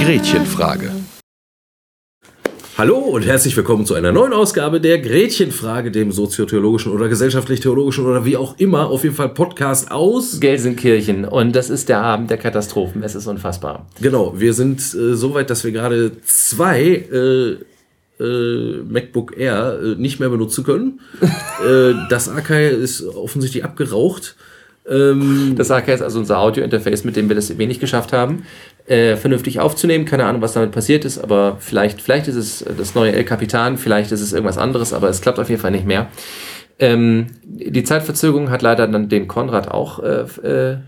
Gretchenfrage. Und herzlich willkommen zu einer neuen Ausgabe der Gretchenfrage, dem soziotheologischen oder gesellschaftlich-theologischen oder wie auch immer, auf jeden Fall Podcast aus Gelsenkirchen. Und das ist der Abend der Katastrophen. Es ist unfassbar. Genau, wir sind äh, so weit, dass wir gerade zwei äh, äh, MacBook Air äh, nicht mehr benutzen können. äh, das Akai ist offensichtlich abgeraucht. Ähm, Das AK ist also unser Audio-Interface, mit dem wir das wenig geschafft haben, äh, vernünftig aufzunehmen. Keine Ahnung, was damit passiert ist, aber vielleicht, vielleicht ist es das neue El Capitan, vielleicht ist es irgendwas anderes, aber es klappt auf jeden Fall nicht mehr. Ähm, die Zeitverzögerung hat leider dann den Konrad auch äh, äh,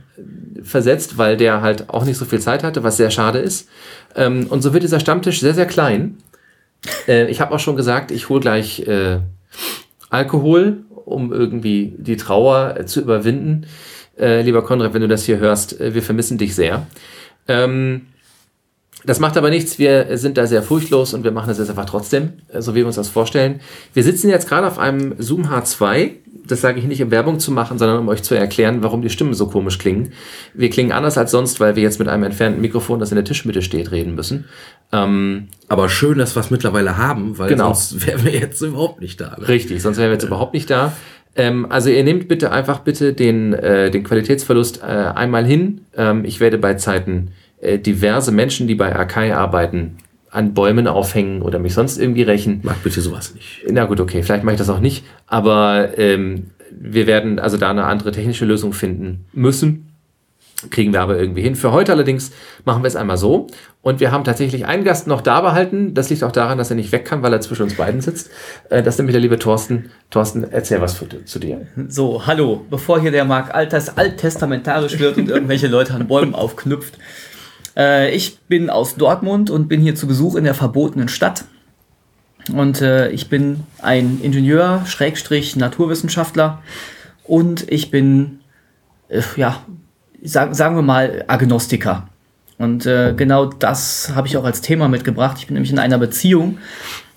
versetzt, weil der halt auch nicht so viel Zeit hatte, was sehr schade ist. Ähm, und so wird dieser Stammtisch sehr, sehr klein. Äh, ich habe auch schon gesagt, ich hole gleich äh, Alkohol, um irgendwie die Trauer zu überwinden. Lieber Konrad, wenn du das hier hörst, wir vermissen dich sehr. Ähm, das macht aber nichts, wir sind da sehr furchtlos und wir machen das jetzt einfach trotzdem, äh, so wie wir uns das vorstellen. Wir sitzen jetzt gerade auf einem Zoom H2. Das sage ich nicht, um Werbung zu machen, sondern um euch zu erklären, warum die Stimmen so komisch klingen. Wir klingen anders als sonst, weil wir jetzt mit einem entfernten Mikrofon, das in der Tischmitte steht, reden müssen. Ähm, aber schön, dass wir es mittlerweile haben, weil Genau. sonst wären wir jetzt überhaupt nicht da. ne? Richtig, sonst wären wir jetzt überhaupt nicht da. Ähm, also ihr nehmt bitte einfach bitte den, äh, den Qualitätsverlust äh, einmal hin. Ähm, ich werde bei Zeiten äh, diverse Menschen, die bei Akai arbeiten, an Bäumen aufhängen oder mich sonst irgendwie rächen. Mach bitte sowas nicht. Na gut, okay, vielleicht mache ich das auch nicht. Aber ähm, wir werden also da eine andere technische Lösung finden müssen. Kriegen wir aber irgendwie hin. Für heute allerdings machen wir es einmal so. Und wir haben tatsächlich einen Gast noch da behalten. Das liegt auch daran, dass er nicht weg kann, weil er zwischen uns beiden sitzt. Äh, Das ist nämlich der liebe Thorsten. Thorsten, erzähl was zu dir. So, hallo, bevor hier der Mark Alters alttestamentarisch wird und irgendwelche Leute an Bäumen aufknüpft. Äh, ich bin aus Dortmund und bin hier zu Besuch in der verbotenen Stadt. Und äh, ich bin ein Ingenieur, Schrägstrich, Naturwissenschaftler. Und ich bin, ja, sag, sagen wir mal, Agnostiker. Und äh, genau das habe ich auch als Thema mitgebracht. Ich bin nämlich in einer Beziehung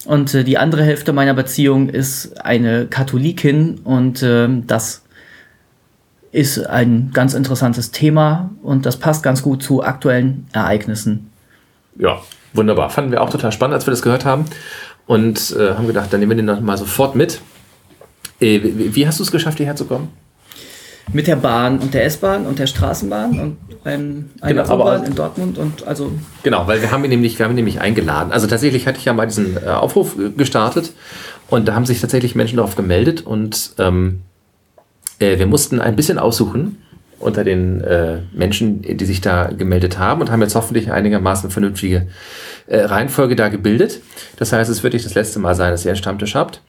und äh, die andere Hälfte meiner Beziehung ist eine Katholikin und ähm, das ist ein ganz interessantes Thema und das passt ganz gut zu aktuellen Ereignissen. Ja, wunderbar. Fanden wir auch total spannend, als wir das gehört haben. Und äh, haben gedacht, dann nehmen wir den noch mal sofort mit. Äh, wie hast du es geschafft, hierher zu kommen? Mit der Bahn und der S-Bahn und der Straßenbahn und ein, einer Genau, U-Bahn in Dortmund und also Genau, weil wir haben ihn nämlich, wir haben ihn nämlich eingeladen. Also tatsächlich hatte ich ja mal diesen äh, Aufruf äh, gestartet und da haben sich tatsächlich Menschen darauf gemeldet und ähm, äh, wir mussten ein bisschen aussuchen unter den äh, Menschen, die sich da gemeldet haben und haben jetzt hoffentlich einigermaßen vernünftige äh, Reihenfolge da gebildet. Das heißt, es wird nicht das letzte Mal sein, dass ihr einen Stammtisch habt.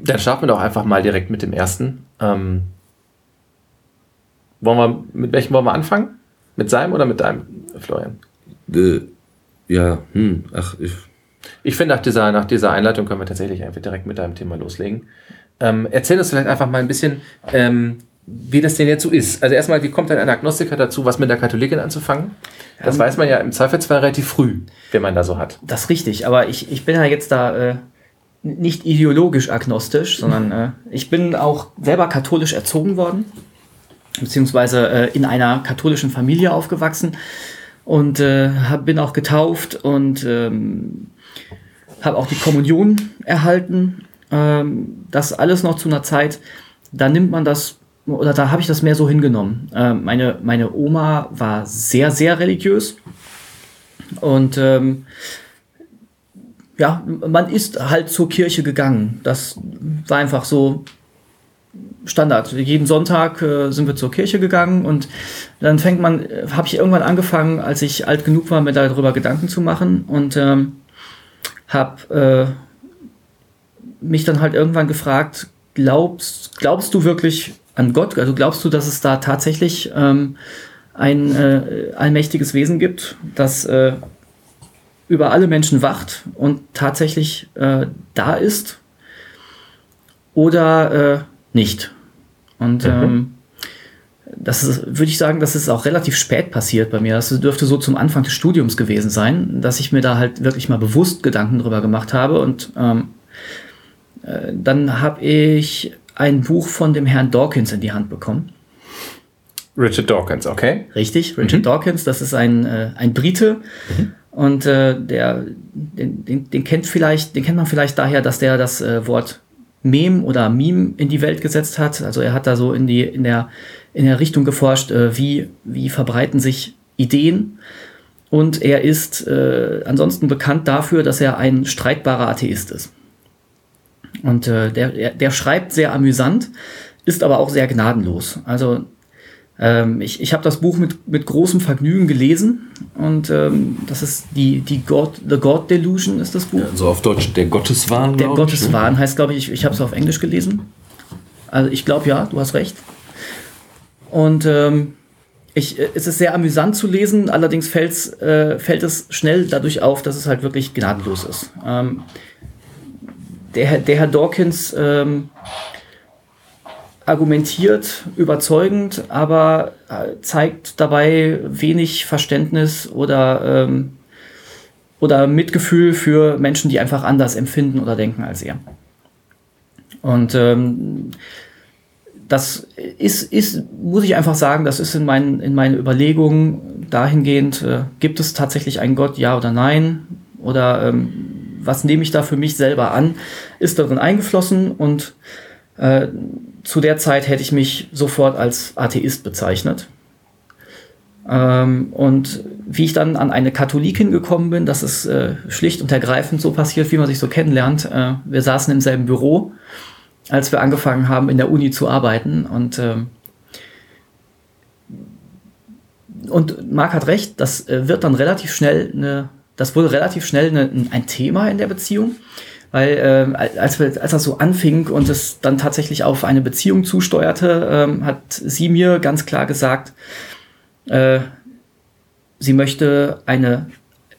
Dann starten wir doch einfach mal direkt mit dem ersten. Ähm, wollen wir, mit welchem wollen wir anfangen? Mit seinem oder mit deinem, Florian? Äh, ja, hm, ach, ich, Ich finde, nach dieser, nach dieser Einleitung können wir tatsächlich einfach direkt mit deinem Thema loslegen. Ähm, erzähl uns vielleicht einfach mal ein bisschen, ähm, wie das denn jetzt so ist. Also erstmal, wie kommt denn ein Agnostiker dazu, was mit der Katholikin anzufangen? Das Ähm, weiß man ja im Zweifelsfall relativ früh, wenn man da so hat. das ist richtig, aber ich, ich bin ja jetzt da äh, nicht ideologisch agnostisch, sondern äh, ich bin auch selber katholisch erzogen worden, beziehungsweise äh, in einer katholischen Familie aufgewachsen und äh, hab, bin auch getauft und ähm, habe auch die Kommunion erhalten. Ähm, das alles noch zu einer Zeit, da nimmt man das, oder da habe ich das mehr so hingenommen. Ähm, meine, meine Oma war sehr, sehr religiös und ähm, ja, man ist halt zur Kirche gegangen. Das war einfach so Standard. Jeden Sonntag äh, sind wir zur Kirche gegangen und dann fängt man, habe ich irgendwann angefangen, als ich alt genug war, mir darüber Gedanken zu machen und ähm, habe äh, mich dann halt irgendwann gefragt, glaubst, glaubst du wirklich an Gott? Also glaubst du, dass es da tatsächlich ähm, ein äh, allmächtiges Wesen gibt, das äh, über alle Menschen wacht und tatsächlich äh, da ist oder äh, nicht. Und Mhm. ähm, das ist, würde ich sagen, das ist auch relativ spät passiert bei mir. Das dürfte so zum Anfang des Studiums gewesen sein, dass ich mir da halt wirklich mal bewusst Gedanken drüber gemacht habe. Und ähm, äh, dann habe ich ein Buch von dem Herrn Dawkins in die Hand bekommen. Richard Dawkins, okay. Richtig, Richard mhm. Dawkins, das ist ein, äh, ein Brite. Mhm. Und äh, der, den, den, den, kennt vielleicht, den kennt man vielleicht daher, dass der das äh, Wort Mem oder Meme in die Welt gesetzt hat. Also er hat da so in die, in der, in der Richtung geforscht, äh, wie, wie verbreiten sich Ideen. Und er ist äh, ansonsten bekannt dafür, dass er ein streitbarer Atheist ist. Und äh, der, der schreibt sehr amüsant, ist aber auch sehr gnadenlos. Also ähm, ich ich habe das Buch mit, mit großem Vergnügen gelesen und ähm, das ist die, die God, The God Delusion ist das Buch. Ja, so auf Deutsch der Gotteswahn. Der ne? Gotteswahn heißt, glaube ich, ich, ich habe es auf Englisch gelesen. Also ich glaube ja, du hast recht. Und ähm, ich, äh, es ist sehr amüsant zu lesen, allerdings äh, fällt es schnell dadurch auf, dass es halt wirklich gnadenlos ist. Ähm, der, der Herr Dawkins ähm, argumentiert überzeugend, aber äh, zeigt dabei wenig Verständnis oder, ähm, oder Mitgefühl für Menschen, die einfach anders empfinden oder denken als er. Und ähm, das ist, ist, muss ich einfach sagen, das ist in meinen, in meinen Überlegungen dahingehend, äh, gibt es tatsächlich einen Gott, ja oder nein? Oder ähm, was nehme ich da für mich selber an? Ist darin eingeflossen und äh, zu der Zeit hätte ich mich sofort als Atheist bezeichnet. Ähm, und wie ich dann an eine Katholikin gekommen bin, das ist äh, schlicht und ergreifend so passiert, wie man sich so kennenlernt. Äh, wir saßen im selben Büro als wir angefangen haben, in der Uni zu arbeiten. Und, äh, und Marc hat recht, das äh, wird dann relativ schnell eine, das wurde relativ schnell eine, ein Thema in der Beziehung. Weil äh, als, wir, als das so anfing und es dann tatsächlich auf eine Beziehung zusteuerte, äh, hat sie mir ganz klar gesagt, äh, sie möchte eine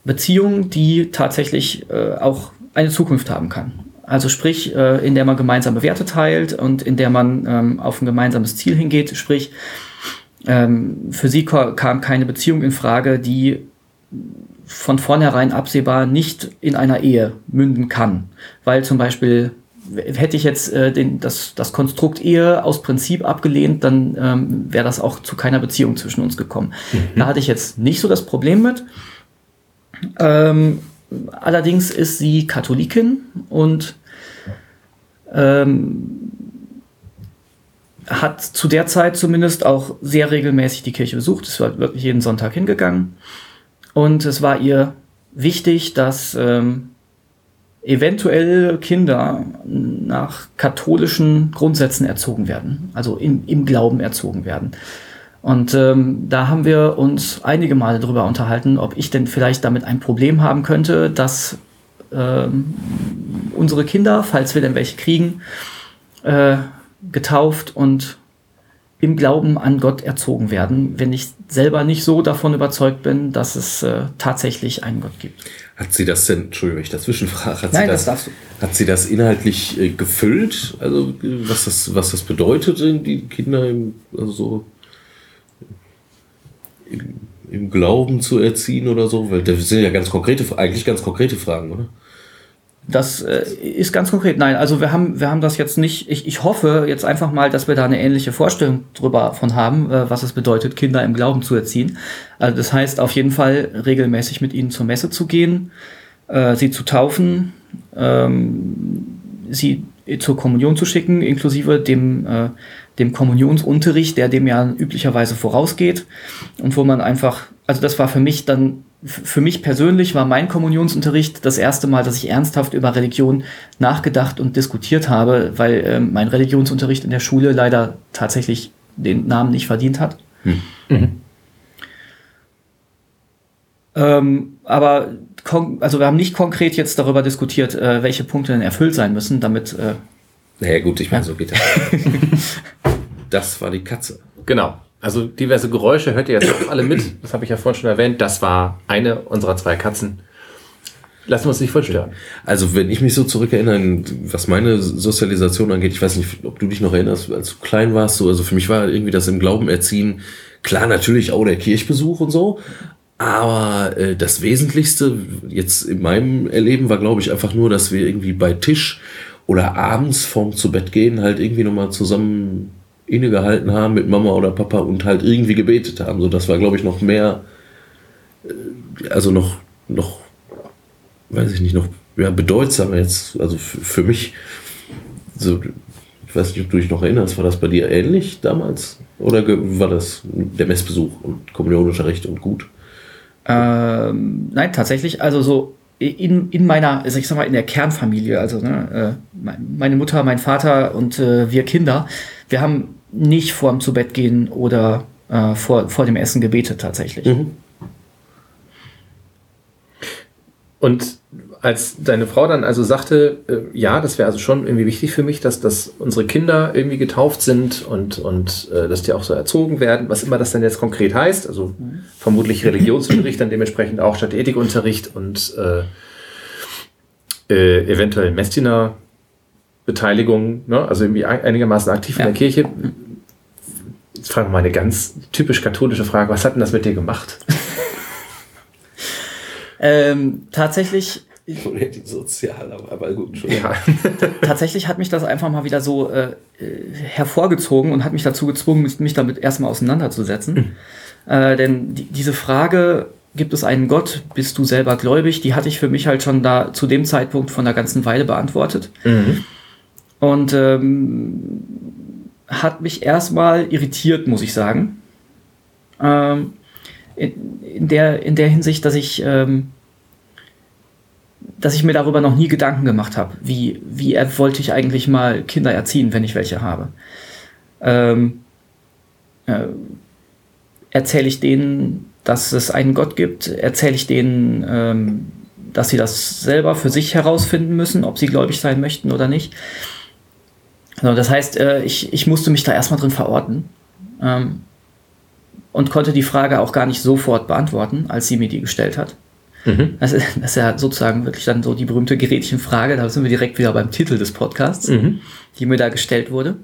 Beziehung, die tatsächlich äh, auch eine Zukunft haben kann. Also sprich, äh, in der man gemeinsame Werte teilt und in der man ähm, auf ein gemeinsames Ziel hingeht. Sprich, ähm, für sie kam keine Beziehung in Frage, die von vornherein absehbar nicht in einer Ehe münden kann. Weil zum Beispiel hätte ich jetzt äh, den, das, das Konstrukt Ehe aus Prinzip abgelehnt, dann ähm, wäre das auch zu keiner Beziehung zwischen uns gekommen. Mhm. Da hatte ich jetzt nicht so das Problem mit. Ähm, allerdings ist sie Katholikin und ähm, hat zu der Zeit zumindest auch sehr regelmäßig die Kirche besucht. Es war wirklich jeden Sonntag hingegangen. Und es war ihr wichtig, dass ähm, eventuell Kinder nach katholischen Grundsätzen erzogen werden, also im, im Glauben erzogen werden. Und ähm, da haben wir uns einige Male darüber unterhalten, ob ich denn vielleicht damit ein Problem haben könnte, dass ähm, unsere Kinder, falls wir denn welche kriegen, äh, getauft und im Glauben an Gott erzogen werden, wenn ich selber nicht so davon überzeugt bin, dass es äh, tatsächlich einen Gott gibt. Hat sie das denn, Entschuldigung, ich dazwischenfrage, hat, Nein, sie das, das hat sie das inhaltlich äh, gefüllt? Also was das, was das bedeutet, die Kinder im, also so im, im Glauben zu erziehen oder so? Weil das sind ja ganz konkrete, eigentlich ganz konkrete Fragen, oder? Das äh, ist ganz konkret. Nein, also wir haben, wir haben das jetzt nicht. Ich, ich hoffe jetzt einfach mal, dass wir da eine ähnliche Vorstellung drüber von haben, äh, was es bedeutet, Kinder im Glauben zu erziehen. Also das heißt auf jeden Fall regelmäßig mit ihnen zur Messe zu gehen, äh, sie zu taufen, ähm, sie zur Kommunion zu schicken, inklusive dem, äh, dem Kommunionsunterricht, der dem ja üblicherweise vorausgeht und wo man einfach, also das war für mich dann für mich persönlich war mein Kommunionsunterricht das erste Mal, dass ich ernsthaft über Religion nachgedacht und diskutiert habe, weil äh, mein Religionsunterricht in der Schule leider tatsächlich den Namen nicht verdient hat. Hm. Mhm. Ähm, aber also wir haben nicht konkret jetzt darüber diskutiert, äh, welche Punkte denn erfüllt sein müssen, damit. Äh, naja, gut, ich meine, so geht das. das war die Katze. Genau. Also diverse Geräusche hört ihr jetzt auch alle mit. Das habe ich ja vorhin schon erwähnt. Das war eine unserer zwei Katzen. Lassen wir uns nicht verstören. Also wenn ich mich so zurückerinnere, was meine Sozialisation angeht, ich weiß nicht, ob du dich noch erinnerst, als du klein warst, so, also für mich war irgendwie das im Glauben erziehen, klar natürlich auch der Kirchbesuch und so, aber äh, das Wesentlichste jetzt in meinem Erleben war, glaube ich, einfach nur, dass wir irgendwie bei Tisch oder abends vorm zu Bett gehen halt irgendwie nochmal zusammen innegehalten haben mit Mama oder Papa und halt irgendwie gebetet haben. So, das war, glaube ich, noch mehr, äh, also noch, noch weiß ich nicht, noch ja, bedeutsamer jetzt, also für mich, so, ich weiß nicht, ob du dich noch erinnerst, war das bei dir ähnlich damals? Oder war das der Messbesuch und Kommunionunterricht und gut? Ähm, nein, tatsächlich, also so in, in meiner, also ich sag mal, in der Kernfamilie, also ne, äh, meine Mutter, mein Vater und äh, wir Kinder, wir haben nicht vor dem Zubettgehen oder äh, vor, vor dem Essen gebetet tatsächlich. Mhm. Und als deine Frau dann also sagte, äh, ja, das wäre also schon irgendwie wichtig für mich, dass, dass unsere Kinder irgendwie getauft sind und, und äh, dass die auch so erzogen werden, was immer das dann jetzt konkret heißt, also mhm. vermutlich Religionsunterricht, dann dementsprechend auch statt Ethikunterricht und äh, äh, eventuell Messdiener Beteiligung, ne? also irgendwie einigermaßen aktiv ja. in der Kirche. Jetzt frage ich mal eine ganz typisch katholische Frage, was hat denn das mit dir gemacht? Ähm, tatsächlich. Die sozial, aber gut, schon. Ja. tatsächlich hat mich das einfach mal wieder so äh, hervorgezogen und hat mich dazu gezwungen, mich damit erstmal auseinanderzusetzen. Mhm. Äh, denn die, diese Frage, gibt es einen Gott, bist du selber gläubig, die hatte ich für mich halt schon da zu dem Zeitpunkt von der ganzen Weile beantwortet. Mhm. Und ähm, hat mich erstmal irritiert, muss ich sagen. Ähm, in, in, der, in der Hinsicht, dass ich, ähm, dass ich mir darüber noch nie Gedanken gemacht habe. Wie, wie wollte ich eigentlich mal Kinder erziehen, wenn ich welche habe? Ähm, äh, erzähle ich denen, dass es einen Gott gibt? Erzähle ich denen, ähm, dass sie das selber für sich herausfinden müssen, ob sie gläubig sein möchten oder nicht? Also das heißt, äh, ich, ich musste mich da erstmal drin verorten. Ähm, und konnte die Frage auch gar nicht sofort beantworten, als sie mir die gestellt hat. Mhm. Das, ist, das, ist, ja sozusagen wirklich dann so die berühmte Gerätchenfrage. Da sind wir direkt wieder beim Titel des Podcasts, mhm. die mir da gestellt wurde.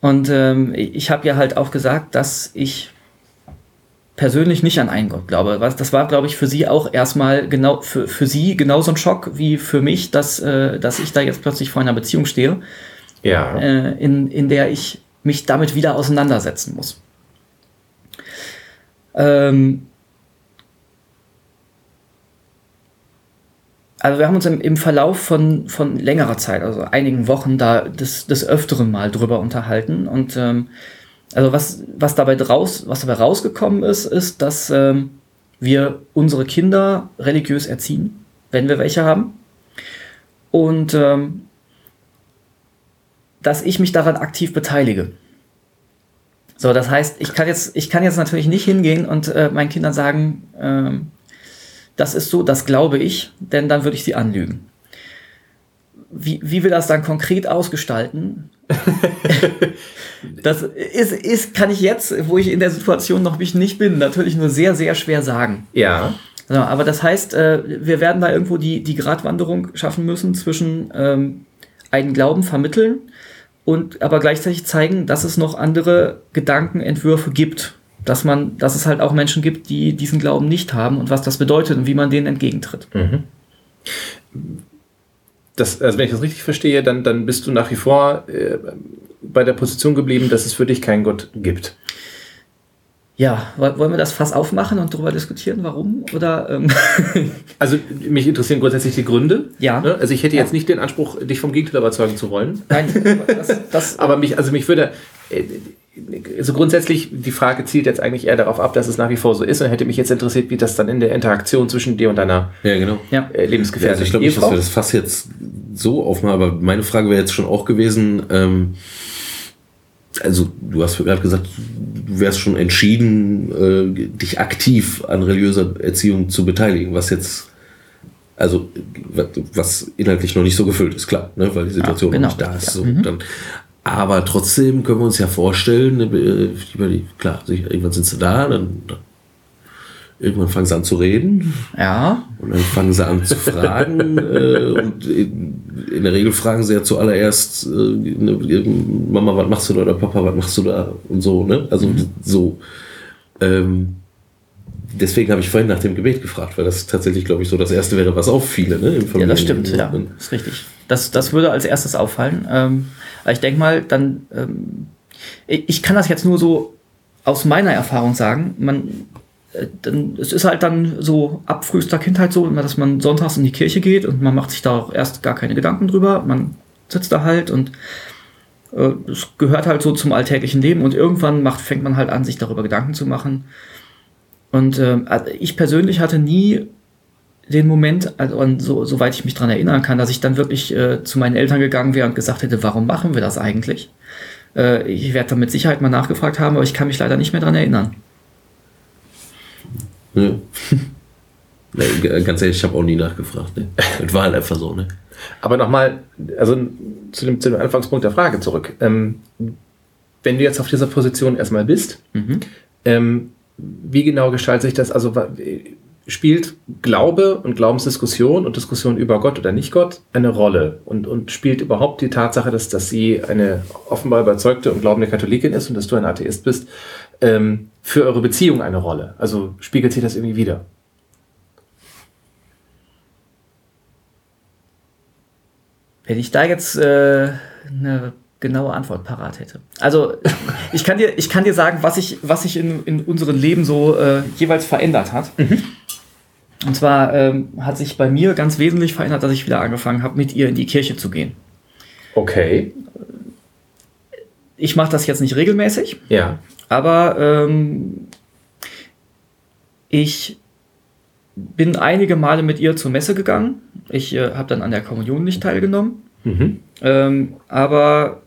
Und ähm, ich habe ja halt auch gesagt, dass ich persönlich nicht an einen Gott glaube. Das war, glaube ich, für sie auch erstmal genau für, für sie genauso ein Schock wie für mich, dass, äh, dass ich da jetzt plötzlich vor einer Beziehung stehe, ja. äh, in, in der ich mich damit wieder auseinandersetzen muss. Ähm, also wir haben uns im, im Verlauf von, von längerer Zeit, also einigen Wochen, da des, des Öfteren mal drüber unterhalten. Und ähm, also was, was, dabei draus, was dabei rausgekommen ist, ist, dass ähm, wir unsere Kinder religiös erziehen, wenn wir welche haben. Und ähm, dass ich mich daran aktiv beteilige. So, das heißt, ich kann jetzt, ich kann jetzt natürlich nicht hingehen und äh, meinen Kindern sagen, ähm, das ist so, das glaube ich, denn dann würde ich sie anlügen. Wie, wie wir das dann konkret ausgestalten, das ist, ist, kann ich jetzt, wo ich in der Situation noch nicht bin, natürlich nur sehr, sehr schwer sagen. Ja. So, aber das heißt, äh, wir werden da irgendwo die, die Gratwanderung schaffen müssen zwischen ähm, einen Glauben vermitteln und aber gleichzeitig zeigen, dass es noch andere Gedankenentwürfe gibt. Dass man, dass es halt auch Menschen gibt, die diesen Glauben nicht haben und was das bedeutet und wie man denen entgegentritt. Mhm. Das, also wenn ich das richtig verstehe, dann, dann bist du nach wie vor äh, bei der Position geblieben, dass es für dich keinen Gott gibt. Ja, wollen wir das Fass aufmachen und darüber diskutieren, warum? Oder, ähm also mich interessieren grundsätzlich die Gründe. Ja. Ne? Also ich hätte jetzt nicht den Anspruch, dich vom Gegenteil überzeugen zu wollen. Nein, das, das aber mich, also mich würde, äh, also grundsätzlich, die Frage zielt jetzt eigentlich eher darauf ab, dass es nach wie vor so ist und hätte mich jetzt interessiert, wie das dann in der Interaktion zwischen dir und deiner ja, genau. Äh, Lebensgefährtin ja, also Ich glaube nicht, dass wir das Fass jetzt so aufmachen, aber meine Frage wäre jetzt schon auch gewesen, ähm, also du hast gerade gesagt, du wärst schon entschieden, äh, dich aktiv an religiöser Erziehung zu beteiligen, was jetzt, also was inhaltlich noch nicht so gefüllt ist, klar, ne, weil die Situation ja, genau. noch nicht da ist. Ja. So, mhm. dann, aber trotzdem können wir uns ja vorstellen, ne, die, klar, irgendwann sind sie da, dann, dann Irgendwann fangen sie an zu reden Ja. und dann fangen sie an zu fragen. äh, und in, in der Regel fragen sie ja zuallererst, äh, ne, Mama, was machst du da? Oder Papa, was machst du da? Und so, ne? Also so. Ähm, deswegen habe ich vorhin nach dem Gebet gefragt, weil das tatsächlich, glaube ich, so das Erste wäre, was auffiele. Ne, Ja, das stimmt, ja, ist richtig. Das, das würde als erstes auffallen. Ähm, aber ich denke mal, dann, ähm, ich, ich kann das jetzt nur so aus meiner Erfahrung sagen. Man, dann, es ist halt dann so ab frühester Kindheit so, dass man sonntags in die Kirche geht und man macht sich da auch erst gar keine Gedanken drüber. Man sitzt da halt und äh, es gehört halt so zum alltäglichen Leben und irgendwann macht, fängt man halt an, sich darüber Gedanken zu machen. Und ähm, also ich persönlich hatte nie den Moment, also so, soweit ich mich daran erinnern kann, dass ich dann wirklich äh, zu meinen Eltern gegangen wäre und gesagt hätte, warum machen wir das eigentlich? Äh, ich werde da mit Sicherheit mal nachgefragt haben, aber ich kann mich leider nicht mehr daran erinnern. Ja. nee, ganz ehrlich, ich habe auch nie nachgefragt. Ne? Das war halt einfach so. Ne? Aber nochmal, also zu dem, zu dem Anfangspunkt der Frage zurück. Ähm, wenn du jetzt auf dieser Position erstmal bist, ähm, wie genau gestaltet sich das? Also spielt Glaube und Glaubensdiskussion und Diskussion über Gott oder nicht Gott eine Rolle? Und, und spielt überhaupt die Tatsache, dass, dass sie eine offenbar überzeugte und glaubende Katholikin ist und dass du ein Atheist bist, ähm, für eure Beziehung eine Rolle? Also spiegelt sich das irgendwie wieder? Wenn ich da jetzt äh, eine genaue Antwort parat hätte. Also ich kann dir, ich kann dir sagen, was sich was sich in, in unserem Leben so äh, jeweils verändert hat. Und zwar ähm, hat sich bei mir ganz wesentlich verändert, dass ich wieder angefangen habe, mit ihr in die Kirche zu gehen. Okay. Ich mache das jetzt nicht regelmäßig, Ja. Aber ähm, ich bin einige Male mit ihr zur Messe gegangen. Ich äh, habe dann an der Kommunion nicht teilgenommen. Mhm. Ähm, aber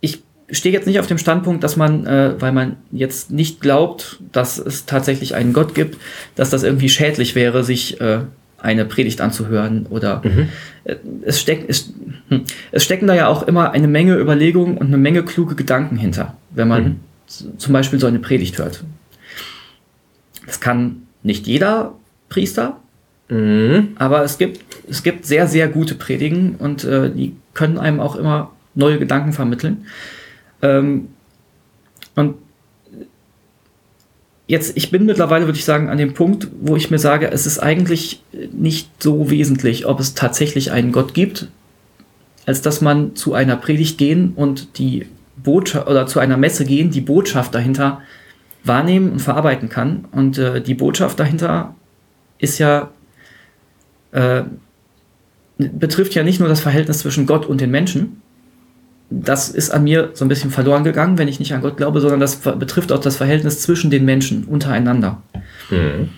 ich stehe jetzt nicht auf dem Standpunkt, dass man, äh, weil man jetzt nicht glaubt, dass es tatsächlich einen Gott gibt, dass das irgendwie schädlich wäre, sich äh, eine Predigt anzuhören oder äh, es, steck, es, hm, es stecken da ja auch immer eine Menge Überlegungen und eine Menge kluge Gedanken hinter, wenn man z- zum Beispiel so eine Predigt hört. Das kann nicht jeder Priester, Mhm. aber es gibt, es gibt sehr, sehr gute Predigen und äh, die können einem auch immer neue Gedanken vermitteln. Ähm, und jetzt, ich bin mittlerweile, würde ich sagen, an dem Punkt, wo ich mir sage, es ist eigentlich nicht so wesentlich, ob es tatsächlich einen Gott gibt, als dass man zu einer Predigt gehen und die Botschaft oder zu einer Messe gehen, die Botschaft dahinter wahrnehmen und verarbeiten kann. Und äh, die Botschaft dahinter ist ja äh, betrifft ja nicht nur das Verhältnis zwischen Gott und den Menschen. Das ist an mir so ein bisschen verloren gegangen, wenn ich nicht an Gott glaube, sondern das betrifft auch das Verhältnis zwischen den Menschen untereinander. Mhm.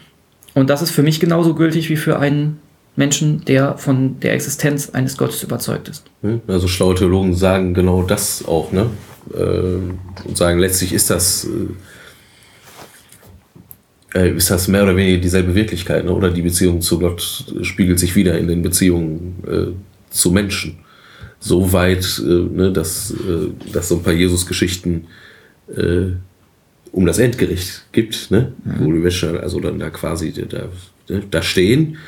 Und das ist für mich genauso gültig wie für einen Menschen, der von der Existenz eines Gottes überzeugt ist. Ne? Also schlaue Theologen sagen genau das auch, ne? Ähm, Und sagen, letztlich ist das, äh, ist das mehr oder weniger dieselbe Wirklichkeit, ne? Oder die Beziehung zu Gott spiegelt sich wieder in den Beziehungen äh, zu Menschen. So weit, äh, ne, dass, äh, dass so ein paar Jesus-Geschichten äh, um das Endgericht gibt, ne? Wo die Wäsche also dann da quasi da, da, da stehen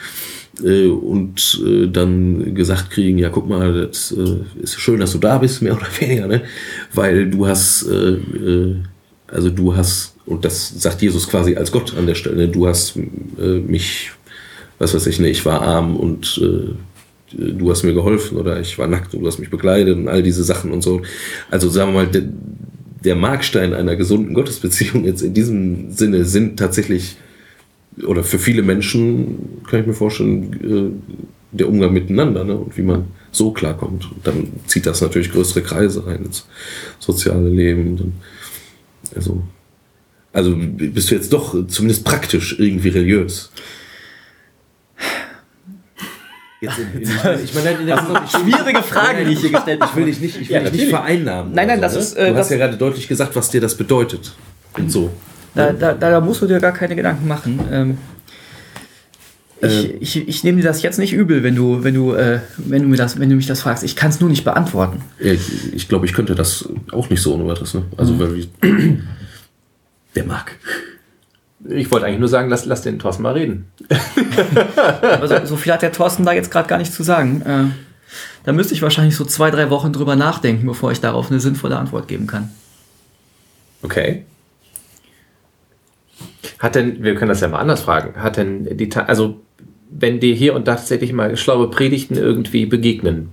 äh, und äh, dann gesagt kriegen, ja guck mal, das äh, ist schön, dass du da bist, mehr oder weniger, ne? Weil du hast, also du hast, und das sagt Jesus quasi als Gott an der Stelle, du hast mich, was weiß ich, ne, ich war arm und du hast mir geholfen oder ich war nackt und du hast mich begleitet und all diese Sachen und so. Also sagen wir mal, der, der Markstein einer gesunden Gottesbeziehung jetzt in diesem Sinne sind tatsächlich oder für viele Menschen kann ich mir vorstellen, äh, der Umgang miteinander ne? und wie man so klarkommt. Und dann zieht das natürlich größere Kreise rein ins soziale Leben. Also, also bist du jetzt doch zumindest praktisch irgendwie religiös. Jetzt in, in, ich meine, in der Schwierige Frage, die ich hier gestellt Ich will dich nicht, ich will Ja, dich nicht vereinnahmen. Nein, nein, das ne? ist, äh, Du das- hast ja gerade deutlich gesagt, was dir das bedeutet. Und so. Da, da, da musst du dir gar keine Gedanken machen. Ähm, ich, ich, ich nehme dir das jetzt nicht übel, wenn du, wenn du, äh, wenn du mir das, wenn du mich das fragst. Ich kann es nur nicht beantworten. Ich, ich glaube, ich könnte das auch nicht so ohne weiteres. Ne? Also, weil ich, der mag. Ich wollte eigentlich nur sagen, lass, lass den Thorsten mal reden. Aber so, so viel hat der Thorsten da jetzt gerade gar nicht zu sagen. Äh, da müsste ich wahrscheinlich so zwei, drei Wochen drüber nachdenken, bevor ich darauf eine sinnvolle Antwort geben kann. Okay. Hat denn, wir können das ja mal anders fragen, hat denn die, also wenn dir hier und da tatsächlich mal schlaue Predigten irgendwie begegnen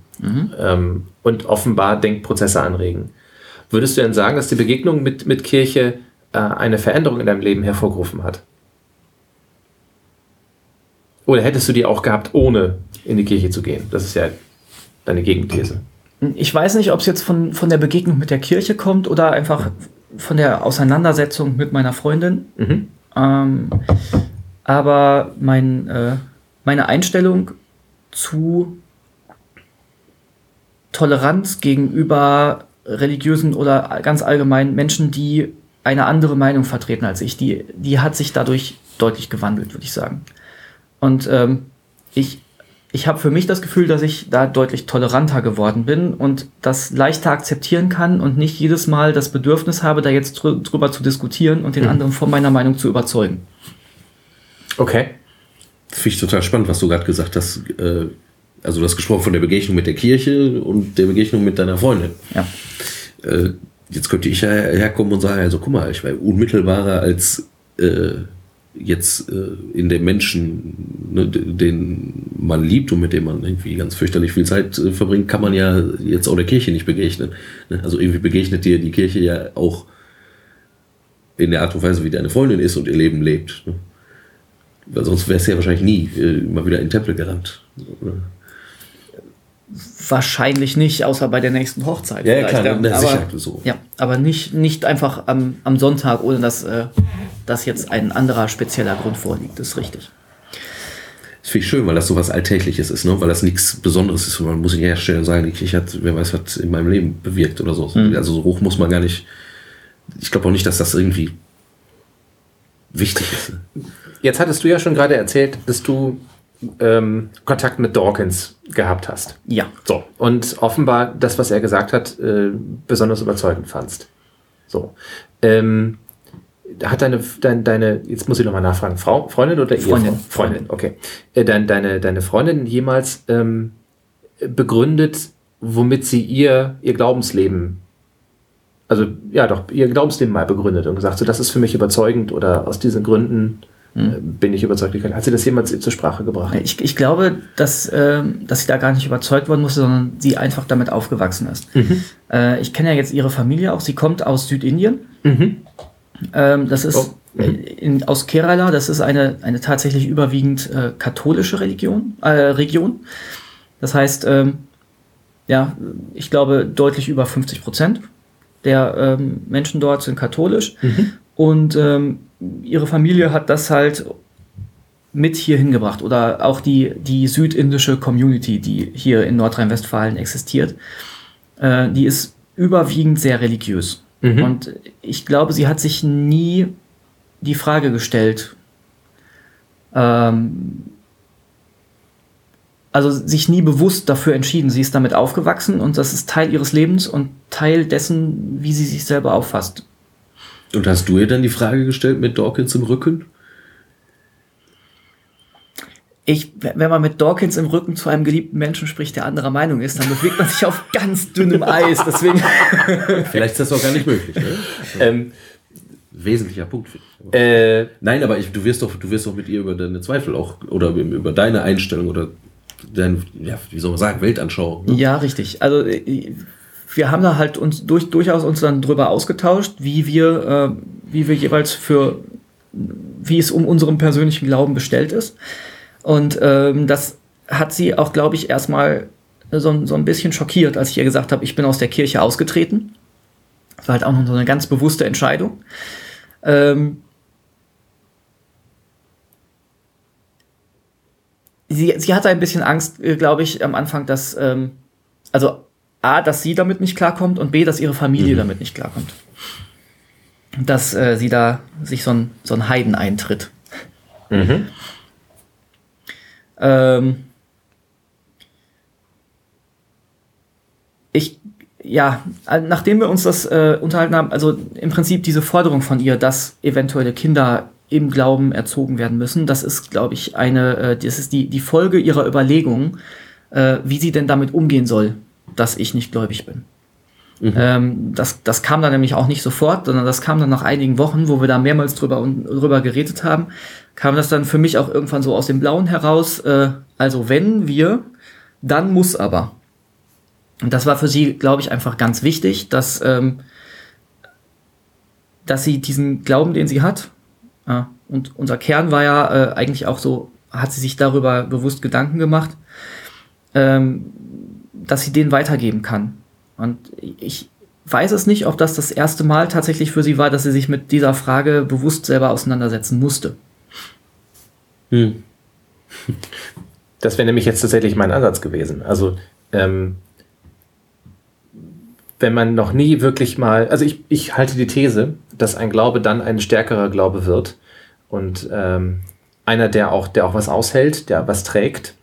ähm, und offenbar Denkprozesse anregen, würdest du denn sagen, dass die Begegnung mit, mit Kirche äh, eine Veränderung in deinem Leben hervorgerufen hat? Oder hättest du die auch gehabt, ohne in die Kirche zu gehen? Das ist ja deine Gegenthese. Ich weiß nicht, ob es jetzt von, von der Begegnung mit der Kirche kommt oder einfach von der Auseinandersetzung mit meiner Freundin. Mhm. Ähm, aber mein, äh, meine Einstellung zu Toleranz gegenüber religiösen oder ganz allgemein Menschen, die eine andere Meinung vertreten als ich, die, die hat sich dadurch deutlich gewandelt, würde ich sagen. Und ähm, ich, ich habe für mich das Gefühl, dass ich da deutlich toleranter geworden bin und das leichter akzeptieren kann und nicht jedes Mal das Bedürfnis habe, da jetzt drü drüber zu diskutieren und den anderen von meiner Meinung zu überzeugen. Okay. Finde ich total spannend, was du gerade gesagt hast. Äh, also du hast gesprochen von der Begegnung mit der Kirche und der Begegnung mit deiner Freundin. Ja. Jetzt könnte ich ja herkommen und sagen, also guck mal, ich war unmittelbarer als äh, jetzt äh, in dem Menschen, ne, den man liebt und mit dem man irgendwie ganz fürchterlich viel Zeit äh, verbringt, kann man ja jetzt auch der Kirche nicht begegnen. Ne? Also irgendwie begegnet dir die Kirche ja auch in der Art und Weise, wie deine Freundin ist und ihr Leben lebt. Ne? Weil sonst wärst du ja wahrscheinlich nie äh, mal wieder in den Tempel gerannt. Oder? Wahrscheinlich nicht, außer bei der nächsten Hochzeit. Ja, ja, klar, na, aber, sicher, so. Ja, aber nicht, nicht einfach am, am Sonntag, ohne dass, äh, dass jetzt ein anderer spezieller Grund vorliegt. Das ist richtig. Das finde ich schön, weil das so was Alltägliches ist, ne? weil das nichts Besonderes ist. Man muss nicht herstellen und sagen, die Kirche hat, wer weiß, was in meinem Leben bewirkt oder so. Also so hoch muss man gar nicht. Ich glaube auch nicht, dass das irgendwie wichtig ist. Jetzt hattest du ja schon gerade erzählt, dass du ähm, Kontakt mit Dawkins gehabt hast. Ja. So. Und offenbar das, was er gesagt hat, äh, besonders überzeugend fandst. So. Ähm, hat deine, deine, deine, jetzt muss ich nochmal nachfragen, Frau, Freundin oder Freundin. Ehefrau? Freundin, okay. Äh, dein, deine, deine Freundin jemals ähm, begründet, womit sie ihr, ihr Glaubensleben, also ja doch, ihr Glaubensleben mal begründet und gesagt, so das ist für mich überzeugend oder aus diesen Gründen bin ich überzeugt. Hat sie das jemals zur Sprache gebracht? Ich, ich glaube, dass, ähm, dass sie da gar nicht überzeugt worden musste, sondern sie einfach damit aufgewachsen ist. Äh, ich kenne ja jetzt ihre Familie auch. Sie kommt aus Südindien. Ähm, das ist Oh. äh, in, aus Kerala. Das ist eine, eine tatsächlich überwiegend äh, katholische Religion, äh, Region. Das heißt, ähm, ja, ich glaube, deutlich über 50 Prozent der ähm, Menschen dort sind katholisch. Und ähm, ihre Familie hat das halt mit hier hingebracht oder auch die, die südindische Community, die hier in Nordrhein-Westfalen existiert, äh, die ist überwiegend sehr religiös. Und ich glaube, sie hat sich nie die Frage gestellt, ähm, also sich nie bewusst dafür entschieden. Sie ist damit aufgewachsen und das ist Teil ihres Lebens und Teil dessen, wie sie sich selber auffasst. Und hast du ihr dann die Frage gestellt mit Dawkins im Rücken? Ich, wenn man mit Dawkins im Rücken zu einem geliebten Menschen spricht, der anderer Meinung ist, dann bewegt man sich auf ganz dünnem Eis. Deswegen. Vielleicht ist das auch gar nicht möglich. Ne? Ähm, Wesentlicher Punkt. finde ich. Aber- äh, Nein, aber ich, du wirst doch, du wirst doch mit ihr über deine Zweifel auch oder über deine Einstellung oder deine, ja, wie soll man sagen, Weltanschauung. Ne? Ja, richtig. Also äh, wir haben da halt uns durch, durchaus uns dann drüber ausgetauscht, wie wir, äh, wie wir jeweils für, wie es um unseren persönlichen Glauben bestellt ist. Und ähm, das hat sie auch, glaube ich, erstmal so, so ein bisschen schockiert, als ich ihr gesagt habe, ich bin aus der Kirche ausgetreten. Das war halt auch noch so eine ganz bewusste Entscheidung. Ähm, sie, sie hatte ein bisschen Angst, äh, glaube ich, am Anfang, dass, ähm, also A, dass sie damit nicht klarkommt und B, dass ihre Familie damit nicht klarkommt. Dass äh, sie da sich so ein, so ein Heiden eintritt. Ähm, ich, ja, nachdem wir uns das äh, unterhalten haben, also im Prinzip diese Forderung von ihr, dass eventuelle Kinder im Glauben erzogen werden müssen. Das ist, glaube ich, eine, äh, das ist die, die Folge ihrer Überlegungen, äh, wie sie denn damit umgehen soll, dass ich nicht gläubig bin. Mhm. Ähm, das, das kam dann nämlich auch nicht sofort, sondern das kam dann nach einigen Wochen, wo wir da mehrmals drüber, drüber geredet haben, kam das dann für mich auch irgendwann so aus dem Blauen heraus. Äh, also wenn wir, dann muss aber. Und das war für sie, glaube ich, einfach ganz wichtig, dass, ähm, dass sie diesen Glauben, den sie hat, äh, und unser Kern war ja äh, eigentlich auch so, hat sie sich darüber bewusst Gedanken gemacht, ähm, dass sie den weitergeben kann. Und ich weiß es nicht, ob das das erste Mal tatsächlich für sie war, dass sie sich mit dieser Frage bewusst selber auseinandersetzen musste. Hm. Das wäre nämlich jetzt tatsächlich mein Ansatz gewesen. Also, ähm, wenn man noch nie wirklich mal, also ich, ich halte die These, dass ein Glaube dann ein stärkerer Glaube wird und ähm, einer, der auch, der auch was aushält, der was trägt,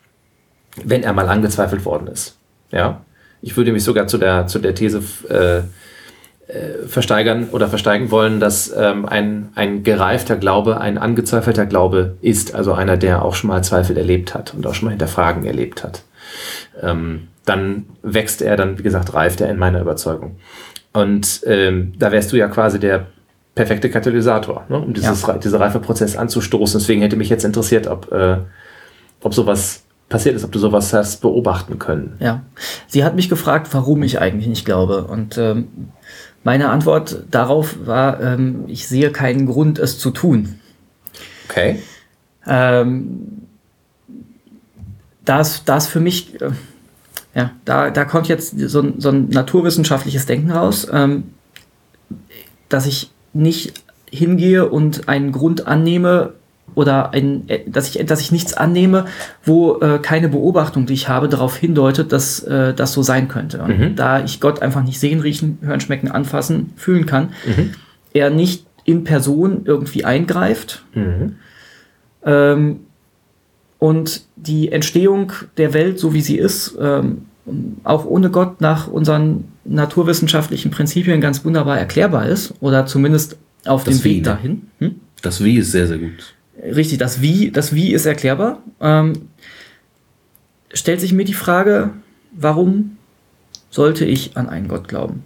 wenn er mal angezweifelt worden ist. Ja, ich würde mich sogar zu der, zu der These äh, äh, versteigern oder versteigen wollen, dass ähm, ein, ein gereifter Glaube ein angezweifelter Glaube ist, also einer, der auch schon mal Zweifel erlebt hat und auch schon mal Hinterfragen erlebt hat. Ähm, dann wächst er, dann, wie gesagt, reift er in meiner Überzeugung. Und ähm, da wärst du ja quasi der perfekte Katalysator, ne, um dieses, ja. dieser Reifeprozess anzustoßen. Deswegen hätte mich jetzt interessiert, ob, äh, ob sowas passiert ist, ob du sowas hast beobachten können. Ja, sie hat mich gefragt, warum ich eigentlich nicht glaube. Und ähm, meine Antwort darauf war, ähm, ich sehe keinen Grund, es zu tun. Okay. Ähm, das, das für mich, äh, ja, da, da kommt jetzt so, so ein naturwissenschaftliches Denken raus, ähm, dass ich nicht hingehe und einen Grund annehme, oder ein, äh, dass ich, dass ich nichts annehme, wo äh, keine Beobachtung, die ich habe, darauf hindeutet, dass äh, das so sein könnte. Und mhm. da ich Gott einfach nicht sehen, riechen, hören, schmecken, anfassen, fühlen kann, mhm. er nicht in Person irgendwie eingreift. Mhm. Ähm, und die Entstehung der Welt, so wie sie ist, ähm, auch ohne Gott nach unseren naturwissenschaftlichen Prinzipien ganz wunderbar erklärbar ist oder zumindest auf dem Weg ne? dahin. Hm? Das Wie ist sehr, sehr gut. Richtig, das Wie, das Wie ist erklärbar. Ähm, stellt sich mir die Frage, warum sollte ich an einen Gott glauben?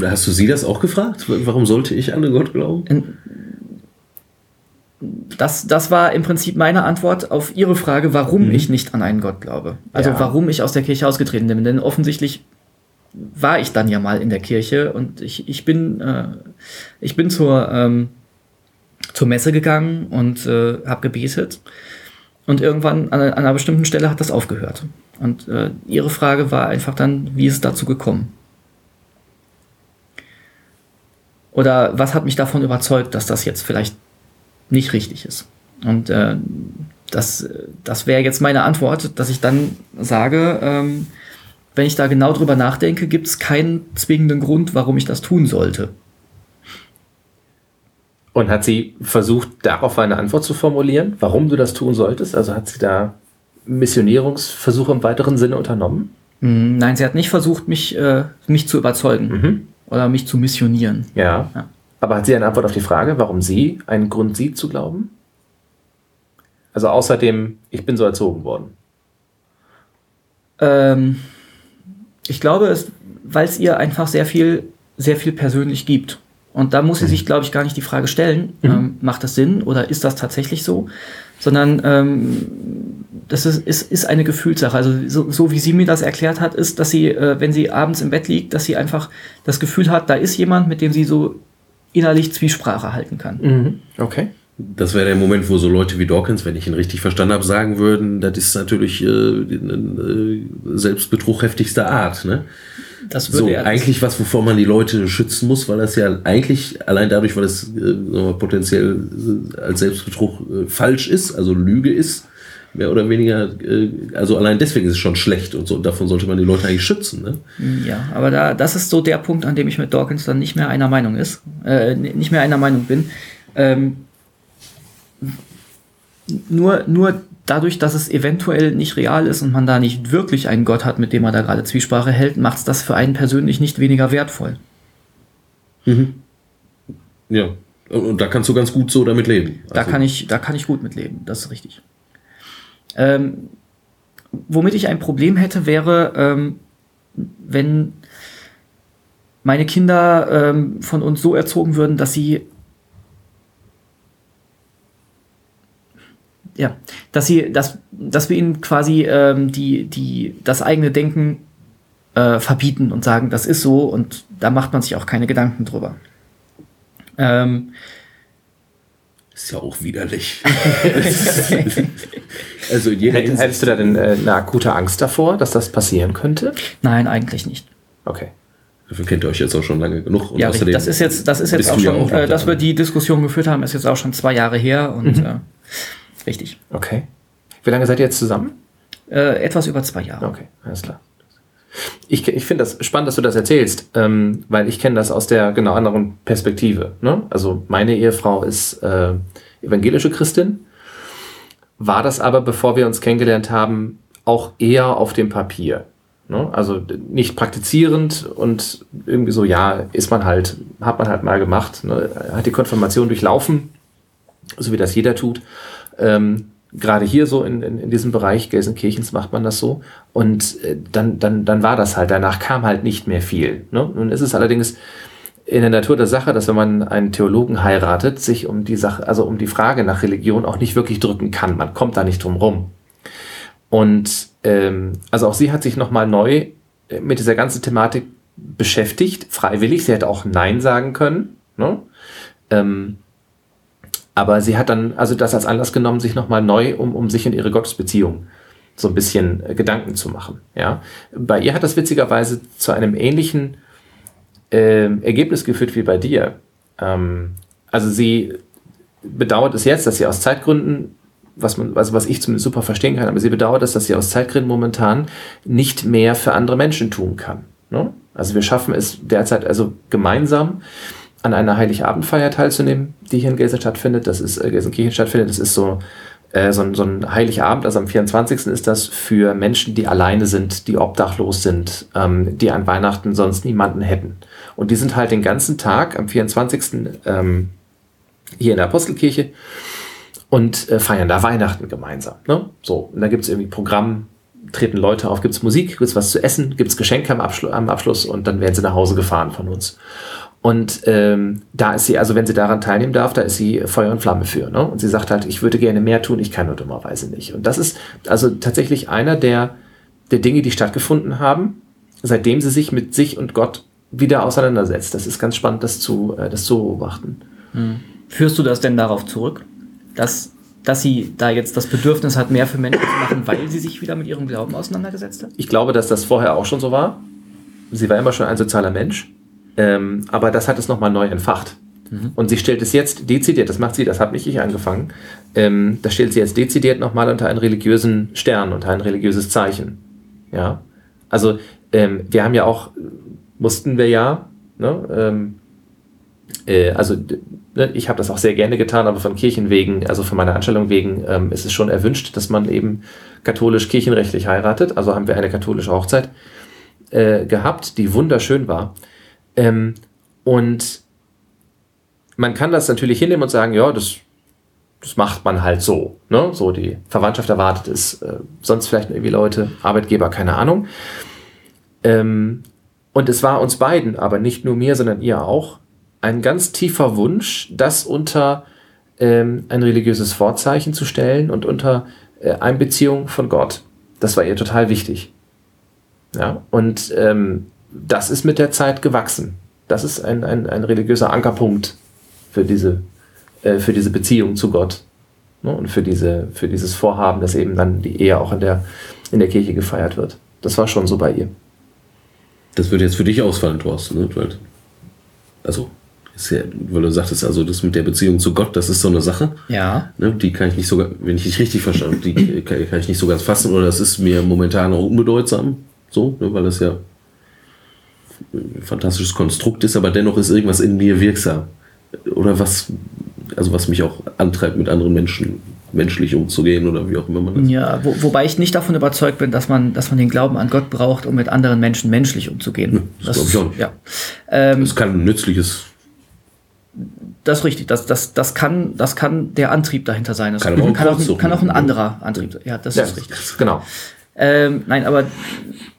Hast du sie das auch gefragt? Warum sollte ich an einen Gott glauben? Das, das war im Prinzip meine Antwort auf Ihre Frage, warum mhm. ich nicht an einen Gott glaube. Also ja. warum ich aus der Kirche ausgetreten bin. Denn offensichtlich war ich dann ja mal in der Kirche und ich, ich bin, äh, ich bin zur, ähm, zur Messe gegangen und äh, habe gebetet. Und irgendwann an, an, einer bestimmten Stelle hat das aufgehört. Und äh, ihre Frage war einfach dann, wie ist es dazu gekommen? Oder was hat mich davon überzeugt, dass das jetzt vielleicht nicht richtig ist? Und äh, das, das wäre jetzt meine Antwort, dass ich dann sage, ähm, wenn ich da genau drüber nachdenke, gibt es keinen zwingenden Grund, warum ich das tun sollte. Und hat sie versucht, darauf eine Antwort zu formulieren, warum du das tun solltest? Also hat sie da Missionierungsversuche im weiteren Sinne unternommen? Mm, nein, sie hat nicht versucht, mich, äh, mich zu überzeugen mhm. oder mich zu missionieren. Ja. ja. Aber hat sie eine Antwort auf die Frage, warum sie einen Grund sieht zu glauben? Also außerdem, ich bin so erzogen worden. Ähm, ich glaube, weil es ihr einfach sehr viel, sehr viel persönlich gibt. Und da muss sie sich, mhm. glaube ich, gar nicht die Frage stellen, mhm. ähm, macht das Sinn oder ist das tatsächlich so? Sondern ähm, das ist, ist, ist eine Gefühlssache. Also so, so wie sie mir das erklärt hat, ist, dass sie, äh, wenn sie abends im Bett liegt, dass sie einfach das Gefühl hat, da ist jemand, mit dem sie so innerlich Zwiesprache halten kann. Mhm. Okay. Das wäre der Moment, wo so Leute wie Dawkins, wenn ich ihn richtig verstanden habe, sagen würden, das ist natürlich äh, äh, Selbstbetrug heftigster Art. Ne? Das würde so, eigentlich was, wovor man die Leute schützen muss, weil das ja eigentlich allein dadurch, weil es äh, potenziell äh, als Selbstbetrug äh, falsch ist, also Lüge ist, mehr oder weniger, äh, also allein deswegen ist es schon schlecht und so, und davon sollte man die Leute eigentlich schützen. Ne? Ja, aber da, das ist so der Punkt, an dem ich mit Dawkins dann nicht mehr einer Meinung ist, äh, nicht mehr einer Meinung bin. Ähm, nur, nur dadurch, dass es eventuell nicht real ist und man da nicht wirklich einen Gott hat, mit dem man da gerade Zwiesprache hält, macht es das für einen persönlich nicht weniger wertvoll. Mhm. Ja. Und, da kannst du ganz gut so damit leben. Da Also, kann ich, da kann ich gut mit leben, das ist richtig. Ähm, womit ich ein Problem hätte, wäre, ähm, wenn meine Kinder ähm, von uns so erzogen würden, dass sie ja, dass sie, dass, dass wir ihnen quasi ähm, die, die, das eigene Denken äh, verbieten und sagen, das ist so und da macht man sich auch keine Gedanken drüber. Ähm, Ist ja auch widerlich. also in jeder Hätt-. Hättest du da denn äh, eine akute Angst davor, dass das passieren könnte? nein, eigentlich nicht. Okay. Dafür kennt ihr euch jetzt auch schon lange genug. Und Ja, richtig. das ist jetzt, das ist jetzt auch ja schon, auch äh, dass da. wir die Diskussion geführt haben, ist jetzt auch schon zwei Jahre her und äh, richtig. Okay. Wie lange seid ihr jetzt zusammen? Äh, etwas über zwei Jahre. Okay, alles klar. Ich, ich finde das spannend, dass du das erzählst, ähm, weil ich kenne das aus der genau anderen Perspektive. Ne? Also meine Ehefrau ist äh, evangelische Christin, war das aber, bevor wir uns kennengelernt haben, auch eher auf dem Papier. Ne? Also nicht praktizierend und irgendwie so, ja, ist man halt, hat man halt mal gemacht, ne? hat die Konfirmation durchlaufen, so wie das jeder tut. Ähm, Gerade hier so in, in, in diesem Bereich Gelsenkirchens macht man das so. Und äh, dann, dann, dann war das halt. Danach kam halt nicht mehr viel. Ne? Nun ist es allerdings in der Natur der Sache, dass wenn man einen Theologen heiratet, sich um die Sache, also um die Frage nach Religion auch nicht wirklich drücken kann. Man kommt da nicht drum rum. Und ähm, also auch sie hat sich nochmal neu äh, mit dieser ganzen Thematik beschäftigt, freiwillig. Sie hätte auch Nein sagen können. Ne? Ähm, aber sie hat dann also das als Anlass genommen, sich nochmal neu um, um sich und ihre Gottesbeziehung so ein bisschen äh, Gedanken zu machen. Ja? Bei ihr hat das witzigerweise zu einem ähnlichen ähm, Ergebnis geführt wie bei dir. Ähm, also sie bedauert es jetzt, dass sie aus Zeitgründen, was man, also was ich zumindest super verstehen kann, aber sie bedauert es, dass sie aus Zeitgründen momentan nicht mehr für andere Menschen tun kann. Ne? Also wir schaffen es derzeit also gemeinsam an einer Heiligabendfeier teilzunehmen, die hier in Gelsen stattfindet. Das ist äh, Gelsenkirchen stattfindet. Das ist so äh, so, ein, so ein Heiligabend, also am 24. ist das für Menschen, die alleine sind, die obdachlos sind, ähm, die an Weihnachten sonst niemanden hätten. Und die sind halt den ganzen Tag am 24. Ähm, hier in der Apostelkirche und äh, feiern da Weihnachten gemeinsam. Ne? So, und da gibt es irgendwie Programm, treten Leute auf, gibt es Musik, gibt es was zu essen, gibt es Geschenke am, Abschlu am Abschluss und dann werden sie nach Hause gefahren von uns. Und ähm, da ist sie, also wenn sie daran teilnehmen darf, da ist sie Feuer und Flamme für. Ne? Und sie sagt halt, ich würde gerne mehr tun, ich kann nur dummerweise nicht. Und das ist also tatsächlich einer der, der Dinge, die stattgefunden haben, seitdem sie sich mit sich und Gott wieder auseinandersetzt. Das ist ganz spannend, das zu, äh, das zu beobachten. Führst du das denn darauf zurück, dass, dass sie da jetzt das Bedürfnis hat, mehr für Menschen zu machen, weil sie sich wieder mit ihrem Glauben auseinandergesetzt hat? Ich glaube, dass das vorher auch schon so war. Sie war immer schon ein sozialer Mensch. Ähm, aber das hat es nochmal neu entfacht. Und sie stellt es jetzt dezidiert, das macht sie, das habe nicht ich angefangen, ähm, das stellt sie jetzt dezidiert nochmal unter einen religiösen Stern, unter ein religiöses Zeichen. Ja. Also ähm, wir haben ja auch, mussten wir ja, ne, ähm, äh, also ne, ich habe das auch sehr gerne getan, aber von Kirchen wegen, also von meiner Anstellung wegen, ähm, ist es schon erwünscht, dass man eben katholisch-kirchenrechtlich heiratet. Also haben wir eine katholische Hochzeit äh, gehabt, die wunderschön war. Ähm, und man kann das natürlich hinnehmen und sagen, ja, das, das macht man halt so. Ne? So die Verwandtschaft erwartet es, äh, sonst vielleicht irgendwie Leute, Arbeitgeber, keine Ahnung. Ähm, und es war uns beiden, aber nicht nur mir, sondern ihr auch, ein ganz tiefer Wunsch, das unter ähm, ein religiöses Vorzeichen zu stellen und unter äh, Einbeziehung von Gott. Das war ihr total wichtig. Ja, und ähm, das ist mit der Zeit gewachsen. Das ist ein, ein, ein religiöser Ankerpunkt für diese, äh, für diese Beziehung zu Gott. Ne? Und für, diese, für dieses Vorhaben, dass eben dann die Ehe auch in der, in der Kirche gefeiert wird. Das war schon so bei ihr. Das würde jetzt für dich ausfallen, Thorsten. Ne? Weil, also, ist ja, weil du sagtest, also das mit der Beziehung zu Gott, das ist so eine Sache. Ja. Ne? Die kann ich nicht sogar, wenn ich dich richtig verstanden habe, die kann, kann ich nicht so ganz fassen oder das ist mir momentan auch unbedeutsam. So, ne? weil das ja fantastisches Konstrukt ist, aber dennoch ist irgendwas in mir wirksam. Oder was, also was mich auch antreibt, mit anderen Menschen menschlich umzugehen oder wie auch immer man das. Ja, wo, wobei ich nicht davon überzeugt bin, dass man, dass man den Glauben an Gott braucht, um mit anderen Menschen menschlich umzugehen. das glaub ich auch nicht. Ja. Ähm, Es kann ein nützliches Das ist richtig. Das, das, das, kann, das kann der Antrieb dahinter sein. Das Kann aber auch ein kann, auch, kann ein sein, anderer Antrieb sein. Ja, das Ja, ist richtig. genau. Ähm, nein, aber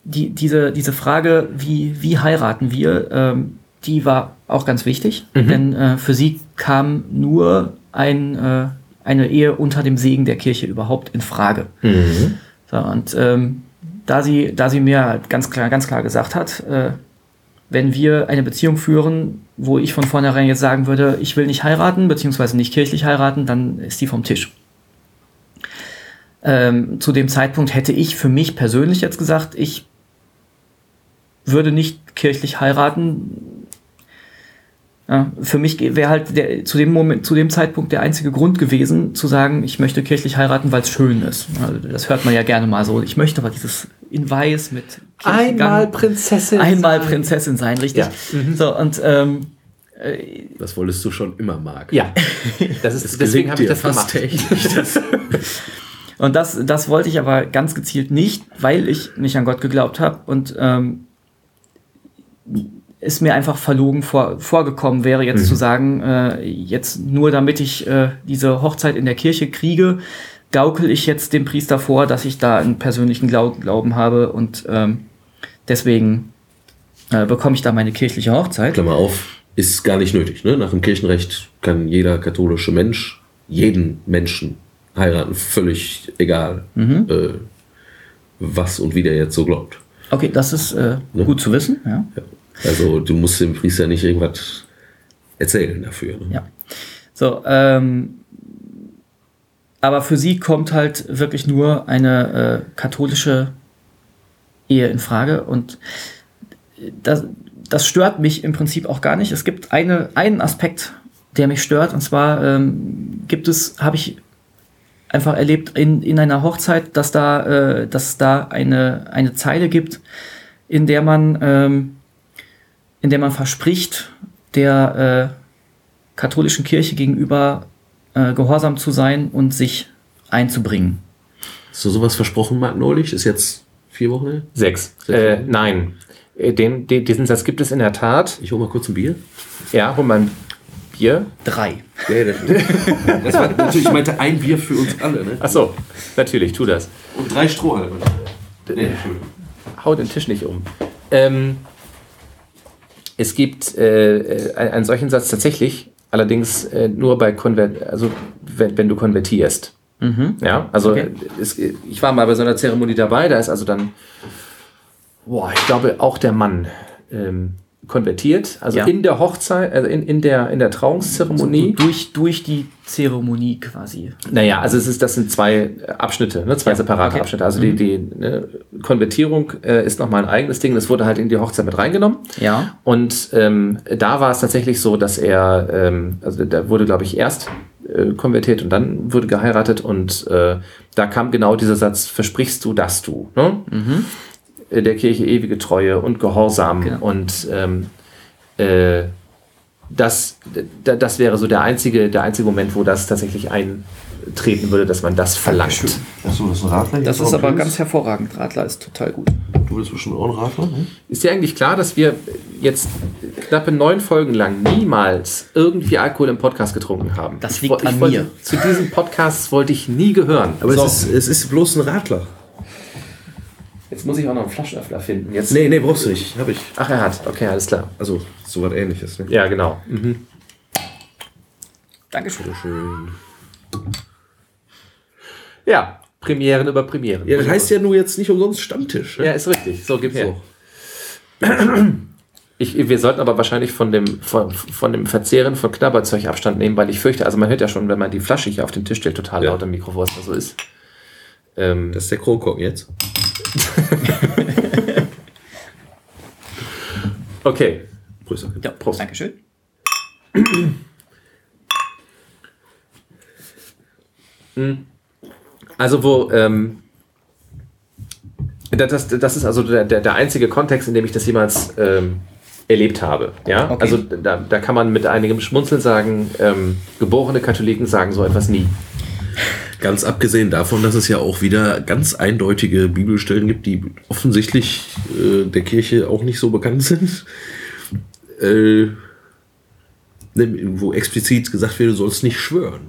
die, diese, diese Frage, wie, wie heiraten wir, ähm, die war auch ganz wichtig. Denn äh, für sie kam nur ein, äh, eine Ehe unter dem Segen der Kirche überhaupt in Frage. So, und ähm, da, sie, da sie mir halt ganz klar, ganz klar gesagt hat, äh, wenn wir eine Beziehung führen, wo ich von vornherein jetzt sagen würde, ich will nicht heiraten, beziehungsweise nicht kirchlich heiraten, dann ist die vom Tisch. Ähm, zu dem Zeitpunkt hätte ich für mich persönlich jetzt gesagt, ich würde nicht kirchlich heiraten. Ja, für mich wäre halt der, zu, dem Moment, zu dem Zeitpunkt der einzige Grund gewesen, zu sagen, ich möchte kirchlich heiraten, weil es schön ist. Also das hört man ja gerne mal so. Ich möchte aber dieses in Weiß mit Einmal Kirchengang- Prinzessin. einmal sein. Prinzessin sein, richtig. Ja. Mhm. So, und ähm, Das wolltest du schon immer, Marc. Ja, das ist, deswegen habe ich das gemacht. täglich. Und das, das wollte ich aber ganz gezielt nicht, weil ich nicht an Gott geglaubt habe und ähm, es mir einfach verlogen vor, vorgekommen wäre, jetzt zu sagen, äh, jetzt nur damit ich äh, diese Hochzeit in der Kirche kriege, gaukel ich jetzt dem Priester vor, dass ich da einen persönlichen Glau Glauben habe und ähm, deswegen äh, bekomme ich da meine kirchliche Hochzeit. Klammer auf, ist gar nicht nötig. Ne? Nach dem Kirchenrecht kann jeder katholische Mensch jeden Menschen heiraten, völlig egal, äh, was und wie der jetzt so glaubt. Okay, das ist äh, gut zu wissen. Ja. Ja. Also du musst dem Priester nicht irgendwas erzählen dafür. Ne? Ja. So, ähm, aber für sie kommt halt wirklich nur eine äh, katholische Ehe in Frage und das, das stört mich im Prinzip auch gar nicht. Es gibt eine, einen Aspekt, der mich stört und zwar ähm, gibt es, habe ich einfach erlebt in, in einer Hochzeit, dass da, äh, dass es da eine, eine Zeile gibt, in der man, ähm, in der man verspricht, der äh, katholischen Kirche gegenüber äh, gehorsam zu sein und sich einzubringen. Hast du sowas versprochen, Marc, neulich? Ist jetzt vier Wochen her? Sechs. Sechs. Äh, nein. Äh, Den, den, diesen Satz gibt es in der Tat. Ich hol mal kurz ein Bier. Ja, hol mal ein Bier. Drei. Ja, das, das war natürlich, ich meinte ein Bier für uns alle. Ne? Ach so, natürlich, tu das. Und drei Strohhalme. Nee, Entschuldigung. Hau den Tisch nicht um. Ähm, es gibt äh, äh, einen solchen Satz tatsächlich, allerdings äh, nur bei Konvert, also wenn, wenn du konvertierst. Ja, also Okay. es, ich war mal bei so einer Zeremonie dabei, da ist also dann, boah, ich glaube auch der Mann ähm, konvertiert, also Ja. in der Hochzeit, also in, in der in der Trauungszeremonie. Durch, durch die Zeremonie quasi. Naja, also es ist, das sind zwei Abschnitte, ne? zwei Ja, separate okay. Mhm. Abschnitte. Also die, die ne, Konvertierung äh, ist nochmal ein eigenes Ding, das wurde halt in die Hochzeit mit reingenommen. Ja. Und ähm, da war es tatsächlich so, dass er, ähm, also da wurde, glaube ich, erst äh, konvertiert und dann wurde geheiratet und äh, da kam genau dieser Satz, versprichst du, dass du, ne? Äh, Der Kirche ewige Treue und Gehorsam Genau. und ähm, äh, das, das wäre so der einzige, der einzige Moment, wo das tatsächlich eintreten würde, dass man das verlangt. Achso, das ist ein Radler. Das ist aber ganz hervorragend. Radler ist total gut. Du bist bestimmt auch ein Radler, ne? Ist dir eigentlich klar, dass wir jetzt knappe neun Folgen lang niemals irgendwie Alkohol im Podcast getrunken haben? Das Ich liegt woll- ich an wollte, mir. Zu diesem Podcast wollte ich nie gehören. Aber So, es, ist, es ist bloß ein Radler. Jetzt muss ich auch noch einen Flaschenöffner finden. Jetzt, Nee, nee, brauchst du nicht. Hab ich. Ach, er hat. Okay, alles klar. Also, so was ähnliches. Ne? Ja, genau. Mhm. Dankeschön. Schön. Ja, Premieren über Premieren. Ja, das heißt ja nur jetzt nicht umsonst Stammtisch. Ne? Ja, ist richtig. So, gib her. So. Ich, wir sollten aber wahrscheinlich von dem, von, von dem Verzehren von Knabberzeug Abstand nehmen, weil ich fürchte, also man hört ja schon, wenn man die Flasche hier auf den Tisch stellt, total Ja. laut am Mikro, was da so ist. Ähm, Das ist der Kronkorken jetzt. okay. Grüße. Ja, Prost. Dankeschön. Also wo, ähm, das, das, ist also der, der, der einzige Kontext, in dem ich das jemals ähm, erlebt habe. Ja? Okay. Also da, da kann man mit einigem Schmunzeln sagen, ähm, geborene Katholiken sagen so etwas nie. Ganz abgesehen davon, dass es ja auch wieder ganz eindeutige Bibelstellen gibt, die offensichtlich äh, der Kirche auch nicht so bekannt sind. Äh, ne, wo explizit gesagt wird, du sollst nicht schwören.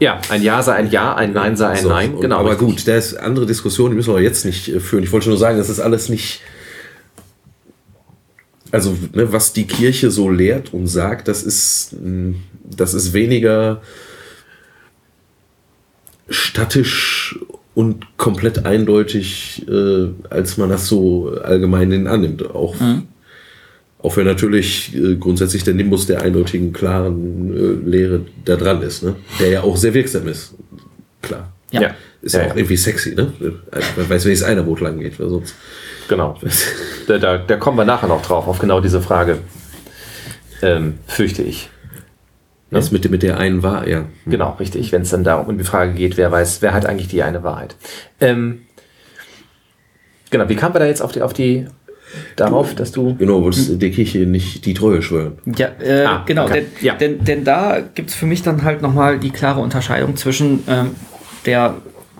Ja, ein Ja sei ein Ja, ein Nein sei ein So, Nein. Genau. Aber richtig. gut, da ist andere Diskussion, die müssen wir jetzt nicht äh, führen. Ich wollte nur sagen, das ist alles nicht. Also, ne, was die Kirche so lehrt und sagt, das ist, mh, das ist weniger statisch und komplett eindeutig, äh, als man das so allgemein annimmt. Auch, auch wenn natürlich äh, grundsätzlich der Nimbus der eindeutigen, klaren äh, Lehre da dran ist, ne? der ja auch sehr wirksam ist. Klar. Ja. Ja. Ist Ja, auch ja. irgendwie sexy, ne? Man weiß, wenn es einer Boot lang geht, weil sonst. Genau. Da, da, da kommen wir nachher noch drauf, auf genau diese Frage. Ähm, fürchte ich. Was mit, mit der einen war, ja. Genau, richtig. Wenn es dann da um die Frage geht, wer weiß, wer hat eigentlich die eine Wahrheit. Ähm, genau, wie kamen wir da jetzt auf die, auf die darauf, dass du. Genau, wolltest der Kirche nicht die Treue schwören. Ja, äh, Ah, genau, okay. denn, Ja. denn, denn da gibt es für mich dann halt nochmal die klare Unterscheidung zwischen ähm, der,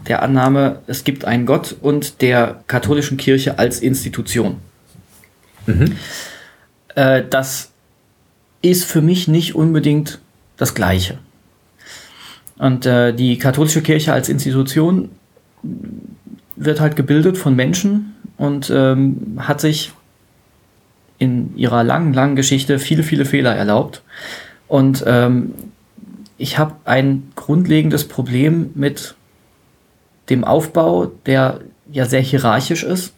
der Annahme, es gibt einen Gott und der katholischen Kirche als Institution. Äh, das ist für mich nicht unbedingt das Gleiche. Und äh, die katholische Kirche als Institution wird halt gebildet von Menschen und ähm, hat sich in ihrer langen, langen Geschichte viele, viele Fehler erlaubt. Und ähm, ich habe ein grundlegendes Problem mit dem Aufbau, der ja sehr hierarchisch ist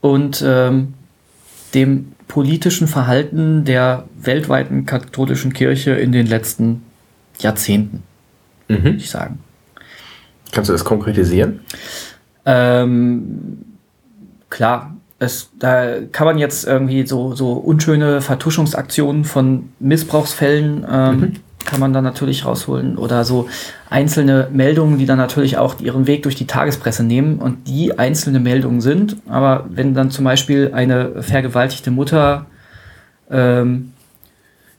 und ähm, dem politischen Verhalten der weltweiten katholischen Kirche in den letzten Jahrzehnten, würde Mhm. ich sagen. Kannst du das konkretisieren? Ähm, klar, es, da kann man jetzt irgendwie so, so unschöne Vertuschungsaktionen von Missbrauchsfällen ähm, kann man dann natürlich rausholen oder so einzelne Meldungen, die dann natürlich auch ihren Weg durch die Tagespresse nehmen und die einzelne Meldungen sind. Aber wenn dann zum Beispiel eine vergewaltigte Mutter ähm,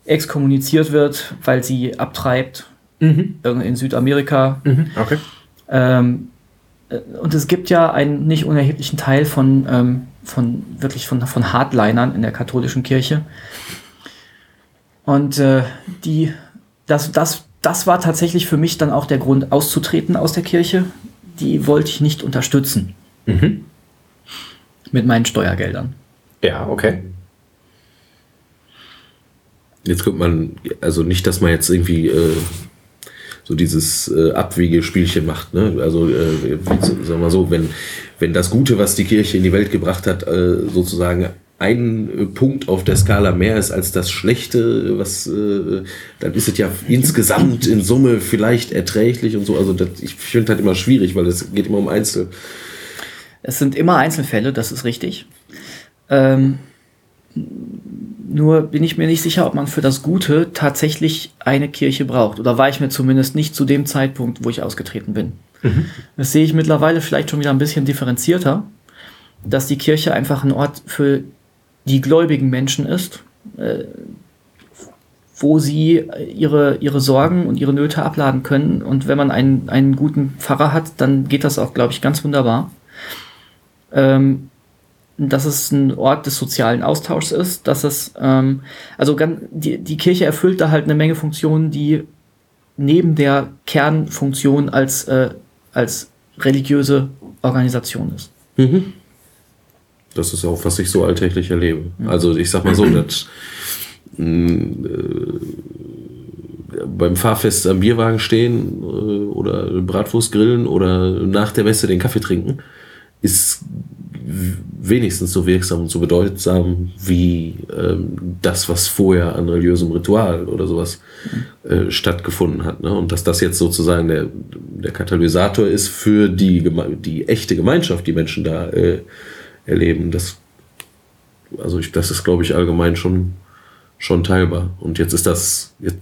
exkommuniziert wird, weil sie abtreibt irgend- in Südamerika, Okay. ähm, äh, und es gibt ja einen nicht unerheblichen Teil von, ähm, von wirklich von, von Hardlinern in der katholischen Kirche. Und äh, die, das, das, das war tatsächlich für mich dann auch der Grund, auszutreten aus der Kirche. Die wollte ich nicht unterstützen. Mhm. Mit meinen Steuergeldern. Ja, okay. Jetzt könnte man, also nicht, dass man jetzt irgendwie äh, so dieses äh, Abwiegespielchen macht, ne? Also, äh, sagen wir so, wenn, wenn das Gute, was die Kirche in die Welt gebracht hat, äh, sozusagen ein äh, Punkt auf der Skala mehr ist als das Schlechte, was äh, dann ist es ja insgesamt in Summe vielleicht erträglich und so. Also das, ich finde halt immer schwierig, weil es geht immer um Einzel. Es sind immer Einzelfälle, das ist richtig. Ähm, nur bin ich mir nicht sicher, ob man für das Gute tatsächlich eine Kirche braucht. Oder war ich mir zumindest nicht zu dem Zeitpunkt, wo ich ausgetreten bin. Das sehe ich mittlerweile vielleicht schon wieder ein bisschen differenzierter, dass die Kirche einfach ein Ort für die gläubigen Menschen ist, äh, wo sie ihre, ihre Sorgen und ihre Nöte abladen können. Und wenn man einen, einen guten Pfarrer hat, dann geht das auch, glaube ich, ganz wunderbar. Ähm, dass es ein Ort des sozialen Austauschs ist, dass es, ähm, also ganz, die, die Kirche erfüllt da halt eine Menge Funktionen, die neben der Kernfunktion als, äh, als religiöse Organisation ist. Das ist auch, was ich so alltäglich erlebe. Also ich sag mal so, dass mh, äh, beim Fahrfest am Bierwagen stehen äh, oder Bratwurst grillen oder nach der Messe den Kaffee trinken, ist wenigstens so wirksam und so bedeutsam wie ähm, das, was vorher an religiösem Ritual oder sowas äh, stattgefunden hat. Ne? Und dass das jetzt sozusagen der, der Katalysator ist für die, die echte Gemeinschaft, die Menschen da äh, erleben, das, also ich, das ist, glaube ich, allgemein schon, schon teilbar. Und jetzt ist das, jetzt,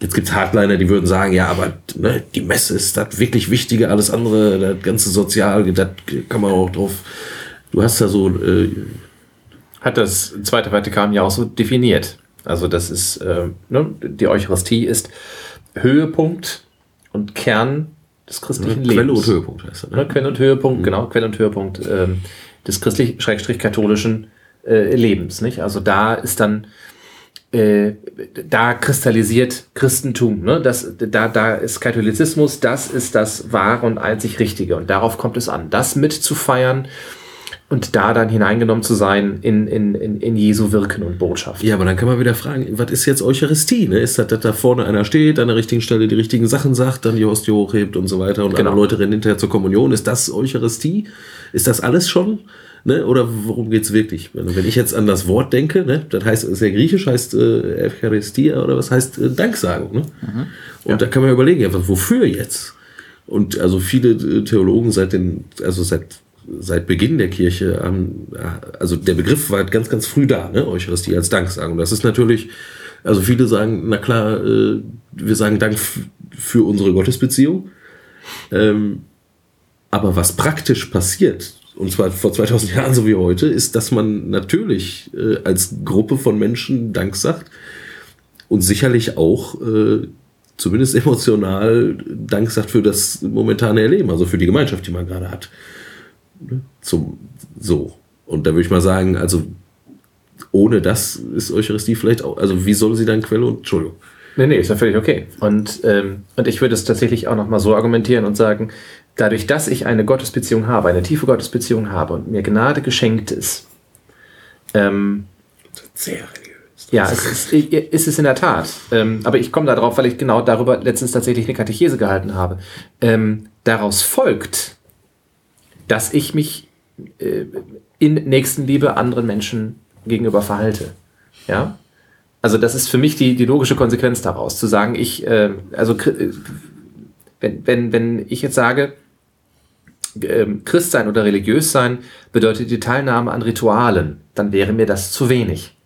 jetzt gibt es Hardliner, die würden sagen, ja, aber ne, die Messe ist das wirklich Wichtige, alles andere, das ganze Sozial, das kann man auch drauf. Du hast da so, äh, Hat das Zweite Vatikan ja auch so definiert. Also das ist, äh, ne, die Eucharistie ist Höhepunkt und Kern des christlichen Lebens. Quelle und Höhepunkt heißt das. Ne, Ne? Quelle und Höhepunkt, genau, Quelle und Höhepunkt ähm, des christlich-katholischen äh, Lebens. Nicht? Also da ist dann äh, da kristallisiert Christentum. Ne? Das, da, da ist Katholizismus, das ist das wahre und einzig Richtige. Und darauf kommt es an, das mitzufeiern und da dann hineingenommen zu sein in, in, in, in Jesu Wirken und Botschaft. Ja, aber dann kann man wieder fragen, was ist jetzt Eucharistie? Ne? Ist das, dass da vorne einer steht, an der richtigen Stelle die richtigen Sachen sagt, dann die Hostie hochhebt und so weiter und Genau. andere Leute rennen hinterher zur Kommunion? Ist das Eucharistie? Ist das alles schon? Ne? Oder worum geht's wirklich? Wenn wenn ich jetzt an das Wort denke, ne? das heißt, ist ja griechisch, heißt äh, Eucharistia oder was heißt äh, Danksagung. Ne? Und da kann man überlegen, ja, wofür jetzt? Und also viele äh, Theologen seit den, also seit seit Beginn der Kirche, haben, ja, also der Begriff war ganz, ganz früh da, ne? Eucharistie als Danksagung. Das ist natürlich, also viele sagen, na klar, äh, wir sagen Dank für unsere Gottesbeziehung. Ähm, aber was praktisch passiert, und zwar vor 2000 Jahren so wie heute, ist, dass man natürlich äh, als Gruppe von Menschen Dank sagt und sicherlich auch äh, zumindest emotional Dank sagt für das momentane Erleben, also für die Gemeinschaft, die man gerade hat. Ne? Zum so. Und da würde ich mal sagen, also ohne das ist Eucharistie vielleicht auch, also wie soll sie dann Quelle und Entschuldigung. Nee, nee, ist ja völlig okay. Und, ähm, und ich würde es tatsächlich auch nochmal so argumentieren und sagen, dadurch, dass ich eine Gottesbeziehung habe, eine tiefe Gottesbeziehung habe und mir Gnade geschenkt ist, ähm, Sehr religiös. ja, es ist, ist es in der Tat. Ähm, aber ich komme darauf, weil ich genau darüber letztens tatsächlich eine Katechese gehalten habe. Ähm, daraus folgt, dass ich mich äh, in Nächstenliebe anderen Menschen gegenüber verhalte. Ja? Also das ist für mich die, die logische Konsequenz daraus, zu sagen, ich, äh, also äh, wenn, wenn, wenn ich jetzt sage, ähm, Christ sein oder religiös sein bedeutet die Teilnahme an Ritualen, dann wäre mir das zu wenig.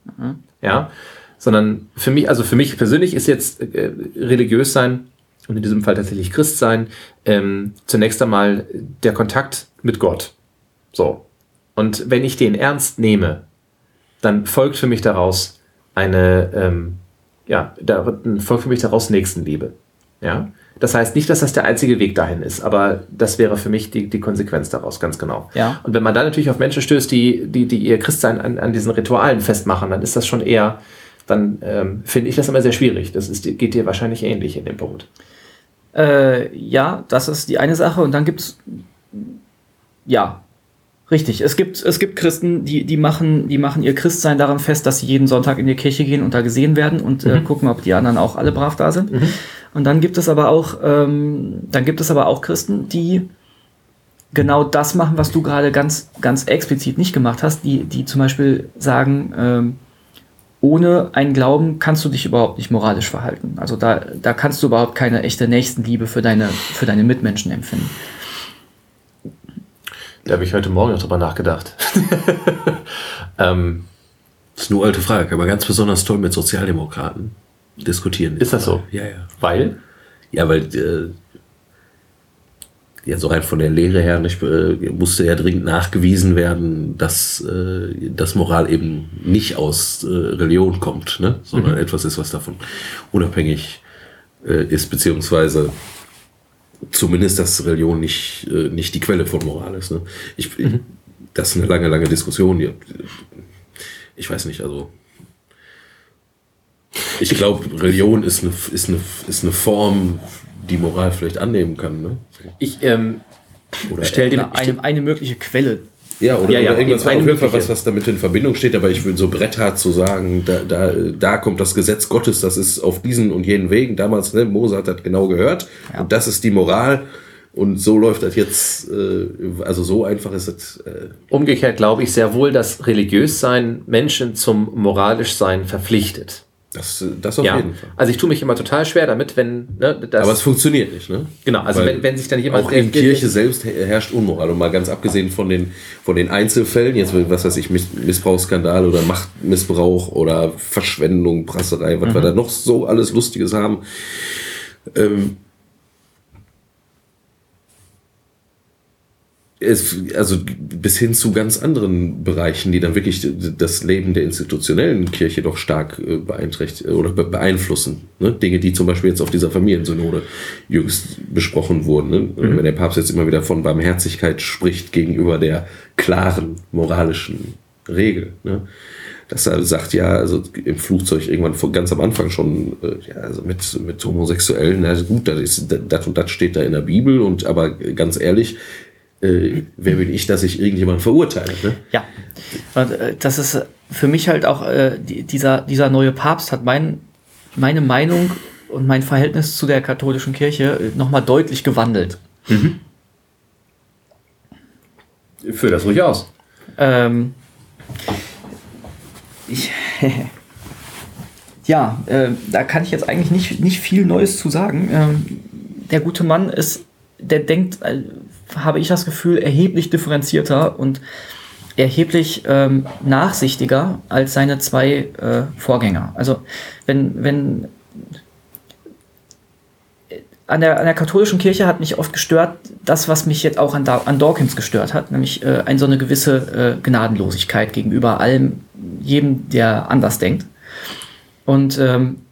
Ja, sondern für mich, also für mich persönlich ist jetzt äh, religiös sein und in diesem Fall tatsächlich Christ sein ähm, zunächst einmal der Kontakt mit Gott. So. Und wenn ich den ernst nehme, dann folgt für mich daraus eine, ähm, ja, da folgt für mich daraus Nächstenliebe. Ja. Das heißt nicht, dass das der einzige Weg dahin ist, aber das wäre für mich die, die Konsequenz daraus, ganz genau. Ja. Und wenn man dann natürlich auf Menschen stößt, die, die, die ihr Christsein an, an diesen Ritualen festmachen, dann ist das schon eher, dann ähm, finde ich das immer sehr schwierig. Das ist, geht dir wahrscheinlich ähnlich in dem Punkt. Äh, ja, das ist die eine Sache. Und dann gibt's ja, richtig. Es gibt, es gibt Christen, die, die, machen, die machen ihr Christsein daran fest, dass sie jeden Sonntag in die Kirche gehen und da gesehen werden und äh, gucken, ob die anderen auch alle brav da sind. Und dann gibt es aber auch, ähm, dann gibt es aber auch Christen, die genau das machen, was du gerade ganz, ganz explizit nicht gemacht hast, die, die zum Beispiel sagen, ähm, ohne einen Glauben kannst du dich überhaupt nicht moralisch verhalten. Also da, da kannst du überhaupt keine echte Nächstenliebe für deine, für deine Mitmenschen empfinden. Da habe ich heute Morgen noch drüber nachgedacht. ähm, Das ist eine alte Frage, man ganz besonders toll mit Sozialdemokraten diskutieren. Ist das so? Ja, ja. weil? Ja, weil äh, ja, so rein von der Lehre her nicht, äh, musste ja dringend nachgewiesen werden, dass, äh, dass Moral eben nicht aus äh, Religion kommt, ne? sondern etwas ist, was davon unabhängig äh, ist, beziehungsweise zumindest, dass Religion nicht, äh, nicht die Quelle von Moral ist. Ne? Ich, Das ist eine lange, lange Diskussion. Die, ich weiß nicht, also ich glaube, Religion ist eine, ist, eine, ist eine Form, die Moral vielleicht annehmen kann. Ne? Ich ähm, Oder, stell dir Eine, eine, eine mögliche Quelle. Ja, oder, Ja, ja, oder irgendwas auf jeden Fall was, was damit in Verbindung steht, aber ich würde so bretthart zu sagen, da, da, da kommt das Gesetz Gottes, das ist auf diesen und jenen Wegen. Damals, ne, Mose hat das genau gehört. Und das ist die Moral. Und so läuft das jetzt, äh, also so einfach ist es. Äh, umgekehrt glaube ich sehr wohl, dass religiös sein Menschen zum moralisch sein verpflichtet. Das, das auf Ja, jeden Fall. also ich tue mich immer total schwer damit, wenn ne, das Aber es funktioniert nicht, ne? genau, also Weil wenn, wenn sich dann jemand Auch in Kirche selbst her- herrscht Unmoral. Und mal ganz abgesehen von den, von den Einzelfällen, jetzt was weiß ich, Miss- Missbrauchsskandal oder Machtmissbrauch oder Verschwendung, Prasserei, was wir da noch so alles Lustiges haben. Ähm, es, also bis hin zu ganz anderen Bereichen, die dann wirklich das Leben der institutionellen Kirche doch stark äh, beeinträchtigen oder be- beeinflussen. Ne? Dinge, die zum Beispiel jetzt auf dieser Familiensynode jüngst besprochen wurden. Ne? Wenn der Papst jetzt immer wieder von Barmherzigkeit spricht gegenüber der klaren moralischen Regel. Ne? dass er sagt, ja, also im Flugzeug irgendwann von ganz am Anfang schon, äh, ja, also mit, mit Homosexuellen, na gut, das, ist, das und das steht da in der Bibel und aber ganz ehrlich, äh, wer bin ich, dass ich irgendjemanden verurteile? Ne? Ja, und, äh, das ist für mich halt auch, äh, die, dieser, dieser neue Papst hat mein, meine Meinung und mein Verhältnis zu der katholischen Kirche äh, nochmal deutlich gewandelt. Führ das ruhig aus. Ähm, ich, ja, äh, da kann ich jetzt eigentlich nicht, nicht viel Neues zu sagen. Ähm, der gute Mann ist, der denkt, äh, habe ich das Gefühl, erheblich differenzierter und erheblich ähm, nachsichtiger als seine zwei äh, Vorgänger. Also wenn, wenn an der, an der katholischen Kirche hat mich oft gestört, das, was mich jetzt auch an, da an Dawkins gestört hat, nämlich äh, ein, so eine gewisse äh, Gnadenlosigkeit gegenüber allem, jedem, der anders denkt. Und ähm,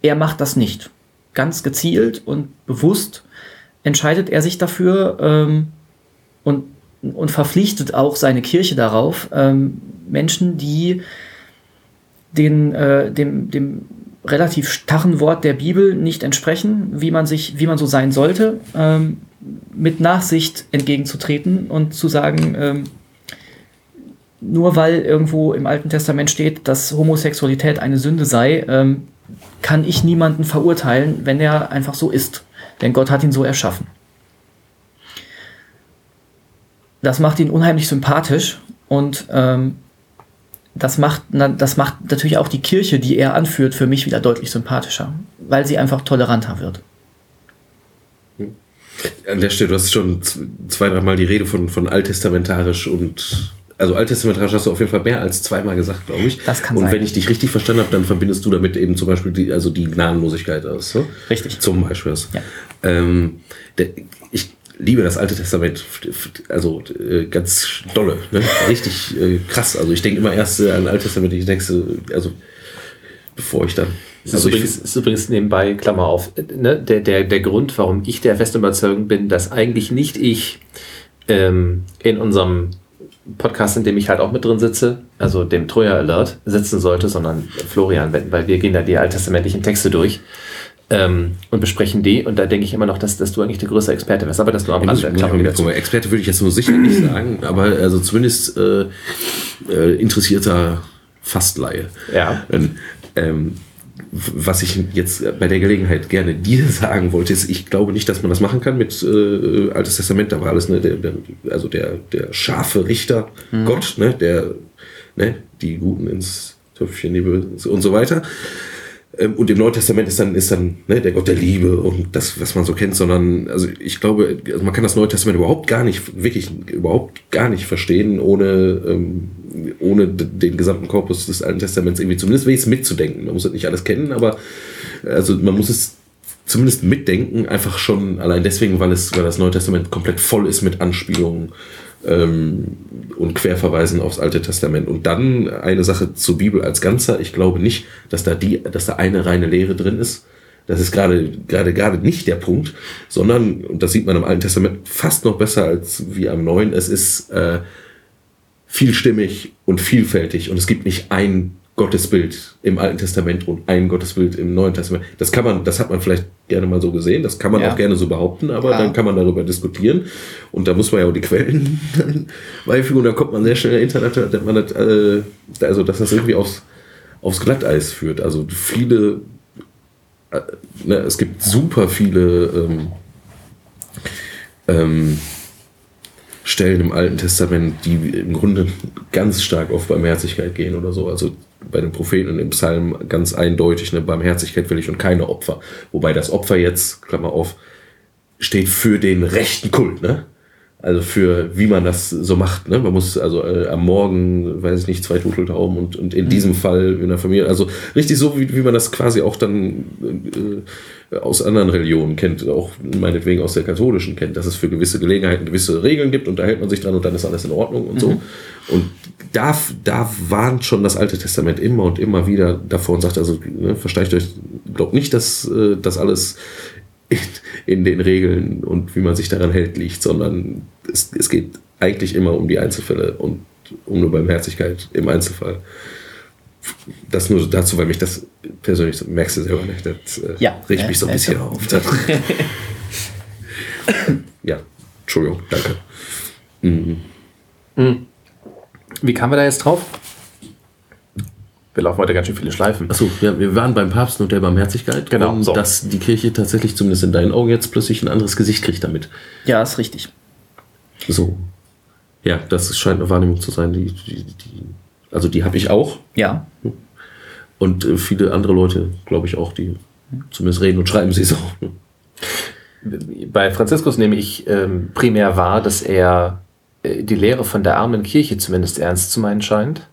er macht das nicht. Ganz gezielt und bewusst entscheidet er sich dafür ähm, und, und verpflichtet auch seine Kirche darauf, ähm, Menschen, die den, äh, dem, dem relativ starren Wort der Bibel nicht entsprechen, wie man sich, wie man so sein sollte, ähm, mit Nachsicht entgegenzutreten und zu sagen, ähm, nur weil irgendwo im Alten Testament steht, dass Homosexualität eine Sünde sei, ähm, kann ich niemanden verurteilen, wenn er einfach so ist. Denn Gott hat ihn so erschaffen. Das macht ihn unheimlich sympathisch und ähm, das macht, das macht natürlich auch die Kirche, die er anführt, für mich wieder deutlich sympathischer, weil sie einfach toleranter wird. An der Stelle, du hast schon zwei, dreimal die Rede von, von alttestamentarisch und also alttestamentarisch hast du auf jeden Fall mehr als zweimal gesagt, glaube ich. Das kann und sein. wenn ich dich richtig verstanden habe, dann verbindest du damit eben zum Beispiel die, also die Gnadenlosigkeit aus. So? Richtig. Zum Beispiel. Ja. Ähm, der, ich liebe das Alte Testament, also äh, ganz dolle, ne? richtig äh, krass. Also ich denke immer erst äh, an Alte Testament, ich denke, also bevor ich dann. Das ist, Also ich, übrigens, ist übrigens nebenbei, Klammer auf, äh, ne, der, der, der Grund, warum ich der festen Überzeugung bin, dass eigentlich nicht ich ähm, in unserem Podcast, in dem ich halt auch mit drin sitze, also dem Troja Alert, sitzen sollte, sondern Florian, weil wir gehen da die alttestamentlichen Texte durch ähm, und besprechen die. Und da denke ich immer noch, dass, dass du eigentlich der größte Experte wärst. Aber das nur am Rande. Experte würde ich jetzt nur sicher nicht sagen, aber also zumindest äh, äh, interessierter Fastleihe. Ja. Ähm, was ich jetzt bei der Gelegenheit gerne dir sagen wollte, ist, ich glaube nicht, dass man das machen kann mit äh, Altes Testament. Da war alles, ne, der, der, also der, der scharfe Richter, Gott, ne, der ne, die Guten ins Töpfchen, und so weiter. Ähm, Und im Neuen Testament ist dann, ist dann ne, der Gott der Liebe und das, was man so kennt, sondern, also ich glaube, also man kann das Neue Testament überhaupt gar nicht, wirklich überhaupt gar nicht verstehen, ohne, ähm, ohne den gesamten Korpus des Alten Testaments irgendwie, zumindest wenigstens mitzudenken. Man muss das nicht alles kennen, aber also man muss es zumindest mitdenken, einfach schon allein deswegen, weil es, weil das Neue Testament komplett voll ist mit Anspielungen ähm, und Querverweisen aufs Alte Testament. Und dann eine Sache zur Bibel als Ganzer. Ich glaube nicht, dass da die, dass da eine reine Lehre drin ist. Das ist gerade, gerade, gerade nicht der Punkt, sondern, und das sieht man im Alten Testament fast noch besser als wie am Neuen, es ist äh, vielstimmig und vielfältig und es gibt nicht ein Gottesbild im Alten Testament und ein Gottesbild im Neuen Testament. Das kann man, das hat man vielleicht gerne mal so gesehen, das kann man Ja. auch gerne so behaupten, aber Klar. dann kann man darüber diskutieren und da muss man ja auch die Quellen beifügen und da kommt man sehr schnell Internet, dass man das, äh, also dass das irgendwie aufs, aufs Glatteis führt. Also viele, äh, ne, es gibt super viele ähm, ähm, Stellen im Alten Testament, die im Grunde ganz stark auf Barmherzigkeit gehen oder so. Also bei den Propheten und im Psalm ganz eindeutig eine Barmherzigkeit will ich und keine Opfer. Wobei das Opfer jetzt, Klammer auf, steht für den rechten Kult, ne? Also für wie man das so macht, ne? Man muss also äh, am Morgen, weiß ich nicht, zwei Turteltauben und, und in diesem Fall in der Familie, also richtig so, wie, wie man das quasi auch dann äh, aus anderen Religionen kennt, auch meinetwegen aus der katholischen kennt, dass es für gewisse Gelegenheiten gewisse Regeln gibt und da hält man sich dran und dann ist alles in Ordnung und so. Und da, da warnt schon das Alte Testament immer und immer wieder davor und sagt, also ne, versteigt euch, glaubt nicht, dass äh, das alles in, in den Regeln und wie man sich daran hält liegt, sondern es, es geht eigentlich immer um die Einzelfälle und um eine Barmherzigkeit im Einzelfall. das nur dazu, weil mich das persönlich, so- merkst du selber nicht, das äh, Ja. regt mich so ein bisschen ja. auf. Ja, Entschuldigung, danke. Wie kamen wir da jetzt drauf? Wir laufen heute ganz schön viele Schleifen. Achso, ja, wir waren beim Papst und der Barmherzigkeit. Genau, Und so. dass die Kirche tatsächlich, zumindest in deinen Augen, jetzt plötzlich ein anderes Gesicht kriegt damit. Ja, ist richtig. So. Ja, das scheint eine Wahrnehmung zu sein, die, die, die also die habe ich auch. Ja. Und äh, viele andere Leute, glaube ich, auch, die zumindest reden und schreiben sie so. Bei Franziskus nehme ich ähm, primär wahr, dass er äh, die Lehre von der armen Kirche zumindest ernst zu meinen scheint.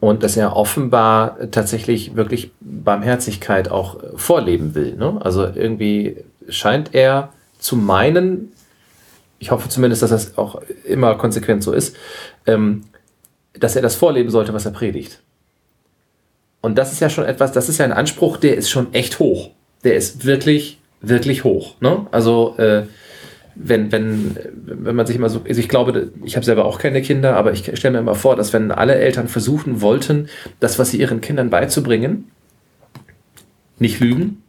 Und dass er offenbar tatsächlich wirklich Barmherzigkeit auch vorleben will. Ne? Also irgendwie scheint er zu meinen, ich hoffe zumindest, dass das auch immer konsequent so ist, ähm, dass er das vorleben sollte, was er predigt. Und das ist ja schon etwas, das ist ja ein Anspruch, der ist schon echt hoch. Der ist wirklich, wirklich hoch. Ne? Also, äh, wenn, wenn, wenn man sich immer so, also ich glaube, ich habe selber auch keine Kinder, aber ich stelle mir immer vor, dass wenn alle Eltern versuchen wollten, das, was sie ihren Kindern beizubringen, nicht lügen,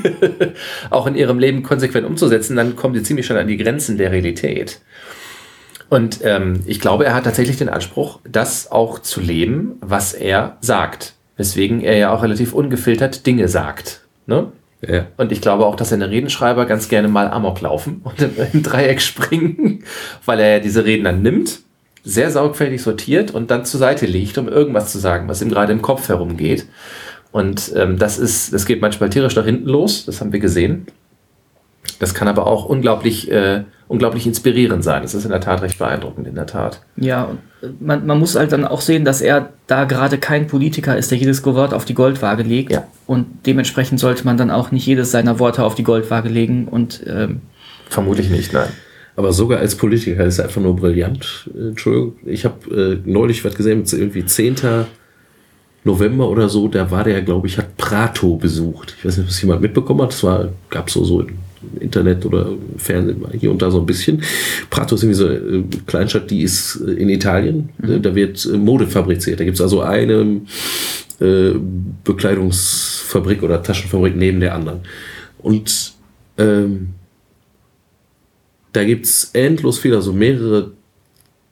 auch in ihrem Leben konsequent umzusetzen, dann kommen sie ziemlich schnell an die Grenzen der Realität. Und ähm, ich glaube, er hat tatsächlich den Anspruch, das auch zu leben, was er sagt. Weswegen er ja auch relativ ungefiltert Dinge sagt. Ne? Ja. Und ich glaube auch, dass seine Redenschreiber ganz gerne mal Amok laufen und im, im Dreieck springen, weil er ja diese Reden dann nimmt, sehr sorgfältig sortiert und dann zur Seite legt, um irgendwas zu sagen, was ihm gerade im Kopf herumgeht. Und ähm, das ist, das geht manchmal tierisch nach hinten los, das haben wir gesehen. Das kann aber auch unglaublich, äh, unglaublich inspirierend sein. Das ist in der Tat recht beeindruckend, in der Tat. Ja, und, man, man muss halt dann auch sehen, dass er da gerade kein Politiker ist, der jedes Wort auf die Goldwaage legt. Ja. Und dementsprechend sollte man dann auch nicht jedes seiner Worte auf die Goldwaage legen. Und ähm, Vermutlich nicht, nein. Aber sogar als Politiker ist er einfach nur brillant. Äh, Entschuldigung, ich habe äh, neulich was gesehen, irgendwie 10. November oder so, da war der, glaube ich, hat Prato besucht. Ich weiß nicht, ob das jemand mitbekommen hat. War, gab so so im Internet oder Fernsehen hier und da so ein bisschen. Prato ist irgendwie so eine äh, Kleinstadt, die ist äh, in Italien. Äh, Da wird äh, Mode fabriziert. Da gibt es also eine äh, Bekleidungsfabrik oder Taschenfabrik neben der anderen. Und ähm, da gibt es endlos viele, also mehrere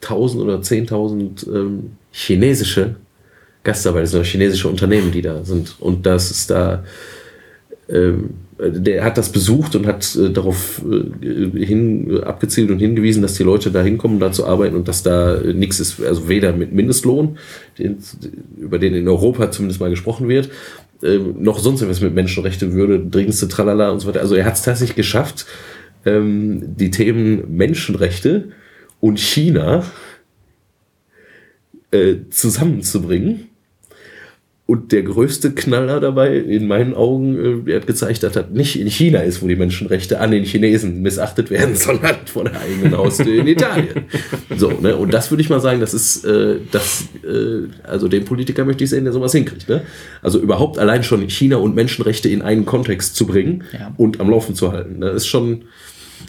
tausend oder zehntausend ähm, chinesische Gastarbeiter, das sind chinesische Unternehmen, die da sind. Und das ist da, ähm, der hat das besucht und hat äh, darauf äh, hin, äh, abgezielt und hingewiesen, dass die Leute da hinkommen, da zu arbeiten und dass da äh, nichts ist, also weder mit Mindestlohn, den, über den in Europa zumindest mal gesprochen wird, ähm, noch sonst etwas mit Menschenrechte, Würde, dringendste Tralala und so weiter. Also er hat es tatsächlich geschafft, ähm, die Themen Menschenrechte und China äh, zusammenzubringen. Und der größte Knaller dabei, in meinen Augen, äh, er hat gezeigt, dass das nicht in China ist, wo die Menschenrechte an den Chinesen missachtet werden, sondern vor der eigenen Haustür in Italien. So, ne? Und das würde ich mal sagen, das ist, äh, das, äh, also den Politiker möchte ich sehen, der sowas hinkriegt. Ne? Also überhaupt allein schon China und Menschenrechte in einen Kontext zu bringen Ja. und am Laufen zu halten. Das ist schon,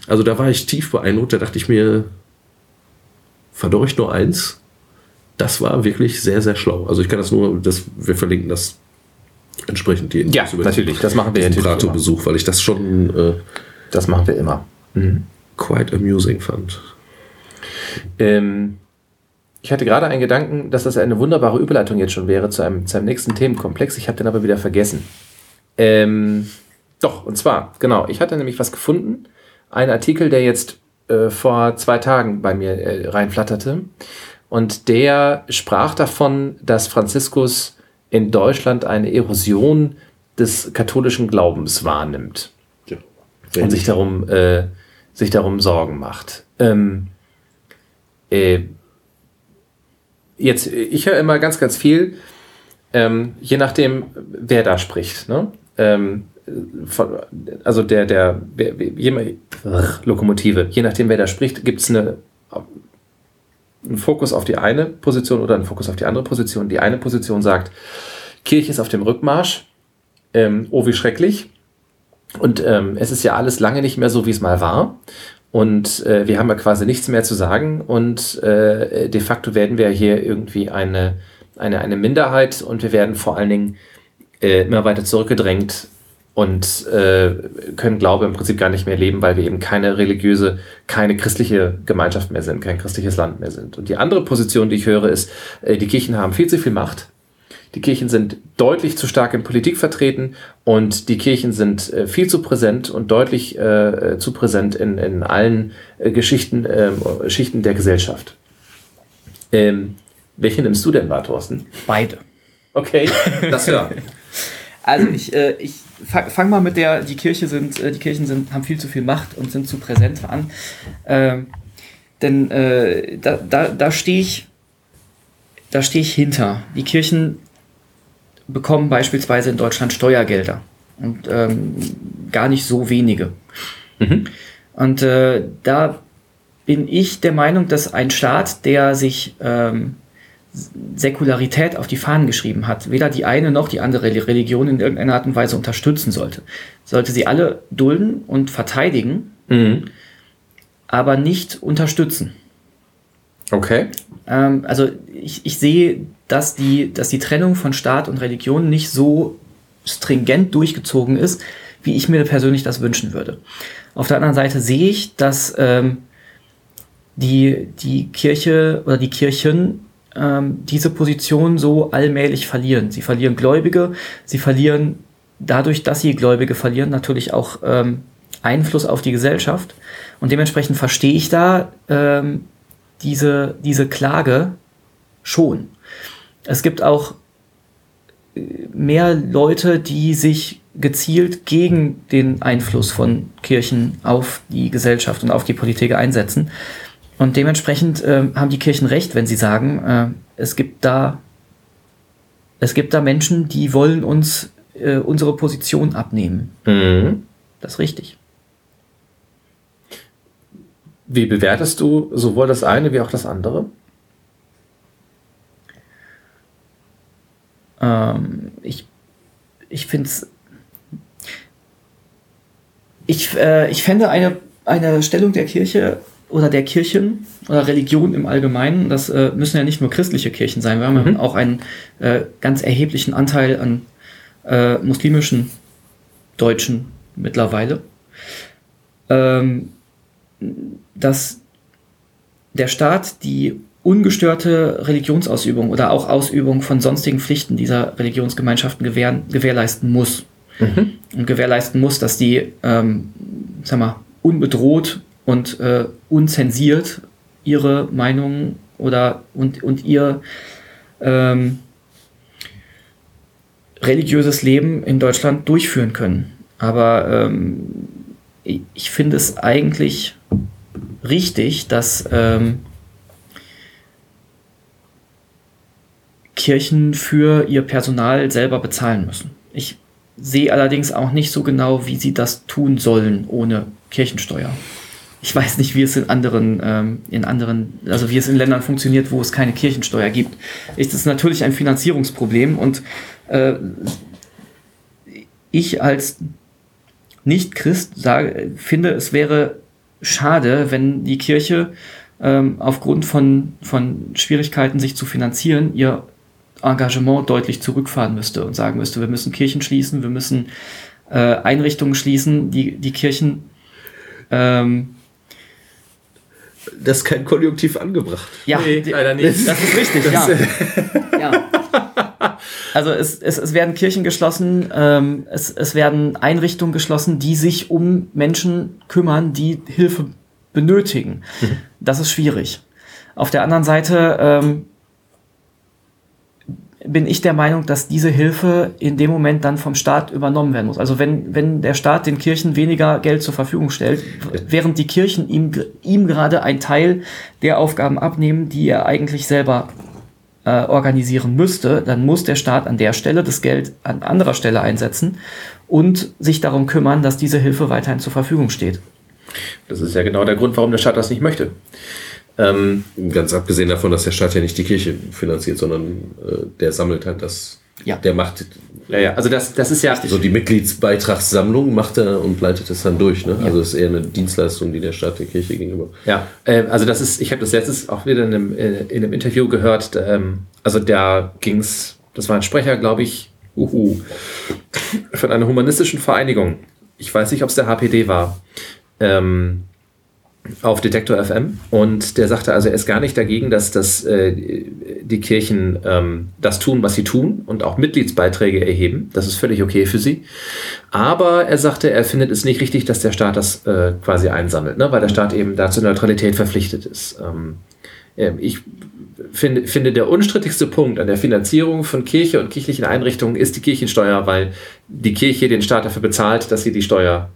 also da war ich tief beeindruckt, da dachte ich mir, verdorcht nur eins, das war wirklich sehr, sehr schlau. Also ich kann das nur, das, wir verlinken das entsprechend hier. Ja, natürlich, das machen wir immer. Prato-Besuch, weil ich das schon äh, Das machen wir immer. quite amusing fand. Ähm, ich hatte gerade einen Gedanken, dass das eine wunderbare Überleitung jetzt schon wäre zu einem, zu einem nächsten Themenkomplex. Ich habe den aber wieder vergessen. Ähm, doch, und zwar, genau, ich hatte nämlich was gefunden. Ein Artikel, der jetzt äh, vor zwei Tagen bei mir äh, reinflatterte. Und der sprach davon, dass Franziskus in Deutschland eine Erosion des katholischen Glaubens wahrnimmt Ja. und sich darum, äh, sich darum Sorgen macht. Ähm, äh, jetzt, ich höre immer ganz, ganz viel, ähm, je nachdem, wer da spricht. Ne? Ähm, von, also der, der, wer- je, Lokomotive, je nachdem, wer da spricht, gibt es eine, einen Fokus auf die eine Position oder einen Fokus auf die andere Position. Die eine Position sagt, Kirche ist auf dem Rückmarsch, ähm, oh wie schrecklich. Und ähm, es ist ja alles lange nicht mehr so, wie es mal war. Und äh, wir haben ja quasi nichts mehr zu sagen. Und äh, de facto werden wir hier irgendwie eine, eine, eine Minderheit und wir werden vor allen Dingen äh, immer weiter zurückgedrängt und äh, können Glaube im Prinzip gar nicht mehr leben, weil wir eben keine religiöse, keine christliche Gemeinschaft mehr sind, kein christliches Land mehr sind. Und die andere Position, die ich höre, ist, äh, die Kirchen haben viel zu viel Macht. Die Kirchen sind deutlich zu stark in Politik vertreten und die Kirchen sind äh, viel zu präsent und deutlich äh, zu präsent in, in allen äh, Geschichten, äh, Schichten der Gesellschaft. Ähm, welche nimmst du denn wahr, Thorsten? Beide. Okay, das ja. Also ich, äh, ich fang mal mit der, die Kirche sind, äh, die Kirchen sind, haben viel zu viel Macht und sind zu präsent an. Ähm, denn äh, da, da, da stehe ich, da stehe ich hinter. Die Kirchen bekommen beispielsweise in Deutschland Steuergelder und ähm, gar nicht so wenige. Mhm. Und äh, da bin ich der Meinung, dass ein Staat, der sich ähm, Säkularität auf die Fahnen geschrieben hat, weder die eine noch die andere Religion in irgendeiner Art und Weise unterstützen sollte. Sollte sie alle dulden und verteidigen, Mhm. aber nicht unterstützen. Okay. Ähm, also ich, ich sehe, dass die, dass die Trennung von Staat und Religion nicht so stringent durchgezogen ist, wie ich mir persönlich das wünschen würde. Auf der anderen Seite sehe ich, dass ähm, die, die Kirche oder die Kirchen ähm, diese Position so allmählich verlieren. Sie verlieren Gläubige, sie verlieren dadurch, dass sie Gläubige verlieren, natürlich auch ähm, Einfluss auf die Gesellschaft. Und dementsprechend verstehe ich da ähm, diese, diese Klage schon. Es gibt auch äh, mehr Leute, die sich gezielt gegen den Einfluss von Kirchen auf die Gesellschaft und auf die Politik einsetzen. Und dementsprechend äh, haben die Kirchen recht, wenn sie sagen, äh, es gibt da es gibt da Menschen, die wollen uns äh, unsere Position abnehmen. Mhm. Das ist richtig. Wie bewertest du sowohl das eine wie auch das andere? Ähm, ich ich finde es. Ich, äh, ich fände eine, eine Stellung der Kirche oder der Kirchen oder Religion im Allgemeinen, das äh, müssen ja nicht nur christliche Kirchen sein, wir haben Mhm. ja auch einen äh, ganz erheblichen Anteil an äh, muslimischen Deutschen mittlerweile, ähm, dass der Staat die ungestörte Religionsausübung oder auch Ausübung von sonstigen Pflichten dieser Religionsgemeinschaften gewähren, gewährleisten muss. Und gewährleisten muss, dass die, ähm, sag mal, unbedroht und äh, unzensiert ihre Meinung oder und, und ihr ähm, religiöses Leben in Deutschland durchführen können. Aber ähm, ich, finde es eigentlich richtig, dass ähm, Kirchen für ihr Personal selber bezahlen müssen. Ich sehe allerdings auch nicht so genau, wie sie das tun sollen ohne Kirchensteuer. Ich weiß nicht, wie es in anderen, ähm, in anderen, also wie es in Ländern funktioniert, wo es keine Kirchensteuer gibt. Ist es natürlich ein Finanzierungsproblem und äh, ich als Nicht-Christ sage, finde, es wäre schade, wenn die Kirche ähm, aufgrund von, von Schwierigkeiten, sich zu finanzieren, ihr Engagement deutlich zurückfahren müsste und sagen müsste, wir müssen Kirchen schließen, wir müssen äh, Einrichtungen schließen, die, die Kirchen ähm, Das ist kein Konjunktiv angebracht. ja, Nee, leider nicht. Das ist richtig, ja. ja. Also es, es, es werden Kirchen geschlossen, ähm, es, es werden Einrichtungen geschlossen, die sich um Menschen kümmern, die Hilfe benötigen. Das ist schwierig. Auf der anderen Seite ähm, bin ich der Meinung, dass diese Hilfe in dem Moment dann vom Staat übernommen werden muss. Also wenn, wenn der Staat den Kirchen weniger Geld zur Verfügung stellt, während die Kirchen ihm, ihm gerade einen Teil der Aufgaben abnehmen, die er eigentlich selber äh, organisieren müsste, dann muss der Staat an der Stelle das Geld an anderer Stelle einsetzen und sich darum kümmern, dass diese Hilfe weiterhin zur Verfügung steht. Das ist ja genau der Grund, warum der Staat das nicht möchte. Ähm, Ganz abgesehen davon, dass der Staat ja nicht die Kirche finanziert, sondern äh, der sammelt halt das Ja. Der macht Ja, ja, also das, das ist ja. so die Mitgliedsbeitragssammlung macht er und leitet es dann durch. Ne? Also es ist eher eine Dienstleistung, die der Staat der Kirche gegenüber. Ja, äh, also das ist, ich habe das letztes auch wieder in einem, äh, in einem Interview gehört, ähm, also da ging's, das war ein Sprecher, glaube ich, uhu, von einer humanistischen Vereinigung. Ich weiß nicht, ob es der HPD war. Ähm, auf Detektor FM und der sagte also, er ist gar nicht dagegen, dass, dass äh, die Kirchen ähm, das tun, was sie tun und auch Mitgliedsbeiträge erheben. Das ist völlig okay für sie. Aber er sagte, er findet es nicht richtig, dass der Staat das äh, quasi einsammelt, ne? weil der Staat eben da zur Neutralität verpflichtet ist. Ähm, ähm, ich finde, finde, der unstrittigste Punkt an der Finanzierung von Kirche und kirchlichen Einrichtungen ist die Kirchensteuer, weil die Kirche den Staat dafür bezahlt, dass sie die Steuer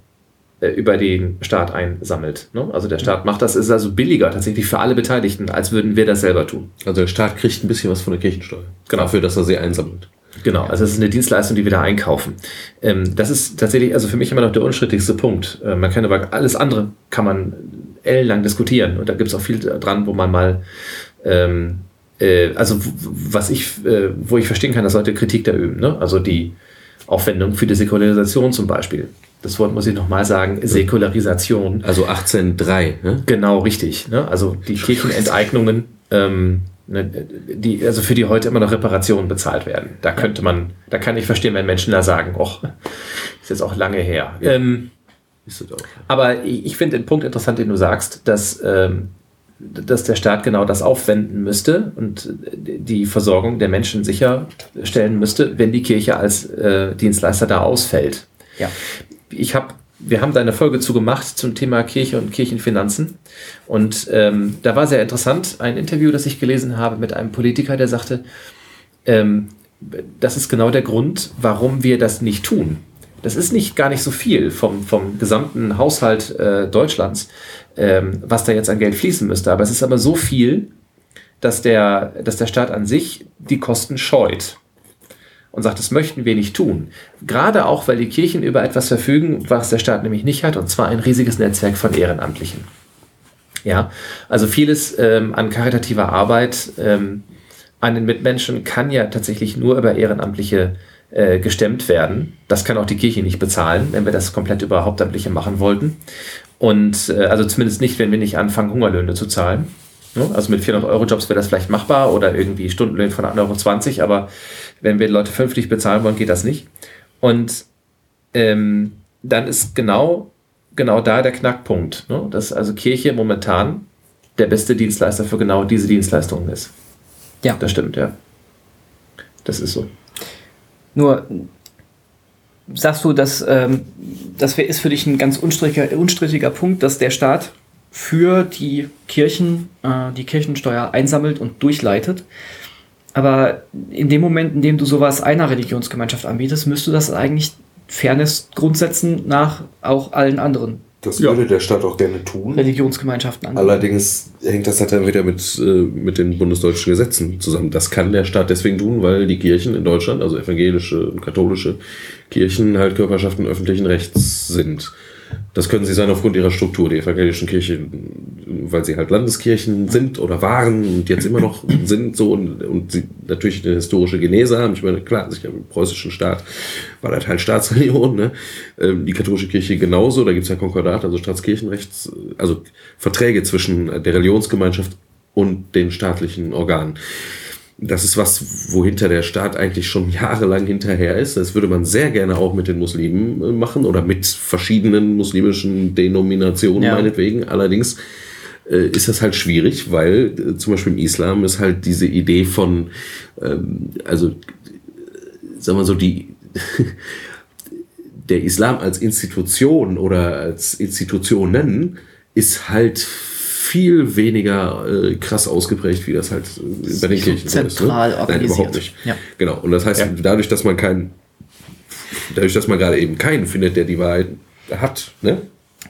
über den Staat einsammelt. Ne? Also der Staat macht das, ist also billiger tatsächlich für alle Beteiligten, als würden wir das selber tun. Also der Staat kriegt ein bisschen was von der Kirchensteuer. Genau. Dafür, dass er sie einsammelt. Genau, also es ist eine Dienstleistung, die wir da einkaufen. Ähm, das ist tatsächlich, also für mich immer noch der unstrittigste Punkt. Äh, man kann aber alles andere kann man ellenlang diskutieren und da gibt es auch viel dran, wo man mal ähm, äh, also was ich, äh, wo ich verstehen kann, dass Leute Kritik da üben. Ne? Also die Aufwendung für die Säkularisation zum Beispiel. Das Wort muss ich nochmal sagen, Säkularisation. Also 1803. Ne? Genau, richtig. Ne? Also die Kirchenenteignungen, ähm, ne, die, also für die heute immer noch Reparationen bezahlt werden. Da könnte man, da kann ich verstehen, wenn Menschen da sagen, och, ist jetzt auch lange her. Ähm, Ist das auch. aber ich, ich finde den Punkt interessant, den du sagst, dass, ähm, dass der Staat genau das aufwenden müsste und die Versorgung der Menschen sicherstellen müsste, wenn die Kirche als äh, Dienstleister da ausfällt. Ja. Ich habe, wir haben da eine Folge zu gemacht zum Thema Kirche und Kirchenfinanzen und ähm, da war sehr interessant ein Interview, das ich gelesen habe mit einem Politiker, der sagte, ähm, das ist genau der Grund, warum wir das nicht tun. Das ist nicht gar nicht so viel vom, vom gesamten Haushalt äh, Deutschlands, ähm, was da jetzt an Geld fließen müsste. Aber es ist aber so viel, dass der, dass der Staat an sich die Kosten scheut und sagt, das möchten wir nicht tun. Gerade auch, weil die Kirchen über etwas verfügen, was der Staat nämlich nicht hat, und zwar ein riesiges Netzwerk von Ehrenamtlichen. Ja, also vieles ähm, an karitativer Arbeit ähm, an den Mitmenschen kann ja tatsächlich nur über Ehrenamtliche äh, gestemmt werden. Das kann auch die Kirche nicht bezahlen, wenn wir das komplett über Hauptamtliche machen wollten. Und äh, also zumindest nicht, wenn wir nicht anfangen, Hungerlöhne zu zahlen. Ne? Also mit 400-Euro-Jobs wäre das vielleicht machbar oder irgendwie Stundenlöhne von 1,20 Euro, aber wenn wir Leute fünftig bezahlen wollen, geht das nicht. Und ähm, dann ist genau, genau da der Knackpunkt, ne? dass also Kirche momentan der beste Dienstleister für genau diese Dienstleistungen ist. Ja. Das stimmt, ja. Das ist so. Nur sagst du, dass ähm, das ist für dich ein ganz unstrittiger, unstrittiger Punkt, dass der Staat für die Kirchen äh, die Kirchensteuer einsammelt und durchleitet. Aber in dem Moment, in dem du sowas einer Religionsgemeinschaft anbietest, müsste das eigentlich Fairness Grundsätzen nach auch allen anderen Das Ja. würde der Staat auch gerne tun. Religionsgemeinschaften anbieten. Allerdings hängt das halt dann wieder mit, äh, mit den bundesdeutschen Gesetzen zusammen. Das kann der Staat deswegen tun, weil die Kirchen in Deutschland, also evangelische und katholische Kirchen, halt Körperschaften öffentlichen Rechts sind. Das können sie sein aufgrund ihrer Struktur. Die evangelischen Kirchen, weil sie halt Landeskirchen sind oder waren und jetzt immer noch sind so und, und sie natürlich eine historische Genese haben. Ich meine, klar, sicher im preußischen Staat war das halt Staatsreligion. Ne? Ähm, Die katholische Kirche genauso. Da gibt es ja Konkordat, also Staatskirchenrechts, also Verträge zwischen der Religionsgemeinschaft und den staatlichen Organen. Das ist was, wohinter der Staat eigentlich schon jahrelang hinterher ist. Das würde man sehr gerne auch mit den Muslimen äh, machen oder mit verschiedenen muslimischen Denominationen Ja. meinetwegen. Allerdings äh, ist das halt schwierig, weil äh, zum Beispiel im Islam ist halt diese Idee von, ähm, also sagen wir so, die der Islam als Institution oder als Institutionen ist halt viel weniger äh, krass ausgeprägt, wie das halt äh, bei den so Kirchen zentral Nein, organisiert. überhaupt nicht. Ja. Genau. Und das heißt, Ja. dadurch, dass man keinen, dadurch, dass man gerade eben keinen findet, der die Wahrheit hat, ne?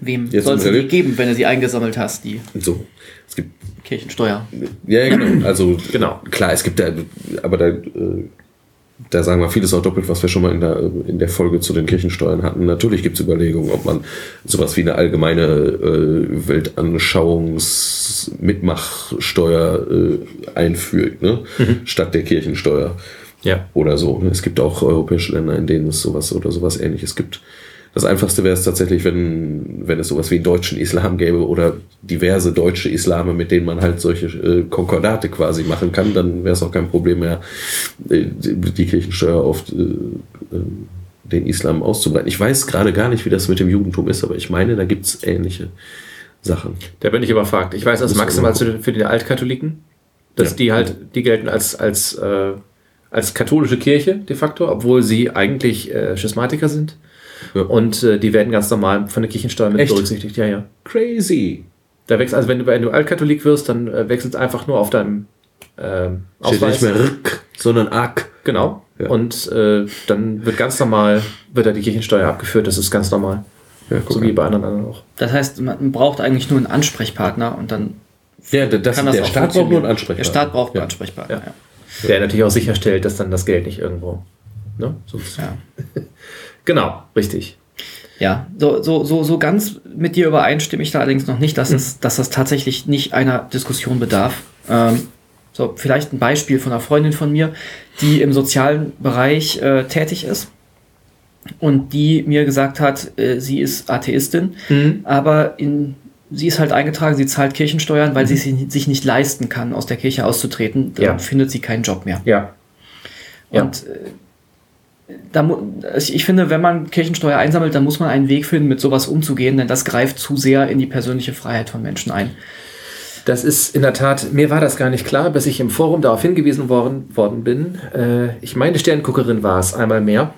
Wem Jetzt du im die geben, wenn du sie eingesammelt hast, die So. Es gibt Kirchensteuer? Ja, ja, genau. Also Genau. klar, es gibt da, aber da, äh, da sagen wir vieles auch doppelt, was wir schon mal in der, in der Folge zu den Kirchensteuern hatten. Natürlich gibt es Überlegungen, ob man sowas wie eine allgemeine äh, Weltanschauungs-Mitmachsteuer äh, einführt, ne? statt der Kirchensteuer. Ja. oder so. Es gibt auch europäische Länder, in denen es sowas oder sowas ähnliches gibt. Das einfachste wäre es tatsächlich, wenn, wenn es sowas wie einen deutschen Islam gäbe oder diverse deutsche Islame, mit denen man halt solche äh, Konkordate quasi machen kann, dann wäre es auch kein Problem mehr, äh, die, Kirchensteuer auf äh, äh, den Islam auszubreiten. Ich weiß gerade gar nicht, wie das mit dem Judentum ist, aber ich meine, da gibt es ähnliche Sachen. Da bin ich überfragt. Ich weiß das maximal für die Altkatholiken, dass Ja. die halt, die gelten als, als, äh, als katholische Kirche de facto, obwohl sie eigentlich äh, Schismatiker sind. Ja. Und äh, die werden ganz normal von der Kirchensteuer mit Echt? berücksichtigt. Ja, ja. Crazy. Da wechselt, also wenn du, wenn du Altkatholik wirst, dann äh, wechselt einfach nur auf deinem ähm, Steht Ausweis. nicht mehr Rk, sondern Ak. Genau. Ja. Und äh, dann wird ganz normal, wird da die Kirchensteuer abgeführt. Das ist ganz normal. Ja, So wie bei anderen anderen auch. Das heißt, man braucht eigentlich nur einen Ansprechpartner und dann Ja, das, kann das der auch Staat braucht nur einen. Ansprechpartner. Der Staat braucht einen ja. Ansprechpartner. Ja. Ja. Der natürlich auch sicherstellt, dass dann das Geld nicht irgendwo. Ne? So Ja. Genau, richtig. Ja, so, so, so, so ganz mit dir überein stimme ich da allerdings noch nicht, dass, es, dass das tatsächlich nicht einer Diskussion bedarf. Ähm, so, vielleicht ein Beispiel von einer Freundin von mir, die im sozialen Bereich äh, tätig ist und die mir gesagt hat, äh, sie ist Atheistin, aber in, sie ist halt eingetragen, sie zahlt Kirchensteuern, weil sie sie sich nicht leisten kann, aus der Kirche auszutreten. Dann Ja. findet sie keinen Job mehr. Ja. Ja. Und äh, da, ich finde, wenn man Kirchensteuer einsammelt, dann muss man einen Weg finden, mit sowas umzugehen, denn das greift zu sehr in die persönliche Freiheit von Menschen ein. Das ist in der Tat, mir war das gar nicht klar, bis ich im Forum darauf hingewiesen worden, worden bin. Äh, ich meine, Sternguckerin war es einmal mehr,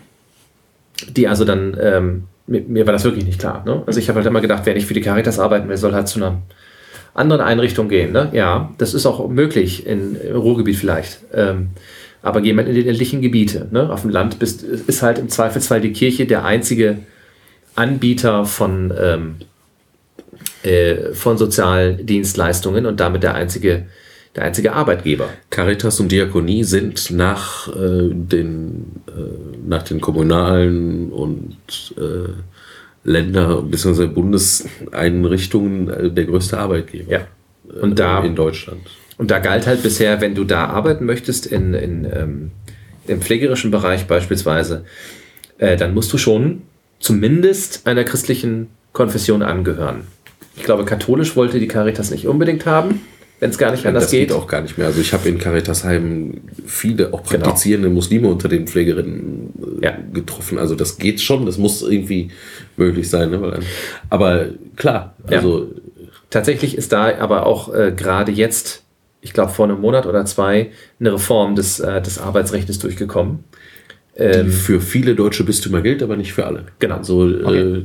die also dann, ähm, mir, mir war das wirklich nicht klar. Ne? Also ich habe halt immer gedacht, wer nicht für die Caritas arbeiten will, soll halt zu einer anderen Einrichtung gehen. Ne? Ja, das ist auch möglich, in, im Ruhrgebiet vielleicht. Ähm, aber jemand in die ländlichen Gebiete, ne? auf dem Land bist, ist halt im Zweifelsfall die Kirche der einzige Anbieter von, ähm, äh, von Sozialdienstleistungen und damit der einzige, der einzige Arbeitgeber. Caritas und Diakonie sind nach, äh, den, äh, nach den kommunalen und äh, Länder- bzw. Bundeseinrichtungen äh, der größte Arbeitgeber Ja. Und da, in Deutschland. Und da galt halt bisher, wenn du da arbeiten möchtest, in, in, ähm, im pflegerischen Bereich beispielsweise, äh, dann musst du schon zumindest einer christlichen Konfession angehören. Ich glaube, katholisch wollte die Caritas nicht unbedingt haben, wenn es gar nicht anders das geht. geht. auch gar nicht mehr. Also ich habe in Caritasheim viele auch praktizierende Muslime unter den Pflegerinnen äh, Ja. getroffen. Also das geht schon, das muss irgendwie möglich sein. Ne? Aber klar, Ja. also Tatsächlich ist da aber auch äh, gerade jetzt, ich glaube vor einem Monat oder zwei, eine Reform des, äh, des Arbeitsrechts durchgekommen. die für viele deutsche Bistümer gilt, aber nicht für alle. Genau. Also äh, äh,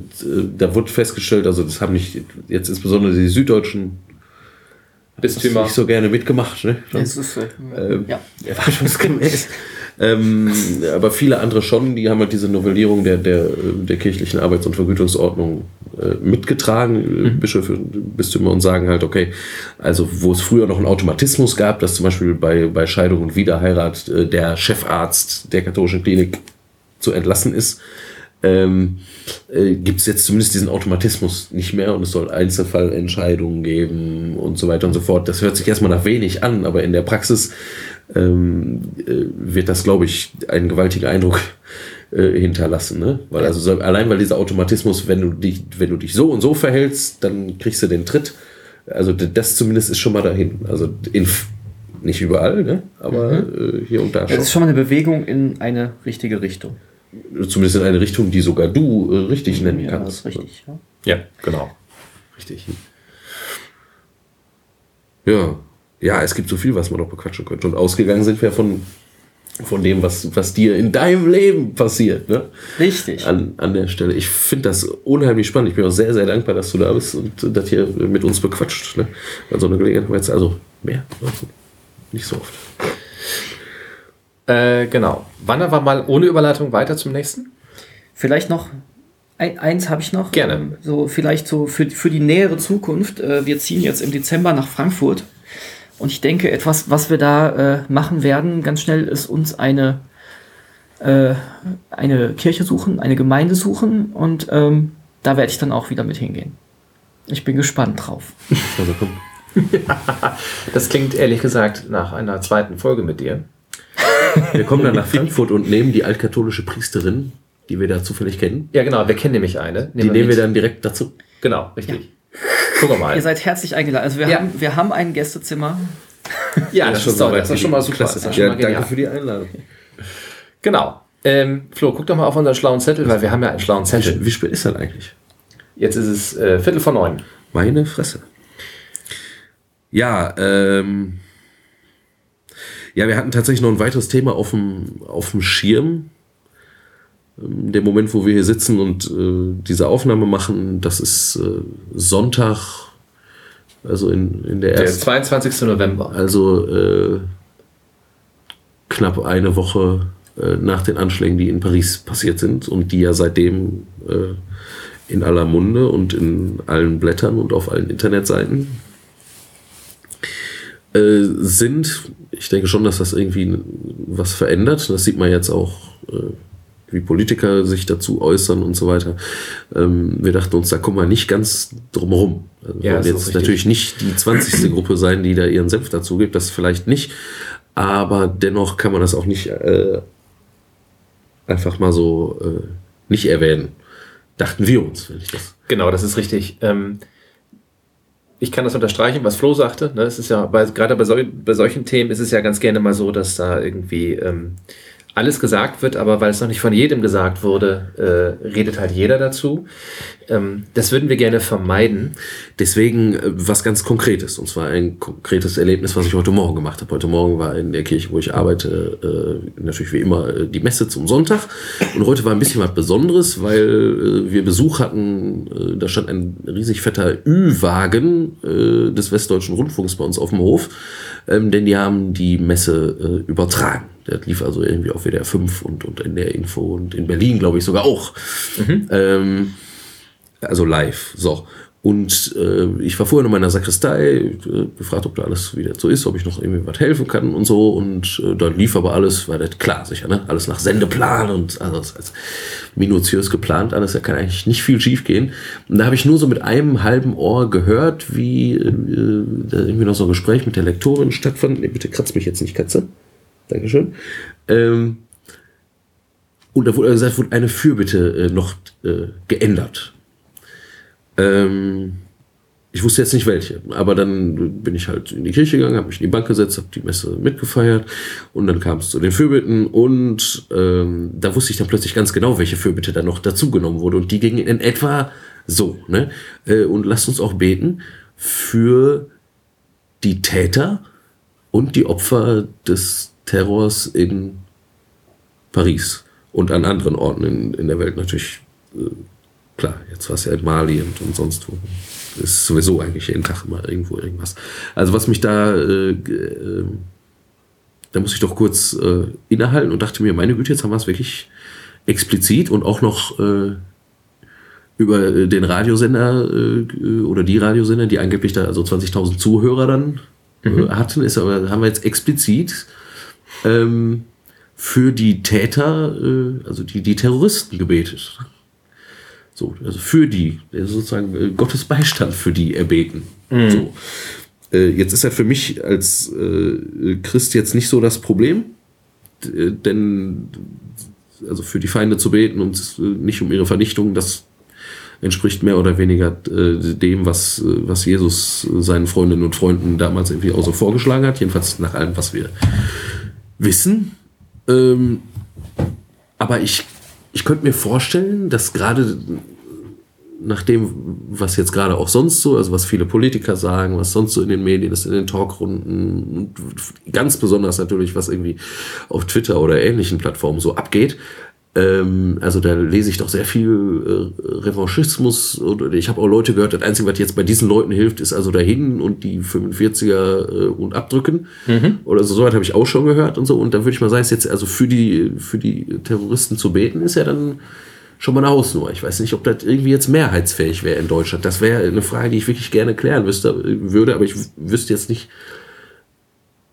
da wurde festgestellt, also das haben nicht jetzt insbesondere die süddeutschen Bistümer. nicht so gerne mitgemacht, ne? Das ist, äh, ja. erwartungsgemäß. ähm, aber viele andere schon, die haben halt diese Novellierung der, der, der kirchlichen Arbeits- und Vergütungsordnung äh, mitgetragen, äh, Bischöfe, Bistümer, und sagen halt, okay, also wo es früher noch einen Automatismus gab, dass zum Beispiel bei, bei Scheidung und Wiederheirat äh, der Chefarzt der katholischen Klinik zu entlassen ist, ähm, äh, gibt es jetzt zumindest diesen Automatismus nicht mehr und es soll Einzelfallentscheidungen geben und so weiter und so fort. Das hört sich erstmal nach wenig an, aber in der Praxis ähm, äh, wird das, glaube ich, einen gewaltigen Eindruck äh, hinterlassen. Ne? Weil also so, allein weil dieser Automatismus, wenn du dich, wenn du dich so und so verhältst, dann kriegst du den Tritt. Also das zumindest ist schon mal dahin. Also in, nicht überall, ne? aber äh, hier und da Das schon. ist schon mal eine Bewegung in eine richtige Richtung. Zumindest in eine Richtung, die sogar du äh, richtig nennen Ja, kannst. das ist richtig. Ja. Ja, genau. Richtig. Ja. Ja, es gibt so viel, was man noch bequatschen könnte. Und ausgegangen sind wir von, von dem, was, was dir in deinem Leben passiert. Ne? Richtig. An, an der Stelle. Ich finde das unheimlich spannend. Ich bin auch sehr, sehr dankbar, dass du da bist und das hier mit uns bequatscht. Ne? So eine Gelegenheit haben wir jetzt also mehr. Also nicht so oft. Äh, genau. Wandern wir mal ohne Überleitung weiter zum nächsten? Vielleicht noch ein, eins habe ich noch. Gerne. So vielleicht so für, für die nähere Zukunft. Äh, wir ziehen jetzt im Dezember nach Frankfurt. Und ich denke, etwas, was wir da äh, machen werden, ganz schnell, ist uns eine, äh, eine Kirche suchen, eine Gemeinde suchen. Und ähm, da werde ich dann auch wieder mit hingehen. Ich bin gespannt drauf. Also komm. Das klingt ehrlich gesagt nach einer zweiten Folge mit dir. Wir kommen dann nach Frankfurt und nehmen die altkatholische Priesterin, die wir da zufällig kennen. Ja, genau, wir kennen nämlich eine. Die nehmen wir dann direkt dazu. Genau, richtig. Gucken wir mal. Ihr seid herzlich eingeladen. Also wir, Ja. haben, wir haben ein Gästezimmer. ja, das, ist, doch, das ist schon mal super. Klasse. Das ist schon mal genial. danke für die Einladung. Genau. Ähm, Flo, guck doch mal auf unseren schlauen Zettel, weil wir haben ja einen schlauen Zettel. Wie spät ist das eigentlich? Jetzt ist es äh, Viertel vor neun. Meine Fresse. Ja, ähm. Ja, wir hatten tatsächlich noch ein weiteres Thema auf dem, auf dem Schirm. Ähm, Der Moment, wo wir hier sitzen und äh, diese Aufnahme machen, das ist äh, Sonntag, also in, in der Der ersten, 22. November. also äh, knapp eine Woche äh, nach den Anschlägen, die in Paris passiert sind und die ja seitdem äh, in aller Munde und in allen Blättern und auf allen Internetseiten äh, sind. Ich denke schon, dass das irgendwie was verändert. Das sieht man jetzt auch, wie Politiker sich dazu äußern und so weiter. Ähm, wir dachten uns, da kommen wir nicht ganz drum herum. Also Ja, jetzt natürlich nicht die 20. Gruppe sein, die da ihren Senf dazu gibt, das vielleicht nicht. Aber dennoch kann man das auch nicht äh, einfach mal so äh, nicht erwähnen. Dachten wir uns, wenn ich das. Genau, das ist richtig. Ähm, ich kann das unterstreichen, was Flo sagte. Ne? Es ist ja, bei, gerade bei, sol bei solchen Themen ist es ja ganz gerne mal so, dass da irgendwie ähm, alles gesagt wird, aber weil es noch nicht von jedem gesagt wurde, äh, redet halt jeder dazu. Ähm, das würden wir gerne vermeiden. Deswegen äh, was ganz Konkretes. Und zwar ein konkretes Erlebnis, was ich heute Morgen gemacht habe. Heute Morgen war in der Kirche, wo ich arbeite, äh, natürlich wie immer äh, die Messe zum Sonntag. Und heute war ein bisschen was Besonderes, weil wir Besuch hatten. Da stand ein riesig fetter Ü-Wagen des Westdeutschen Rundfunks bei uns auf dem Hof. Ähm, denn die haben die Messe übertragen. Der lief also irgendwie auf WDR 5 und, und in der Info und in Berlin, glaube ich, sogar auch. Ähm, also live. So. Und äh, ich war vorher in meiner Sakristei, äh, gefragt, ob da alles wieder so ist, ob ich noch irgendwie was helfen kann und so. Und äh, dann lief aber alles, war das klar, sicher, ne? Alles nach Sendeplan und alles als minutiös geplant, alles, da kann eigentlich nicht viel schief gehen. Und da habe ich nur so mit einem halben Ohr gehört, wie äh, da irgendwie noch so ein Gespräch mit der Lektorin stattfand. Nee, bitte kratzt mich jetzt nicht, Katze. Dankeschön. Ähm, und da wurde gesagt, wurde eine Fürbitte äh, noch äh, geändert. Ähm, ich wusste jetzt nicht welche, aber dann bin ich halt in die Kirche gegangen, habe mich in die Bank gesetzt, habe die Messe mitgefeiert und dann kam es zu den Fürbitten und ähm, da wusste ich dann plötzlich ganz genau, welche Fürbitte dann noch dazugenommen wurde und die gingen in etwa so. Ne? Äh, und lasst uns auch beten für die Täter und die Opfer des Terrors in Paris und an anderen Orten in, in der Welt natürlich. Äh, klar, jetzt war es ja in Mali und, und sonst wo. Ist sowieso eigentlich jeden Tag immer irgendwo irgendwas. Also was mich da, äh, äh, da muss ich doch kurz äh, innehalten und dachte mir, meine Güte, jetzt haben wir es wirklich explizit und auch noch äh, über den Radiosender äh, oder die Radiosender, die angeblich da also 20.000 Zuhörer dann äh, hatten, ist aber haben wir jetzt explizit ähm, für die Täter, also die, die Terroristen gebetet. So, also für die, sozusagen äh, Gottes Beistand für die erbeten. So. Äh, jetzt ist ja für mich als äh, Christ jetzt nicht so das Problem, denn also für die Feinde zu beten und nicht um ihre Vernichtung, das entspricht mehr oder weniger äh, dem, was, was Jesus seinen Freundinnen und Freunden damals irgendwie auch so vorgeschlagen hat, jedenfalls nach allem, was wir wissen. Ähm, aber ich, ich könnte mir vorstellen, dass gerade nach dem, was jetzt gerade auch sonst so, also was viele Politiker sagen, was sonst so in den Medien ist, in den Talkrunden, und ganz besonders natürlich, was irgendwie auf Twitter oder ähnlichen Plattformen so abgeht. Ähm, also da lese ich doch sehr viel äh, Revanchismus und ich habe auch Leute gehört, das Einzige, was jetzt bei diesen Leuten hilft, ist also dahin und die 45er äh, und abdrücken. Oder so, so habe ich auch schon gehört und so. Und da würde ich mal sagen, ist jetzt also für die, für die Terroristen zu beten, ist ja dann schon mal eine Hausnummer. Ich weiß nicht, ob das irgendwie jetzt mehrheitsfähig wäre in Deutschland. Das wäre eine Frage, die ich wirklich gerne klären wüsste, würde, aber ich wüsste jetzt nicht,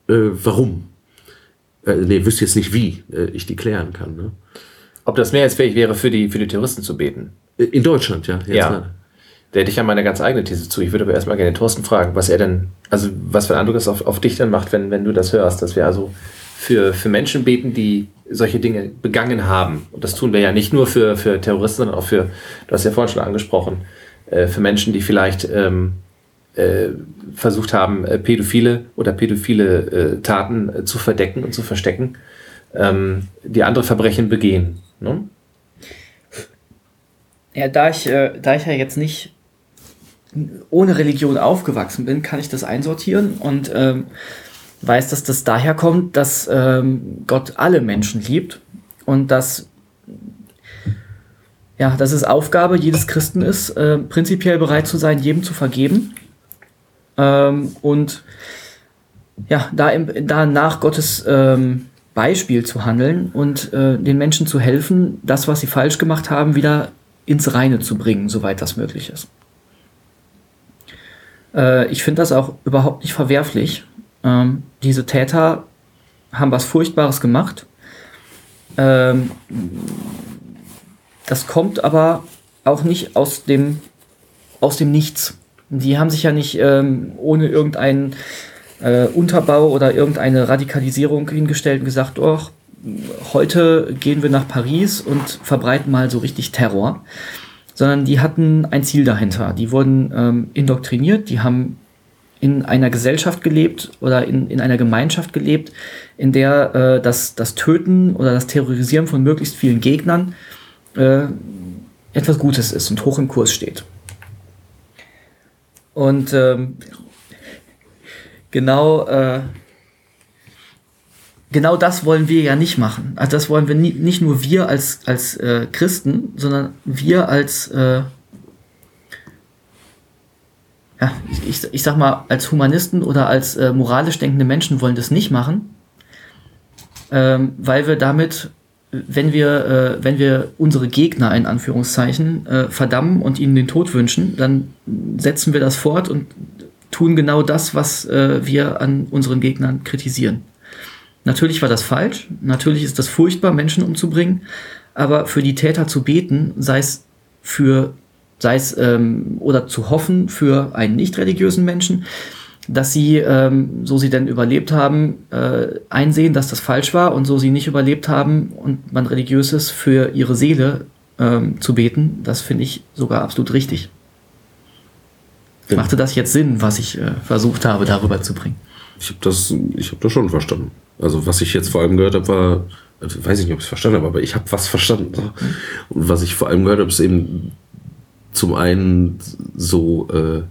äh, warum. Äh, nee, wüsste jetzt nicht, wie äh, ich die klären kann. Ne? Ob das mehrheitsfähig wäre, für die, für die Terroristen zu beten. Äh, In Deutschland, ja. Ja. gerade. Da hätte ich ja meine ganz eigene These zu. Ich würde aber erstmal gerne den Thorsten fragen, was er denn, also was für einen Eindruck das auf, auf dich dann macht, wenn, wenn du das hörst, dass wir also für, für Menschen beten, die solche Dinge begangen haben. Und das tun wir ja nicht nur für, für Terroristen, sondern auch für, du hast ja vorhin schon angesprochen, äh, für Menschen, die vielleicht ähm, äh, versucht haben, äh, pädophile oder pädophile äh, Taten äh, zu verdecken und zu verstecken, ähm, die andere Verbrechen begehen. Ne? Ja, da ich, äh, da ich ja jetzt nicht ohne Religion aufgewachsen bin, kann ich das einsortieren und ähm, weiß, dass das daher kommt, dass ähm, Gott alle Menschen liebt und dass ja, dass es Aufgabe jedes Christen ist, äh, prinzipiell bereit zu sein, jedem zu vergeben. Ähm, und ja, da, im, da nach Gottes ähm, Beispiel zu handeln und äh, den Menschen zu helfen, das, was sie falsch gemacht haben, wieder ins Reine zu bringen, soweit das möglich ist. Äh, ich finde das auch überhaupt nicht verwerflich. Ähm, diese Täter haben was Furchtbares gemacht. Ähm, das kommt aber auch nicht aus dem, aus dem Nichts. Die haben sich ja nicht ähm, ohne irgendeinen äh, Unterbau oder irgendeine Radikalisierung hingestellt und gesagt, oh, heute gehen wir nach Paris und verbreiten mal so richtig Terror, sondern die hatten ein Ziel dahinter. Die wurden ähm, indoktriniert, die haben in einer Gesellschaft gelebt oder in, in einer Gemeinschaft gelebt, in der äh, das, das Töten oder das Terrorisieren von möglichst vielen Gegnern äh, etwas Gutes ist und hoch im Kurs steht. Und ähm, genau, äh, genau das wollen wir ja nicht machen. Also das wollen wir nie, nicht nur wir als, als äh, Christen, sondern wir als äh, ja, ich, ich sag mal, als Humanisten oder als äh, moralisch denkende Menschen wollen das nicht machen, ähm, weil wir damit, wenn wir, äh, wenn wir unsere Gegner in Anführungszeichen äh, verdammen und ihnen den Tod wünschen, dann setzen wir das fort und tun genau das, was äh, wir an unseren Gegnern kritisieren. Natürlich war das falsch, natürlich ist das furchtbar, Menschen umzubringen, aber für die Täter zu beten, sei es für sei es ähm, oder zu hoffen für einen nicht religiösen Menschen, dass sie, ähm, so sie denn überlebt haben, äh, einsehen, dass das falsch war und so sie nicht überlebt haben und man religiös ist, für ihre Seele ähm, zu beten, das finde ich sogar absolut richtig. Ja. Machte das jetzt Sinn, was ich äh, versucht habe, darüber zu bringen? Ich habe das, ich habe das schon verstanden. Also was ich jetzt vor allem gehört habe, war, also weiß ich nicht, ob ich es verstanden habe, aber ich habe was verstanden. Und was ich vor allem gehört habe, ist eben zum einen so äh,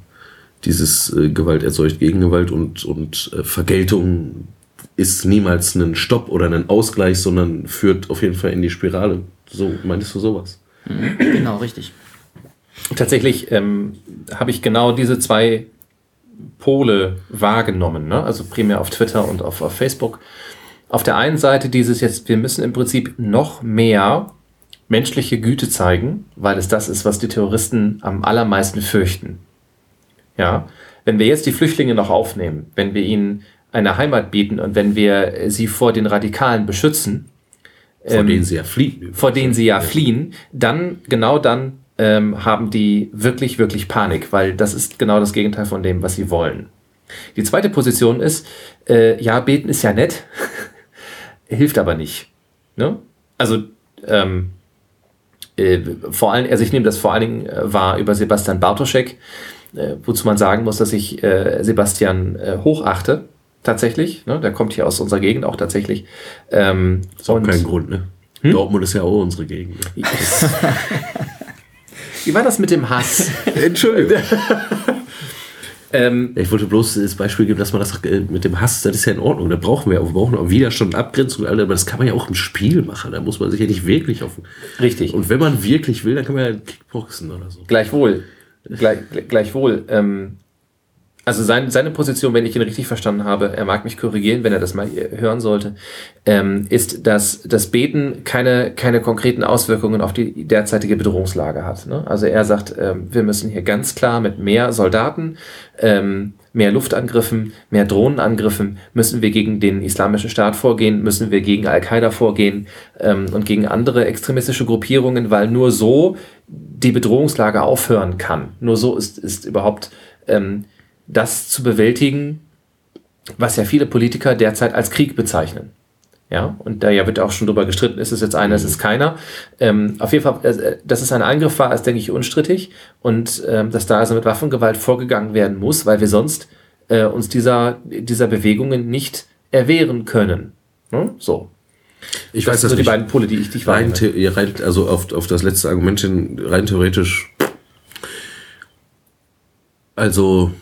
dieses äh, Gewalt erzeugt Gegengewalt und, und äh, Vergeltung ist niemals ein Stopp oder ein Ausgleich, sondern führt auf jeden Fall in die Spirale. So meinst du sowas? Mhm. Genau, richtig. Tatsächlich ähm, habe ich genau diese zwei Pole wahrgenommen, ne? also primär auf Twitter und auf, auf Facebook. Auf der einen Seite dieses jetzt, wir müssen im Prinzip noch mehr menschliche Güte zeigen, weil es das ist, was die Terroristen am allermeisten fürchten. Ja, wenn wir jetzt die Flüchtlinge noch aufnehmen, wenn wir ihnen eine Heimat bieten und wenn wir sie vor den Radikalen beschützen, vor ähm, denen sie ja fliehen, vor denen sie ja fliehen, dann genau dann ähm, haben die wirklich wirklich Panik, weil das ist genau das Gegenteil von dem, was sie wollen. Die zweite Position ist, äh, ja, beten ist ja nett, hilft aber nicht. Ne? Also ähm, äh, vor allem, also ich nehme das vor allen Dingen äh, wahr über Sebastian Bartoschek, äh, wozu man sagen muss, dass ich äh, Sebastian äh, hochachte, tatsächlich. Ne? Der kommt hier aus unserer Gegend auch tatsächlich. Ähm, ist auch kein Grund, ne? Hm? Dortmund ist ja auch unsere Gegend. Ne? Wie war das mit dem Hass? Entschuldigung. Ähm, ich wollte bloß das Beispiel geben, dass man das äh, mit dem Hass, das ist ja in Ordnung. Da brauchen wir, wir brauchen auch Widerstand, Abgrenzung, aber das kann man ja auch im Spiel machen. Da muss man sich ja nicht wirklich auf. Richtig. Und wenn man wirklich will, dann kann man ja Kickboxen oder so. Gleichwohl. Gleich, gleichwohl. Ähm, also sein, seine Position, wenn ich ihn richtig verstanden habe, er mag mich korrigieren, wenn er das mal hören sollte, ähm, ist, dass das Beten keine, keine konkreten Auswirkungen auf die derzeitige Bedrohungslage hat. Ne? Also er sagt, ähm, wir müssen hier ganz klar mit mehr Soldaten, ähm, mehr Luftangriffen, mehr Drohnenangriffen, müssen wir gegen den Islamischen Staat vorgehen, müssen wir gegen Al-Qaida vorgehen ähm, und gegen andere extremistische Gruppierungen, weil nur so die Bedrohungslage aufhören kann. Nur so ist, ist überhaupt ähm, das zu bewältigen, was ja viele Politiker derzeit als Krieg bezeichnen. Ja, und da ja wird auch schon drüber gestritten, ist es jetzt einer, ist es keiner. Ähm, auf jeden Fall, äh, dass es ein Angriff war, ist, denke ich, unstrittig. Und ähm, dass da also mit Waffengewalt vorgegangen werden muss, weil wir sonst äh, uns dieser, dieser Bewegungen nicht erwehren können. Hm? So. Ich Das weiß sind das so die nicht. beiden Pole, die ich dich Rein, rein, also auf, auf das letzte Argument hin, rein theoretisch. Also,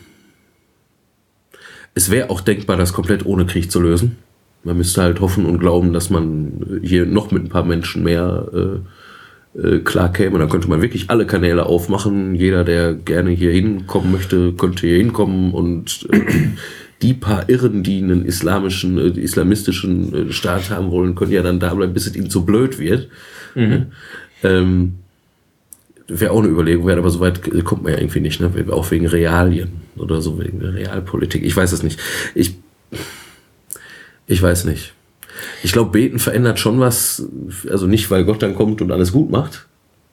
es wäre auch denkbar, das komplett ohne Krieg zu lösen. Man müsste halt hoffen und glauben, dass man hier noch mit ein paar Menschen mehr äh, äh, klar käme. Dann könnte man wirklich alle Kanäle aufmachen. Jeder, der gerne hier hinkommen möchte, könnte hier hinkommen und äh, die paar Irren, die einen islamischen, äh, islamistischen äh, Staat haben wollen, können ja dann da bleiben, bis es ihnen zu blöd wird. Ähm, wäre auch eine Überlegung wert, aber so weit kommt man ja irgendwie nicht, ne? Auch wegen Realien oder so, wegen der Realpolitik. Ich weiß es nicht. Ich, ich weiß nicht. Ich glaube, Beten verändert schon was, also nicht, weil Gott dann kommt und alles gut macht,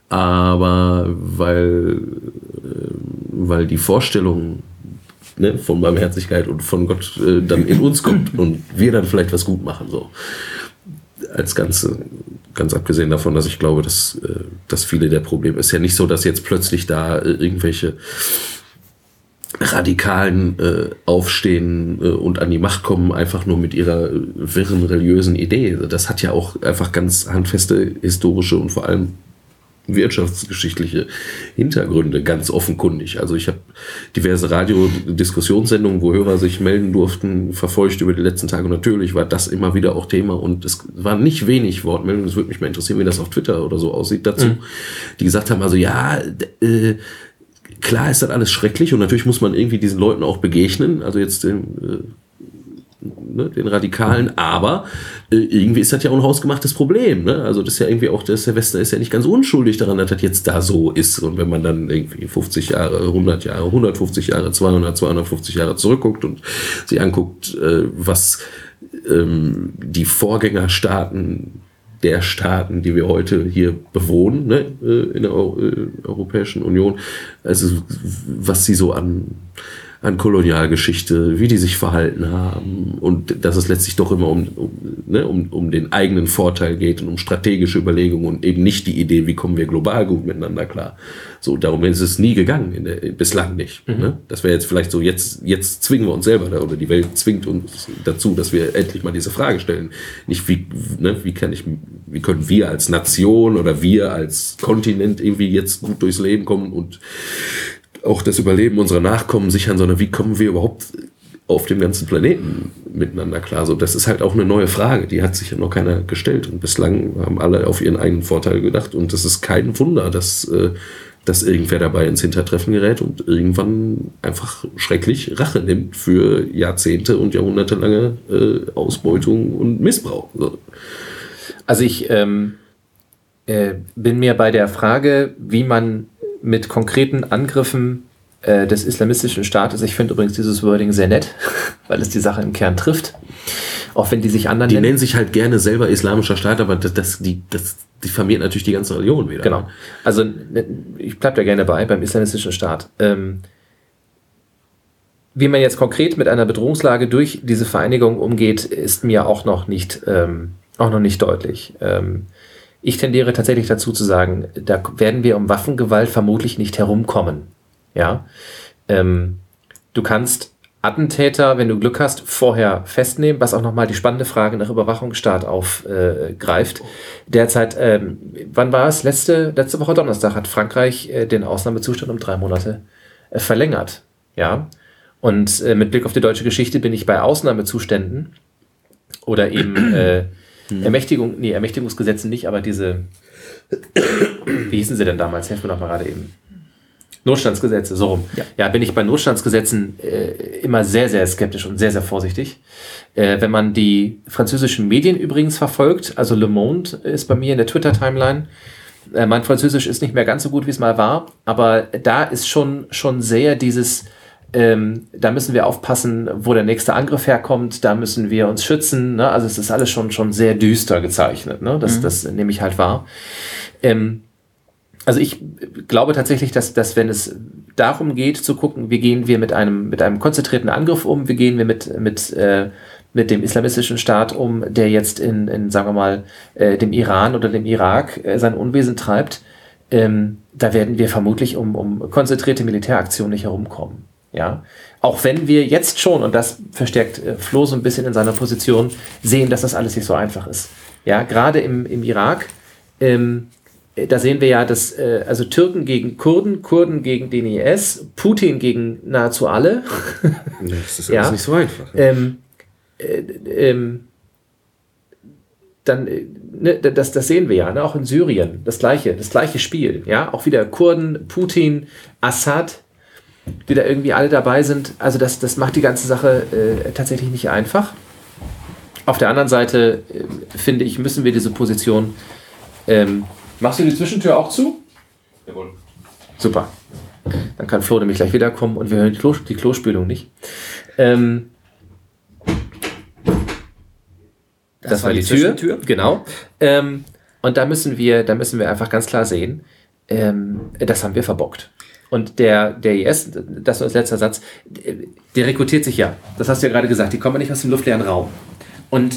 aber weil, äh, weil die Vorstellung ne, von Barmherzigkeit und von Gott äh, dann in uns kommt und wir dann vielleicht was gut machen. So. Als Ganze, ganz abgesehen davon, dass ich glaube, dass, äh, dass viele der Probleme ist ja nicht so, dass jetzt plötzlich da äh, irgendwelche Radikalen äh, aufstehen äh, und an die Macht kommen, einfach nur mit ihrer äh, wirren religiösen Idee. Das hat ja auch einfach ganz handfeste historische und vor allem wirtschaftsgeschichtliche Hintergründe, ganz offenkundig. Also ich habe diverse Radiodiskussionssendungen, wo Hörer sich melden durften, verfolgt über die letzten Tage. Und natürlich war das immer wieder auch Thema und es waren nicht wenig Wortmeldungen. Es würde mich mal interessieren, wie das auf Twitter oder so aussieht dazu, die gesagt haben, also ja, äh, klar ist das alles schrecklich und natürlich muss man irgendwie diesen Leuten auch begegnen, also jetzt äh, ne, den Radikalen, aber äh, irgendwie ist das ja auch ein hausgemachtes Problem. Ne? Also das ist ja irgendwie auch, der Silvester ist ja nicht ganz unschuldig daran, dass das jetzt da so ist. Und wenn man dann irgendwie 50 Jahre, 100 Jahre, 150 Jahre, 200, 250 Jahre zurückguckt und sich anguckt, äh, was ähm, die Vorgängerstaaten der Staaten, die wir heute hier bewohnen, ne, äh, in der Eu äh, Europäischen Union, also was sie so an, an Kolonialgeschichte, wie die sich verhalten haben und dass es letztlich doch immer um, um, ne, um, um den eigenen Vorteil geht und um strategische Überlegungen und eben nicht die Idee, wie kommen wir global gut miteinander klar. So, darum ist es nie gegangen, der, bislang nicht. Ne? Das wäre jetzt vielleicht so, jetzt, jetzt zwingen wir uns selber da, oder die Welt zwingt uns dazu, dass wir endlich mal diese Frage stellen. Nicht wie, ne, wie kann ich, wie können wir als Nation oder wir als Kontinent irgendwie jetzt gut durchs Leben kommen und auch das Überleben unserer Nachkommen sichern, sondern wie kommen wir überhaupt auf dem ganzen Planeten miteinander klar? So, das ist halt auch eine neue Frage, die hat sich ja noch keiner gestellt. Und bislang haben alle auf ihren eigenen Vorteil gedacht. Und das ist kein Wunder, dass, äh, dass irgendwer dabei ins Hintertreffen gerät und irgendwann einfach schrecklich Rache nimmt für Jahrzehnte und jahrhundertelange äh, Ausbeutung und Missbrauch. So. Also ich ähm, äh, bin mir bei der Frage, wie man mit konkreten Angriffen äh, des islamistischen Staates, ich finde übrigens dieses Wording sehr nett, weil es die Sache im Kern trifft, auch wenn die sich anderen Die nennen. nennen sich halt gerne selber islamischer Staat, aber das, das, die, das diffamiert natürlich die ganze Religion wieder. Genau. Also ne, ich bleibe da gerne bei, beim islamistischen Staat. Ähm, wie man jetzt konkret mit einer Bedrohungslage durch diese Vereinigung umgeht, ist mir auch noch nicht, ähm, auch noch nicht deutlich. Ähm, ich tendiere tatsächlich dazu zu sagen, da werden wir um Waffengewalt vermutlich nicht herumkommen. Ja, ähm, du kannst Attentäter, wenn du Glück hast, vorher festnehmen, was auch nochmal die spannende Frage nach Überwachungsstaat aufgreift. Derzeit, ähm, wann war es? Letzte, letzte Woche Donnerstag hat Frankreich äh, den Ausnahmezustand um drei Monate äh, verlängert. Ja. Und äh, mit Blick auf die deutsche Geschichte bin ich bei Ausnahmezuständen oder eben äh, Ermächtigung, nee, Ermächtigungsgesetzen nicht, aber diese, wie hießen sie denn damals? Helfen wir noch mal gerade eben. Notstandsgesetze, so rum. Ja. Ja, bin ich bei Notstandsgesetzen äh, immer sehr, sehr skeptisch und sehr, sehr vorsichtig. Äh, wenn man die französischen Medien übrigens verfolgt, also Le Monde ist bei mir in der Twitter-Timeline, äh, mein Französisch ist nicht mehr ganz so gut, wie es mal war, aber da ist schon, schon sehr dieses, ähm, da müssen wir aufpassen, wo der nächste Angriff herkommt, da müssen wir uns schützen. Ne? Also es ist alles schon, schon sehr düster gezeichnet. Ne? Das, das nehme ich halt wahr. Ähm, also ich glaube tatsächlich, dass, dass wenn es darum geht zu gucken, wie gehen wir mit einem, mit einem konzentrierten Angriff um, wie gehen wir mit, mit, äh, mit dem islamistischen Staat um, der jetzt in, in sagen wir mal, äh, dem Iran oder dem Irak äh, sein Unwesen treibt, ähm, da werden wir vermutlich um, um konzentrierte Militäraktionen nicht herumkommen. Ja, auch wenn wir jetzt schon, und das verstärkt äh, Flo so ein bisschen in seiner Position, sehen, dass das alles nicht so einfach ist. Ja, gerade im, im Irak, ähm, äh, da sehen wir ja, dass äh, also Türken gegen Kurden, Kurden gegen den IS, Putin gegen nahezu alle. Das ist alles Ja. nicht so einfach. ähm, äh, ähm, dann, äh, ne, das, das sehen wir ja, ne? auch in Syrien, das gleiche, das gleiche Spiel, ja, auch wieder Kurden, Putin, Assad, die da irgendwie alle dabei sind. Also das, das macht die ganze Sache äh, tatsächlich nicht einfach. Auf der anderen Seite äh, finde ich, müssen wir diese Position. Ähm, machst du die Zwischentür auch zu? Jawohl. Super. Dann kann Flo nämlich gleich wiederkommen und wir hören die, Klo, die Klospülung nicht. Ähm, das, war die, Tür. Zwischentür. Genau. Ähm, und da müssen wir, da müssen wir einfach ganz klar sehen, ähm, das haben wir verbockt. Und der, der IS, das als letzter Satz, der rekrutiert sich ja. Das hast du ja gerade gesagt, die kommen ja nicht aus dem luftleeren Raum. Und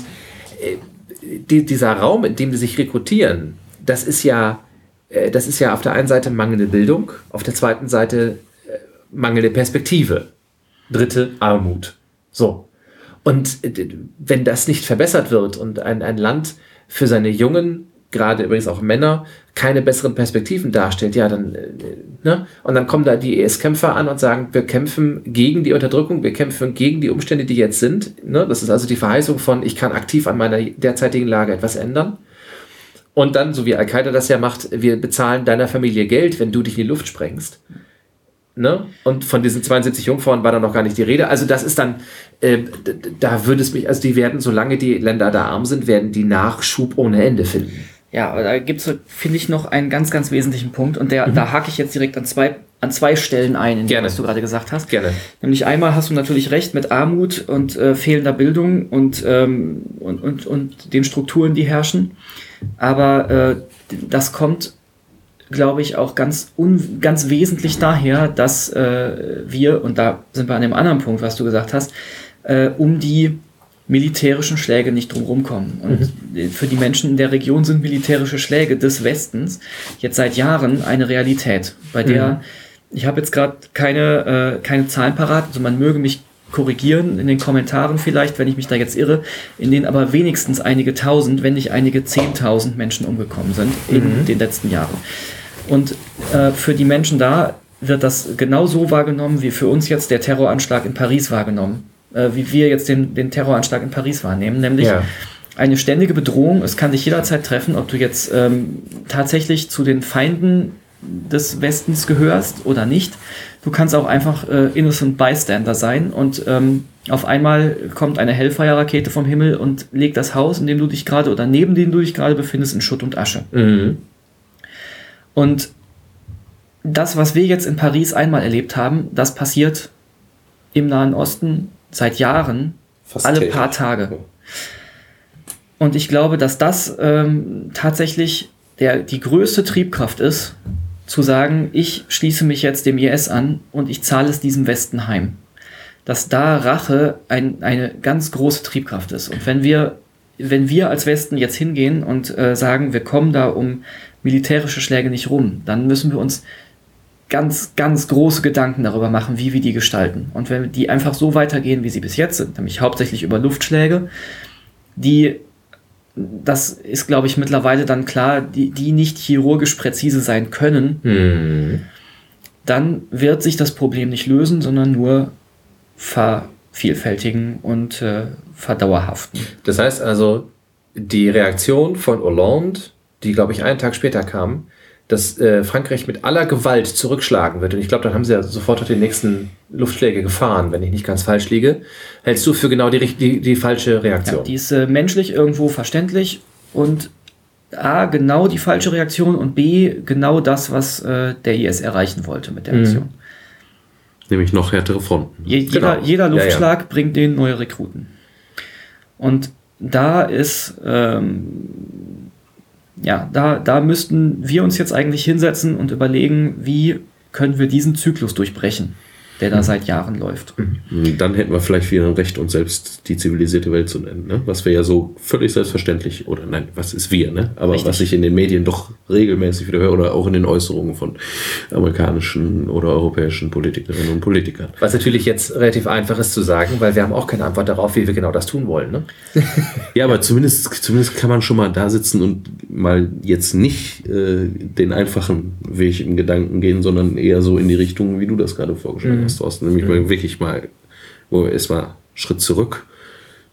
äh, die, dieser Raum, in dem die sich rekrutieren, das ist ja, äh, das ist ja auf der einen Seite mangelnde Bildung, auf der zweiten Seite äh, mangelnde Perspektive. Dritte Armut. So. Und wenn das nicht verbessert wird und ein, ein Land für seine Jungen, gerade übrigens auch Männer, keine besseren Perspektiven darstellt, ja, dann, äh, ne? Und dann kommen da die IS-Kämpfer an und sagen, wir kämpfen gegen die Unterdrückung, wir kämpfen gegen die Umstände, die jetzt sind. Ne? Das ist also die Verheißung von, ich kann aktiv an meiner derzeitigen Lage etwas ändern. Und dann, so wie Al-Qaida das ja macht, wir bezahlen deiner Familie Geld, wenn du dich in die Luft sprengst. Ne? Und von diesen 72 Jungfrauen war da noch gar nicht die Rede. Also das ist dann, äh, da würde es mich, also die werden, solange die Länder da arm sind, werden die Nachschub ohne Ende finden. Ja, da gibt es, finde ich, noch einen ganz, ganz wesentlichen Punkt und der, da hake ich jetzt direkt an zwei, an zwei Stellen ein, in dem, Gerne. was du gerade gesagt hast. Gerne. Nämlich einmal hast du natürlich recht mit Armut und äh, fehlender Bildung und, ähm, und, und, und den Strukturen, die herrschen. Aber äh, das kommt, glaube ich, auch ganz, un, ganz wesentlich daher, dass äh, wir, und da sind wir an dem anderen Punkt, was du gesagt hast, äh, um die militärischen Schläge nicht drumherum kommen. Und für die Menschen in der Region sind militärische Schläge des Westens jetzt seit Jahren eine Realität, bei der ich habe jetzt gerade keine, äh, keine Zahlen parat, also man möge mich korrigieren in den Kommentaren vielleicht, wenn ich mich da jetzt irre, in denen aber wenigstens einige tausend, wenn nicht einige zehntausend Menschen umgekommen sind in den letzten Jahren. Und äh, für die Menschen da wird das genauso wahrgenommen, wie für uns jetzt der Terroranschlag in Paris wahrgenommen, äh, wie wir jetzt den, den Terroranschlag in Paris wahrnehmen, nämlich Ja. eine ständige Bedrohung. Es kann dich jederzeit treffen, ob du jetzt ähm, tatsächlich zu den Feinden des Westens gehörst oder nicht. Du kannst auch einfach äh, innocent bystander sein und ähm, auf einmal kommt eine Hellfire-Rakete vom Himmel und legt das Haus, in dem du dich gerade oder neben dem du dich gerade befindest, in Schutt und Asche. Mhm. Und das, was wir jetzt in Paris einmal erlebt haben, das passiert im Nahen Osten seit Jahren, Fast alle täglich. paar Tage. Und ich glaube, dass das ähm, tatsächlich der, die größte Triebkraft ist, zu sagen, ich schließe mich jetzt dem IS an und ich zahle es diesem Westen heim. Dass da Rache ein, eine ganz große Triebkraft ist. Und wenn wir, wenn wir als Westen jetzt hingehen und äh, sagen, wir kommen da um militärische Schläge nicht rum, dann müssen wir uns ganz, ganz große Gedanken darüber machen, wie wir die gestalten. Und wenn die einfach so weitergehen, wie sie bis jetzt sind, nämlich hauptsächlich über Luftschläge, die, das ist, glaube ich, mittlerweile dann klar, die, die nicht chirurgisch präzise sein können, Mhm. dann wird sich das Problem nicht lösen, sondern nur vervielfältigen und äh, verdauerhaften. Das heißt also, die Reaktion von Hollande, die, glaube ich, einen Tag später kam, dass äh, Frankreich mit aller Gewalt zurückschlagen wird. Und ich glaube, dann haben sie ja sofort die nächsten Luftschläge gefahren, wenn ich nicht ganz falsch liege. Hältst du für genau die, die, die falsche Ja, Reaktion? die ist äh, menschlich irgendwo verständlich und A, genau die falsche Reaktion und B, genau das, was äh, der IS erreichen wollte mit der Mission. Nämlich noch härtere Fronten. Je, Genau. jeder, jeder Ja, ja. Luftschlag bringt denen neue Rekruten. Und da ist, ähm, ja, da, da müssten wir uns jetzt eigentlich hinsetzen und überlegen, wie können wir diesen Zyklus durchbrechen. Der da seit Jahren läuft. Dann hätten wir vielleicht wieder ein Recht, uns selbst die zivilisierte Welt zu nennen. Ne? Was wir ja so völlig selbstverständlich, oder nein, was ist wir, ne? Aber Richtig. was ich in den Medien doch regelmäßig wieder höre, oder auch in den Äußerungen von amerikanischen oder europäischen Politikerinnen und Politikern. Was natürlich jetzt relativ einfach ist zu sagen, weil wir haben auch keine Antwort darauf, wie wir genau das tun wollen. Ne? Ja, aber zumindest, zumindest kann man schon mal da sitzen und mal jetzt nicht äh, den einfachen Weg im Gedanken gehen, sondern eher so in die Richtung, wie du das gerade vorgestellt hast, Thorsten. Nämlich mal wirklich mal, wo wir erstmal Schritt zurück,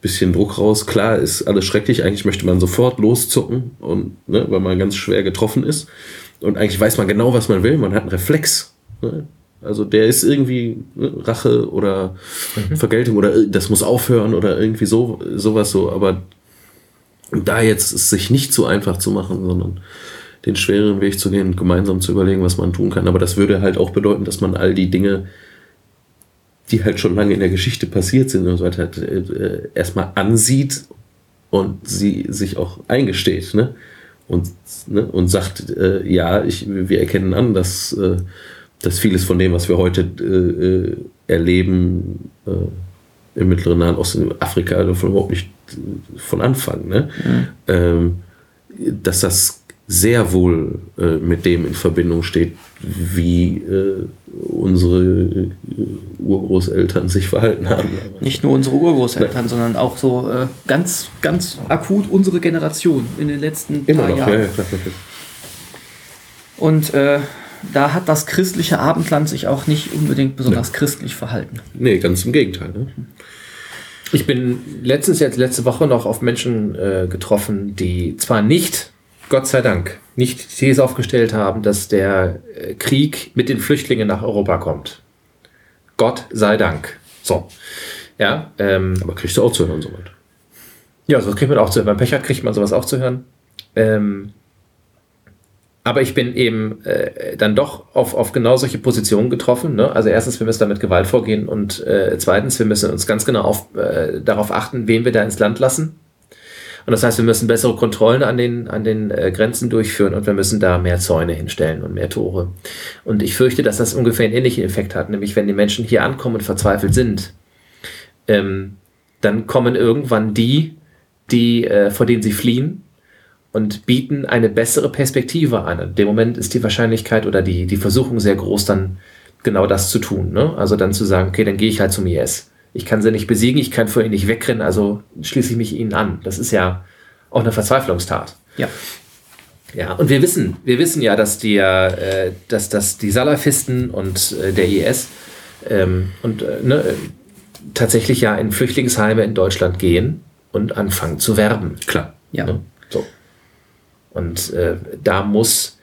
bisschen Druck raus. Klar, ist alles schrecklich. Eigentlich möchte man sofort loszucken und, ne, weil man ganz schwer getroffen ist. Und eigentlich weiß man genau, was man will. Man hat einen Reflex. Ne? Also der ist irgendwie ne, Rache oder Vergeltung oder das muss aufhören oder irgendwie so sowas so. Aber da jetzt es sich nicht so einfach zu machen, sondern den schwereren Weg zu gehen, gemeinsam zu überlegen, was man tun kann. Aber das würde halt auch bedeuten, dass man all die Dinge, die halt schon lange in der Geschichte passiert sind und so weiter, halt, äh, erstmal ansieht und sie sich auch eingesteht, ne? Und, ne? und sagt, äh, ja, ich, wir erkennen an, dass, äh, dass vieles von dem, was wir heute äh, äh, erleben, im Mittleren Nahen Osten, in Afrika, davon überhaupt nicht von Anfang, ne? Ähm, dass das sehr wohl äh, mit dem in Verbindung steht, wie äh, unsere äh, Urgroßeltern sich verhalten haben. Nicht nur unsere Urgroßeltern, sondern auch so äh, ganz, ganz akut unsere Generation in den letzten Immer paar noch, Jahren. ja, ja, klar, klar, klar. Und äh, da hat das christliche Abendland sich auch nicht unbedingt besonders christlich verhalten. Nee, ganz im Gegenteil. Ne? Ich bin letztens jetzt letzte Woche noch auf Menschen äh, getroffen, die zwar nicht, Gott sei Dank, nicht die These aufgestellt haben, dass der äh, Krieg mit den Flüchtlingen nach Europa kommt. Gott sei Dank. So. Ja, ähm, Aber kriegst du auch zu hören soweit. ja, sowas kriegt man auch zu hören. Beim Pech hat, kriegt man sowas auch zu hören. Ähm, aber ich bin eben äh, dann doch auf, auf genau solche Positionen getroffen. Ne? Also erstens, wir müssen da mit Gewalt vorgehen und äh, zweitens, wir müssen uns ganz genau auf, äh, darauf achten, wen wir da ins Land lassen. Und das heißt, wir müssen bessere Kontrollen an den, an den äh, Grenzen durchführen und wir müssen da mehr Zäune hinstellen und mehr Tore. Und ich fürchte, dass das ungefähr einen ähnlichen Effekt hat, nämlich wenn die Menschen hier ankommen und verzweifelt sind, ähm, dann kommen irgendwann die, die, äh, vor denen sie fliehen und bieten eine bessere Perspektive an. In dem Moment ist die Wahrscheinlichkeit oder die, die Versuchung sehr groß, dann genau das zu tun. Ne? Also dann zu sagen, okay, dann gehe ich halt zum IS. Ich kann sie nicht besiegen, ich kann vor ihnen nicht wegrennen, also schließe ich mich ihnen an. Das ist ja auch eine Verzweiflungstat. Ja. Ja, und wir wissen, wir wissen ja, dass die, äh, dass, dass die Salafisten und äh, der IS ähm, und äh, ne, tatsächlich ja in Flüchtlingsheime in Deutschland gehen und anfangen zu werben. Klar. Ja. Ne? So. Und äh, da muss,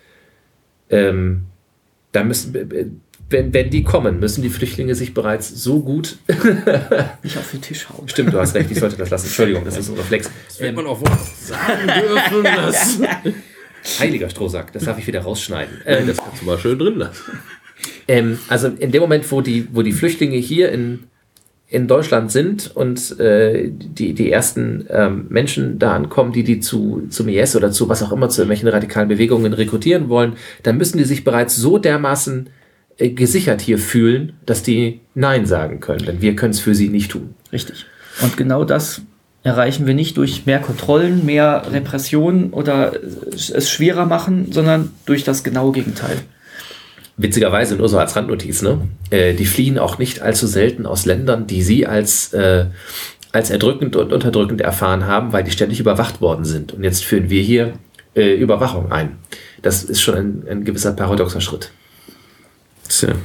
ähm, da müssen, äh, wenn, wenn die kommen, müssen die Flüchtlinge sich bereits so gut. Nicht auf den Tisch hauen. Stimmt, du hast recht, ich sollte das lassen. Entschuldigung, das ist ein Reflex. Wird man auch wohl sagen dürfen, dass. Heiliger Strohsack, das darf ich wieder rausschneiden. Ähm, das kannst du mal schön drin lassen. Ähm, also in dem Moment, wo die, wo die Flüchtlinge hier in, in Deutschland sind und äh, die, die ersten ähm, Menschen da ankommen, die die zu, zum IS oder zu was auch immer, zu irgendwelchen radikalen Bewegungen rekrutieren wollen, dann müssen die sich bereits so dermaßen äh, gesichert hier fühlen, dass die Nein sagen können. Denn wir können es für sie nicht tun. Richtig. Und genau das erreichen wir nicht durch mehr Kontrollen, mehr Repression oder es schwerer machen, sondern durch das genaue Gegenteil. Witzigerweise nur so als Randnotiz, ne? Äh, die fliehen auch nicht allzu selten aus Ländern, die sie als, äh, als erdrückend und unterdrückend erfahren haben, weil die ständig überwacht worden sind. Und jetzt führen wir hier äh, Überwachung ein. Das ist schon ein, ein gewisser paradoxer Schritt. Tja,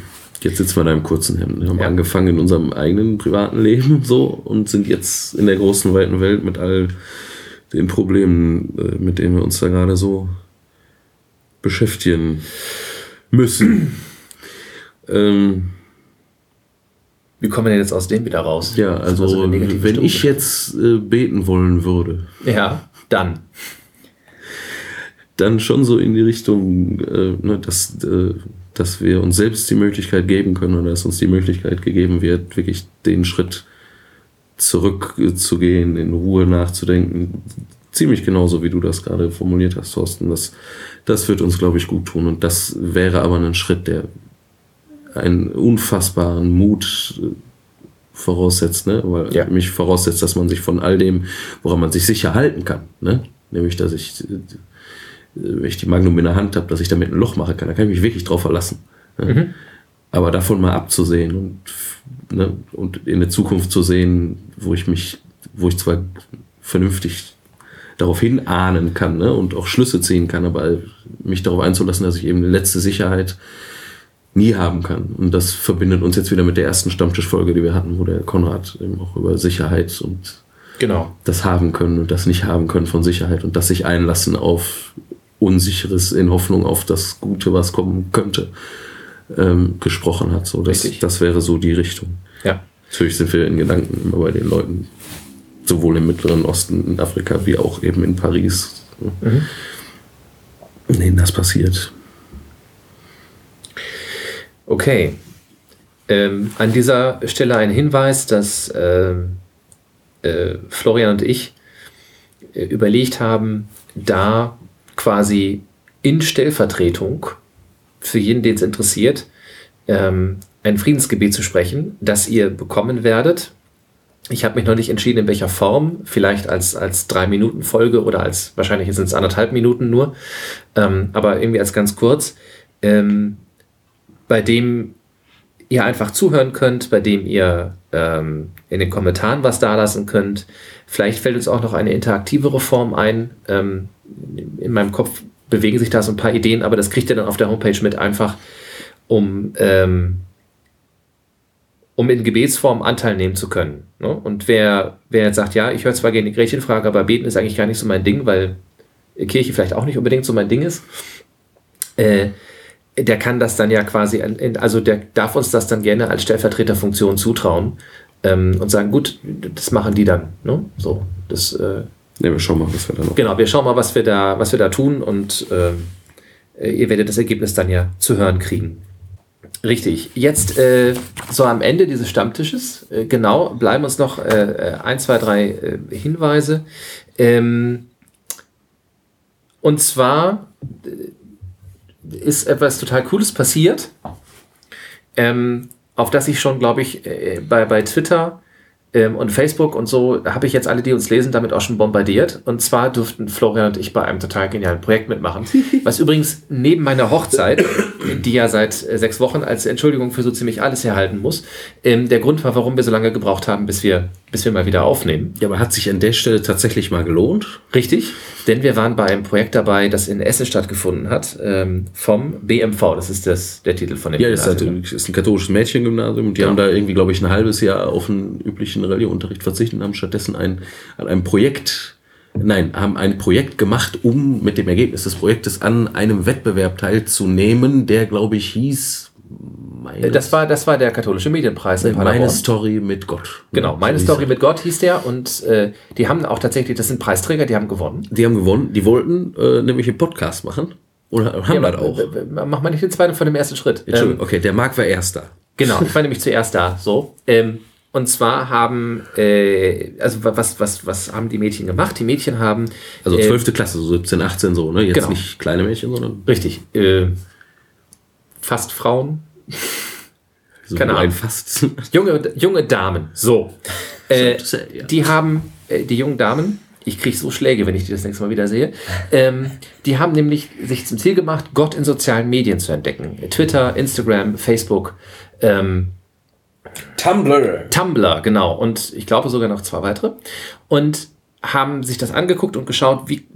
jetzt sitzen wir da im kurzen Hemd. Wir haben Ja. angefangen in unserem eigenen privaten Leben so und sind jetzt in der großen, weiten Welt mit all den Problemen, äh, mit denen wir uns da gerade so beschäftigen müssen. ähm, Wie kommen wir denn jetzt aus dem wieder raus? ja, also negative wenn Stimmung. ich jetzt äh, beten wollen würde, Ja, dann. dann schon so in die Richtung, äh, ne, dass, äh, dass wir uns selbst die Möglichkeit geben können oder dass uns die Möglichkeit gegeben wird, wirklich den Schritt zurückzugehen, in Ruhe nachzudenken. Ziemlich genauso, wie du das gerade formuliert hast, Thorsten. Das, das wird uns, glaube ich, gut tun. Und das wäre aber ein Schritt, der einen unfassbaren Mut äh, voraussetzt, ne? Weil Ja. mich voraussetzt, dass man sich von all dem, woran man sich sicher halten kann, ne? Nämlich, dass ich, äh, wenn ich die Magnum in der Hand habe, dass ich damit ein Loch machen kann. Da kann ich mich wirklich drauf verlassen. Ne? Aber davon mal abzusehen und, ne, und in eine Zukunft zu sehen, wo ich mich, wo ich zwar vernünftig darauf hin ahnen kann ne, und auch Schlüsse ziehen kann, aber mich darauf einzulassen, dass ich eben eine letzte Sicherheit nie haben kann. Und das verbindet uns jetzt wieder mit der ersten Stammtischfolge, die wir hatten, wo der Konrad eben auch über Sicherheit und Genau. das haben können und das nicht haben können von Sicherheit und das sich einlassen auf Unsicheres in Hoffnung auf das Gute, was kommen könnte, ähm, gesprochen hat. So, das, Richtig. das wäre so die Richtung. Ja. Natürlich sind wir in Gedanken immer bei den Leuten, sowohl im Mittleren Osten, in Afrika, wie auch eben in Paris, in denen das passiert. Okay. Ähm, an dieser Stelle ein Hinweis, dass ähm, äh, Florian und ich äh, überlegt haben, da quasi in Stellvertretung für jeden, den es interessiert, ähm, ein Friedensgebet zu sprechen, das ihr bekommen werdet. Ich habe mich noch nicht entschieden, in welcher Form. Vielleicht als, als drei Minuten Folge oder als wahrscheinlich sind es anderthalb Minuten nur. Ähm, aber irgendwie als ganz kurz. Ähm, bei dem ihr einfach zuhören könnt, bei dem ihr ähm, in den Kommentaren was dalassen könnt. Vielleicht fällt uns auch noch eine interaktivere Form ein. Ähm, in meinem Kopf bewegen sich da so ein paar Ideen, aber das kriegt ihr dann auf der Homepage mit einfach, um, ähm, um in Gebetsform Anteil nehmen zu können. Ne? Und wer, wer jetzt sagt, ja, ich höre zwar gerne die Gretchenfrage, aber beten ist eigentlich gar nicht so mein Ding, weil Kirche vielleicht auch nicht unbedingt so mein Ding ist, äh, der kann das dann ja quasi, also der darf uns das dann gerne als Stellvertreterfunktion zutrauen ähm, und sagen, gut, das machen die dann. Ne? So, das, äh, Ne, wir schauen mal, was wir da noch. genau, wir schauen mal, was wir da, was wir da tun und ähm, äh, ihr werdet das Ergebnis dann ja zu hören kriegen. Richtig. Jetzt äh, so am Ende dieses Stammtisches, äh, genau, bleiben uns noch äh, äh, ein, zwei, drei äh, Hinweise. Ähm, und zwar äh, ist etwas total Cooles passiert, ähm, auf das ich schon, glaube ich, äh, bei, bei Twitter ähm, und Facebook und so habe ich jetzt alle, die uns lesen, damit auch schon bombardiert. Und zwar durften Florian und ich bei einem total genialen Projekt mitmachen, was übrigens neben meiner Hochzeit, die ja seit äh, sechs Wochen als Entschuldigung für so ziemlich alles herhalten muss, ähm, der Grund war, warum wir so lange gebraucht haben, bis wir, bis wir mal wieder aufnehmen. Ja, aber hat sich an der Stelle tatsächlich mal gelohnt? Richtig, denn wir waren bei einem Projekt dabei, das in Essen stattgefunden hat, ähm, vom BMV. Das ist das, der Titel von dem Ja, das ist, halt, ist ein katholisches Mädchengymnasium und die Genau. haben da irgendwie, glaube ich, ein halbes Jahr auf einen üblichen Religionunterricht verzichtet und haben stattdessen ein, an einem Projekt, nein, haben ein Projekt gemacht, um mit dem Ergebnis des Projektes an einem Wettbewerb teilzunehmen, der, glaube ich, hieß meine, Das war, das war der katholische Medienpreis in meine. Story mit Gott. Genau, meine So Story mit Gott hieß der und äh, die haben auch tatsächlich, das sind Preisträger, die haben gewonnen. Die haben gewonnen, die wollten äh, nämlich einen Podcast machen oder haben das auch. Äh, äh, Mach mal nicht den zweiten von dem ersten Schritt. Entschuldigung, Ähm, okay, der Marc war Erster. genau, ich war nämlich zuerst da. So. Ähm, und zwar haben, äh, also wa- was, was, was haben die Mädchen gemacht? Die Mädchen haben. Also äh, 12. Klasse, so 17, 18 so, ne? Jetzt Genau. nicht kleine Mädchen, sondern Richtig. Äh, fast Frauen. so Keine Ahnung. fast. Junge, junge Damen. So. Äh. Die haben, äh, die jungen Damen, ich kriege so Schläge, wenn ich die das nächste Mal wieder sehe, ähm, die haben nämlich sich zum Ziel gemacht, Gott in sozialen Medien zu entdecken. Twitter, Instagram, Facebook, ähm, Tumblr. Tumblr, genau. Und ich glaube sogar noch zwei weitere. Und haben sich das angeguckt und geschaut, wie,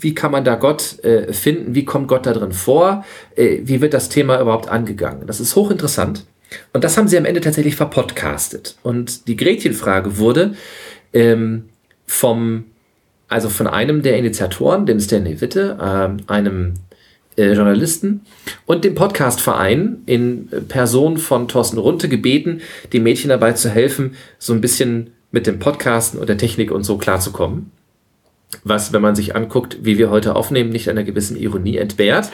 wie kann man da Gott äh, finden, wie kommt Gott da drin vor, äh, wie wird das Thema überhaupt angegangen. Das ist hochinteressant. Und das haben sie am Ende tatsächlich verpodcastet. Und die Gretchenfrage wurde ähm, vom, also von einem der Initiatoren, dem Stanley Witte, ähm, einem äh, Journalisten und dem Podcastverein in Person von Thorsten Runte gebeten, die Mädchen dabei zu helfen, so ein bisschen mit dem Podcasten und der Technik und so klarzukommen. Was, wenn man sich anguckt, wie wir heute aufnehmen, nicht einer gewissen Ironie entbehrt.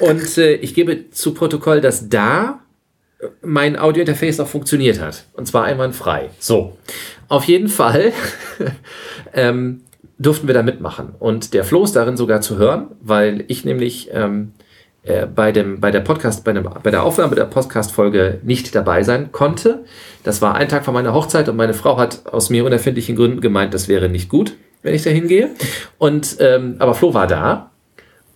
Und äh, ich gebe zu Protokoll, dass da äh, mein Audiointerface auch funktioniert hat. Und zwar einwandfrei. So. Auf jeden Fall ähm, durften wir da mitmachen. Und der Flo ist darin sogar zu hören, weil ich nämlich ähm, äh, bei, dem, bei der Podcast, bei, dem, bei der Aufnahme der Podcast-Folge nicht dabei sein konnte. Das war ein Tag vor meiner Hochzeit und meine Frau hat aus mir unerfindlichen Gründen gemeint, das wäre nicht gut, wenn ich da hingehe. Und, ähm, aber Flo war da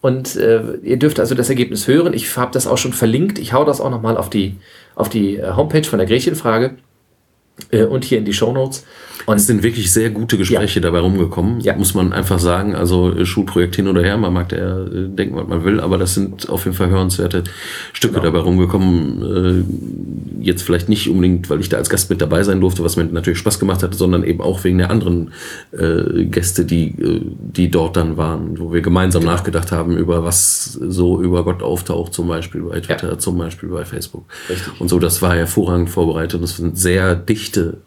und äh, ihr dürft also das Ergebnis hören. Ich habe das auch schon verlinkt. Ich hau das auch nochmal auf die, auf die äh, Homepage von der Gretchenfrage äh, und hier in die Show Notes. Und es sind wirklich sehr gute Gespräche ja. dabei rumgekommen, ja. muss man einfach sagen. Also äh, Schulprojekt hin oder her, man mag ja äh, denken, was man will, aber das sind auf jeden Fall hörenswerte Stücke genau. dabei rumgekommen. Äh, jetzt vielleicht nicht unbedingt, weil ich da als Gast mit dabei sein durfte, was mir natürlich Spaß gemacht hat, sondern eben auch wegen der anderen äh, Gäste, die, die dort dann waren, wo wir gemeinsam genau. nachgedacht haben über was so über Gott auftaucht, zum Beispiel bei Twitter, ja. zum Beispiel bei Facebook. Richtig. Und so, das war hervorragend vorbereitet. Das sind sehr dichte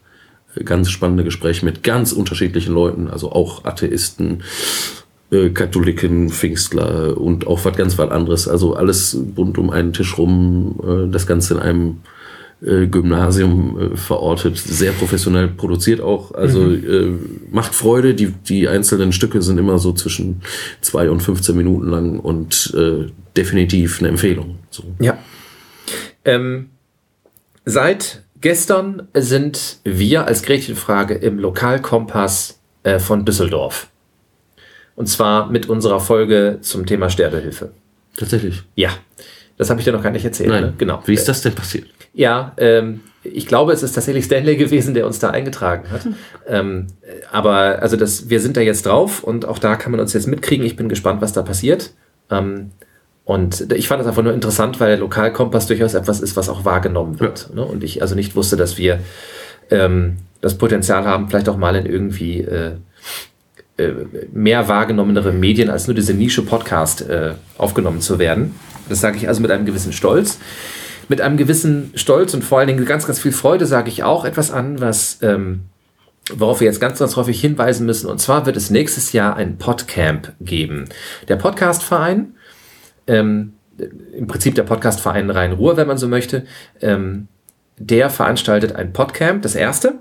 ganz spannende Gespräche mit ganz unterschiedlichen Leuten, also auch Atheisten, äh, Katholiken, Pfingstler und auch was ganz was anderes. Also alles bunt um einen Tisch rum, äh, das Ganze in einem äh, Gymnasium verortet, sehr professionell produziert auch. Also mhm. macht Freude. Die, die einzelnen Stücke sind immer so zwischen zwei und 15 Minuten lang und definitiv eine Empfehlung. So. Ja. Ähm, seit Gestern sind wir als Gretchenfrage im Lokalkompass äh, von Düsseldorf. Und zwar mit unserer Folge zum Thema Sterbehilfe. Tatsächlich. Ja. Das habe ich dir noch gar nicht erzählt. Nein. Ne? Genau. Wie ist das denn passiert? Ja, ähm, ich glaube, es ist tatsächlich Stanley gewesen, der uns da eingetragen hat. Hm. Ähm, aber also das, wir sind da jetzt drauf und auch da kann man uns jetzt mitkriegen. Ich bin gespannt, was da passiert. Ähm, und ich fand es einfach nur interessant, weil der Lokalkompass durchaus etwas ist, was auch wahrgenommen wird. Ja. Ne? Und ich also nicht wusste, dass wir ähm, das Potenzial haben, vielleicht auch mal in irgendwie äh, äh, mehr wahrgenommenere Medien als nur diese Nische-Podcast äh, aufgenommen zu werden. Das sage ich also mit einem gewissen Stolz. Mit einem gewissen Stolz und vor allen Dingen ganz, ganz viel Freude sage ich auch etwas an, was ähm, worauf wir jetzt ganz, ganz häufig hinweisen müssen. Und zwar wird es nächstes Jahr ein Podcamp geben. Der Podcastverein ähm, im Prinzip der Podcastverein Rhein-Ruhr, wenn man so möchte, ähm, der veranstaltet ein Podcamp, das erste,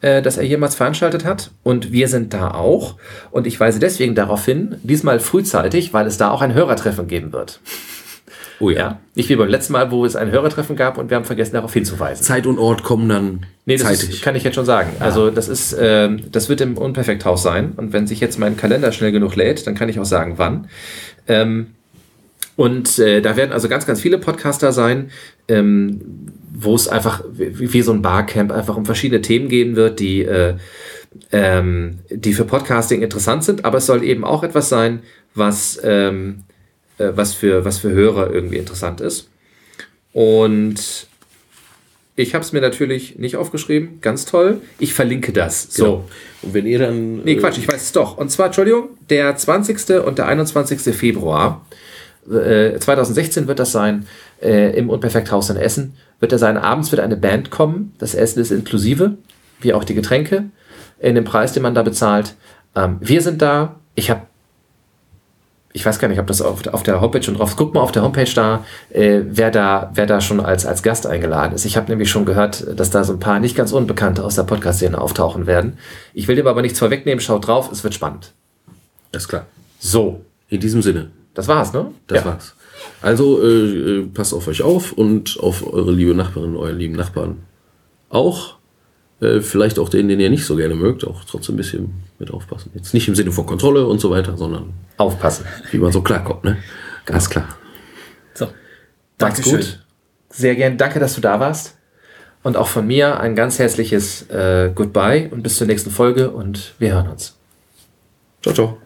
äh, das er jemals veranstaltet hat. Und wir sind da auch. Und ich weise deswegen darauf hin, diesmal frühzeitig, weil es da auch ein Hörertreffen geben wird. Oh ja. ja. Nicht wie beim letzten Mal, wo es ein Hörertreffen gab und wir haben vergessen, darauf hinzuweisen. Zeit und Ort kommen dann nee, das zeitig. Ist, kann ich jetzt schon sagen. Ja. Also das ist, äh, das wird im Unperfekthaus sein. Und wenn sich jetzt mein Kalender schnell genug lädt, dann kann ich auch sagen, wann. Ähm, und äh, da werden also ganz, ganz viele Podcaster sein, ähm, wo es einfach wie, wie, so ein Barcamp einfach um verschiedene Themen gehen wird, die, äh, ähm, die für Podcasting interessant sind. Aber es soll eben auch etwas sein, was, ähm, äh, was, für, was für Hörer irgendwie interessant ist. Und ich habe es mir natürlich nicht aufgeschrieben. Ganz toll. Ich verlinke das. So. Genau. Und wenn ihr dann. Nee, Quatsch, ich weiß es doch. Und zwar, Entschuldigung, der 20. und der 21. Februar 2016 äh, wird das sein, äh, im Unperfekthaus in Essen. Wird er sein, abends wird eine Band kommen. Das Essen ist inklusive, wie auch die Getränke, in dem Preis, den man da bezahlt. Ähm, wir sind da. Ich habe ich weiß gar nicht, ob das auf, auf der Homepage schon drauf ist. Guck mal auf der Homepage da, äh, wer da, wer da schon als, als Gast eingeladen ist. Ich habe nämlich schon gehört, dass da so ein paar nicht ganz Unbekannte aus der Podcast-Szene auftauchen werden. Ich will dem aber nichts vorwegnehmen. Schaut drauf, es wird spannend. Alles klar. So. In diesem Sinne. Das war's, ne? Das ja. war's. Also äh, äh, passt auf euch auf und auf eure liebe Nachbarin, euren lieben Nachbarn auch. Äh, vielleicht auch den, den ihr nicht so gerne mögt, auch trotzdem ein bisschen mit aufpassen. Jetzt nicht im Sinne von Kontrolle und so weiter, sondern aufpassen. Wie man so klarkommt, ne? Ganz klar. So. Macht's gut. Sehr gern. Danke, dass du da warst. Und auch von mir ein ganz herzliches äh, Goodbye und bis zur nächsten Folge und wir hören uns. Ciao, ciao.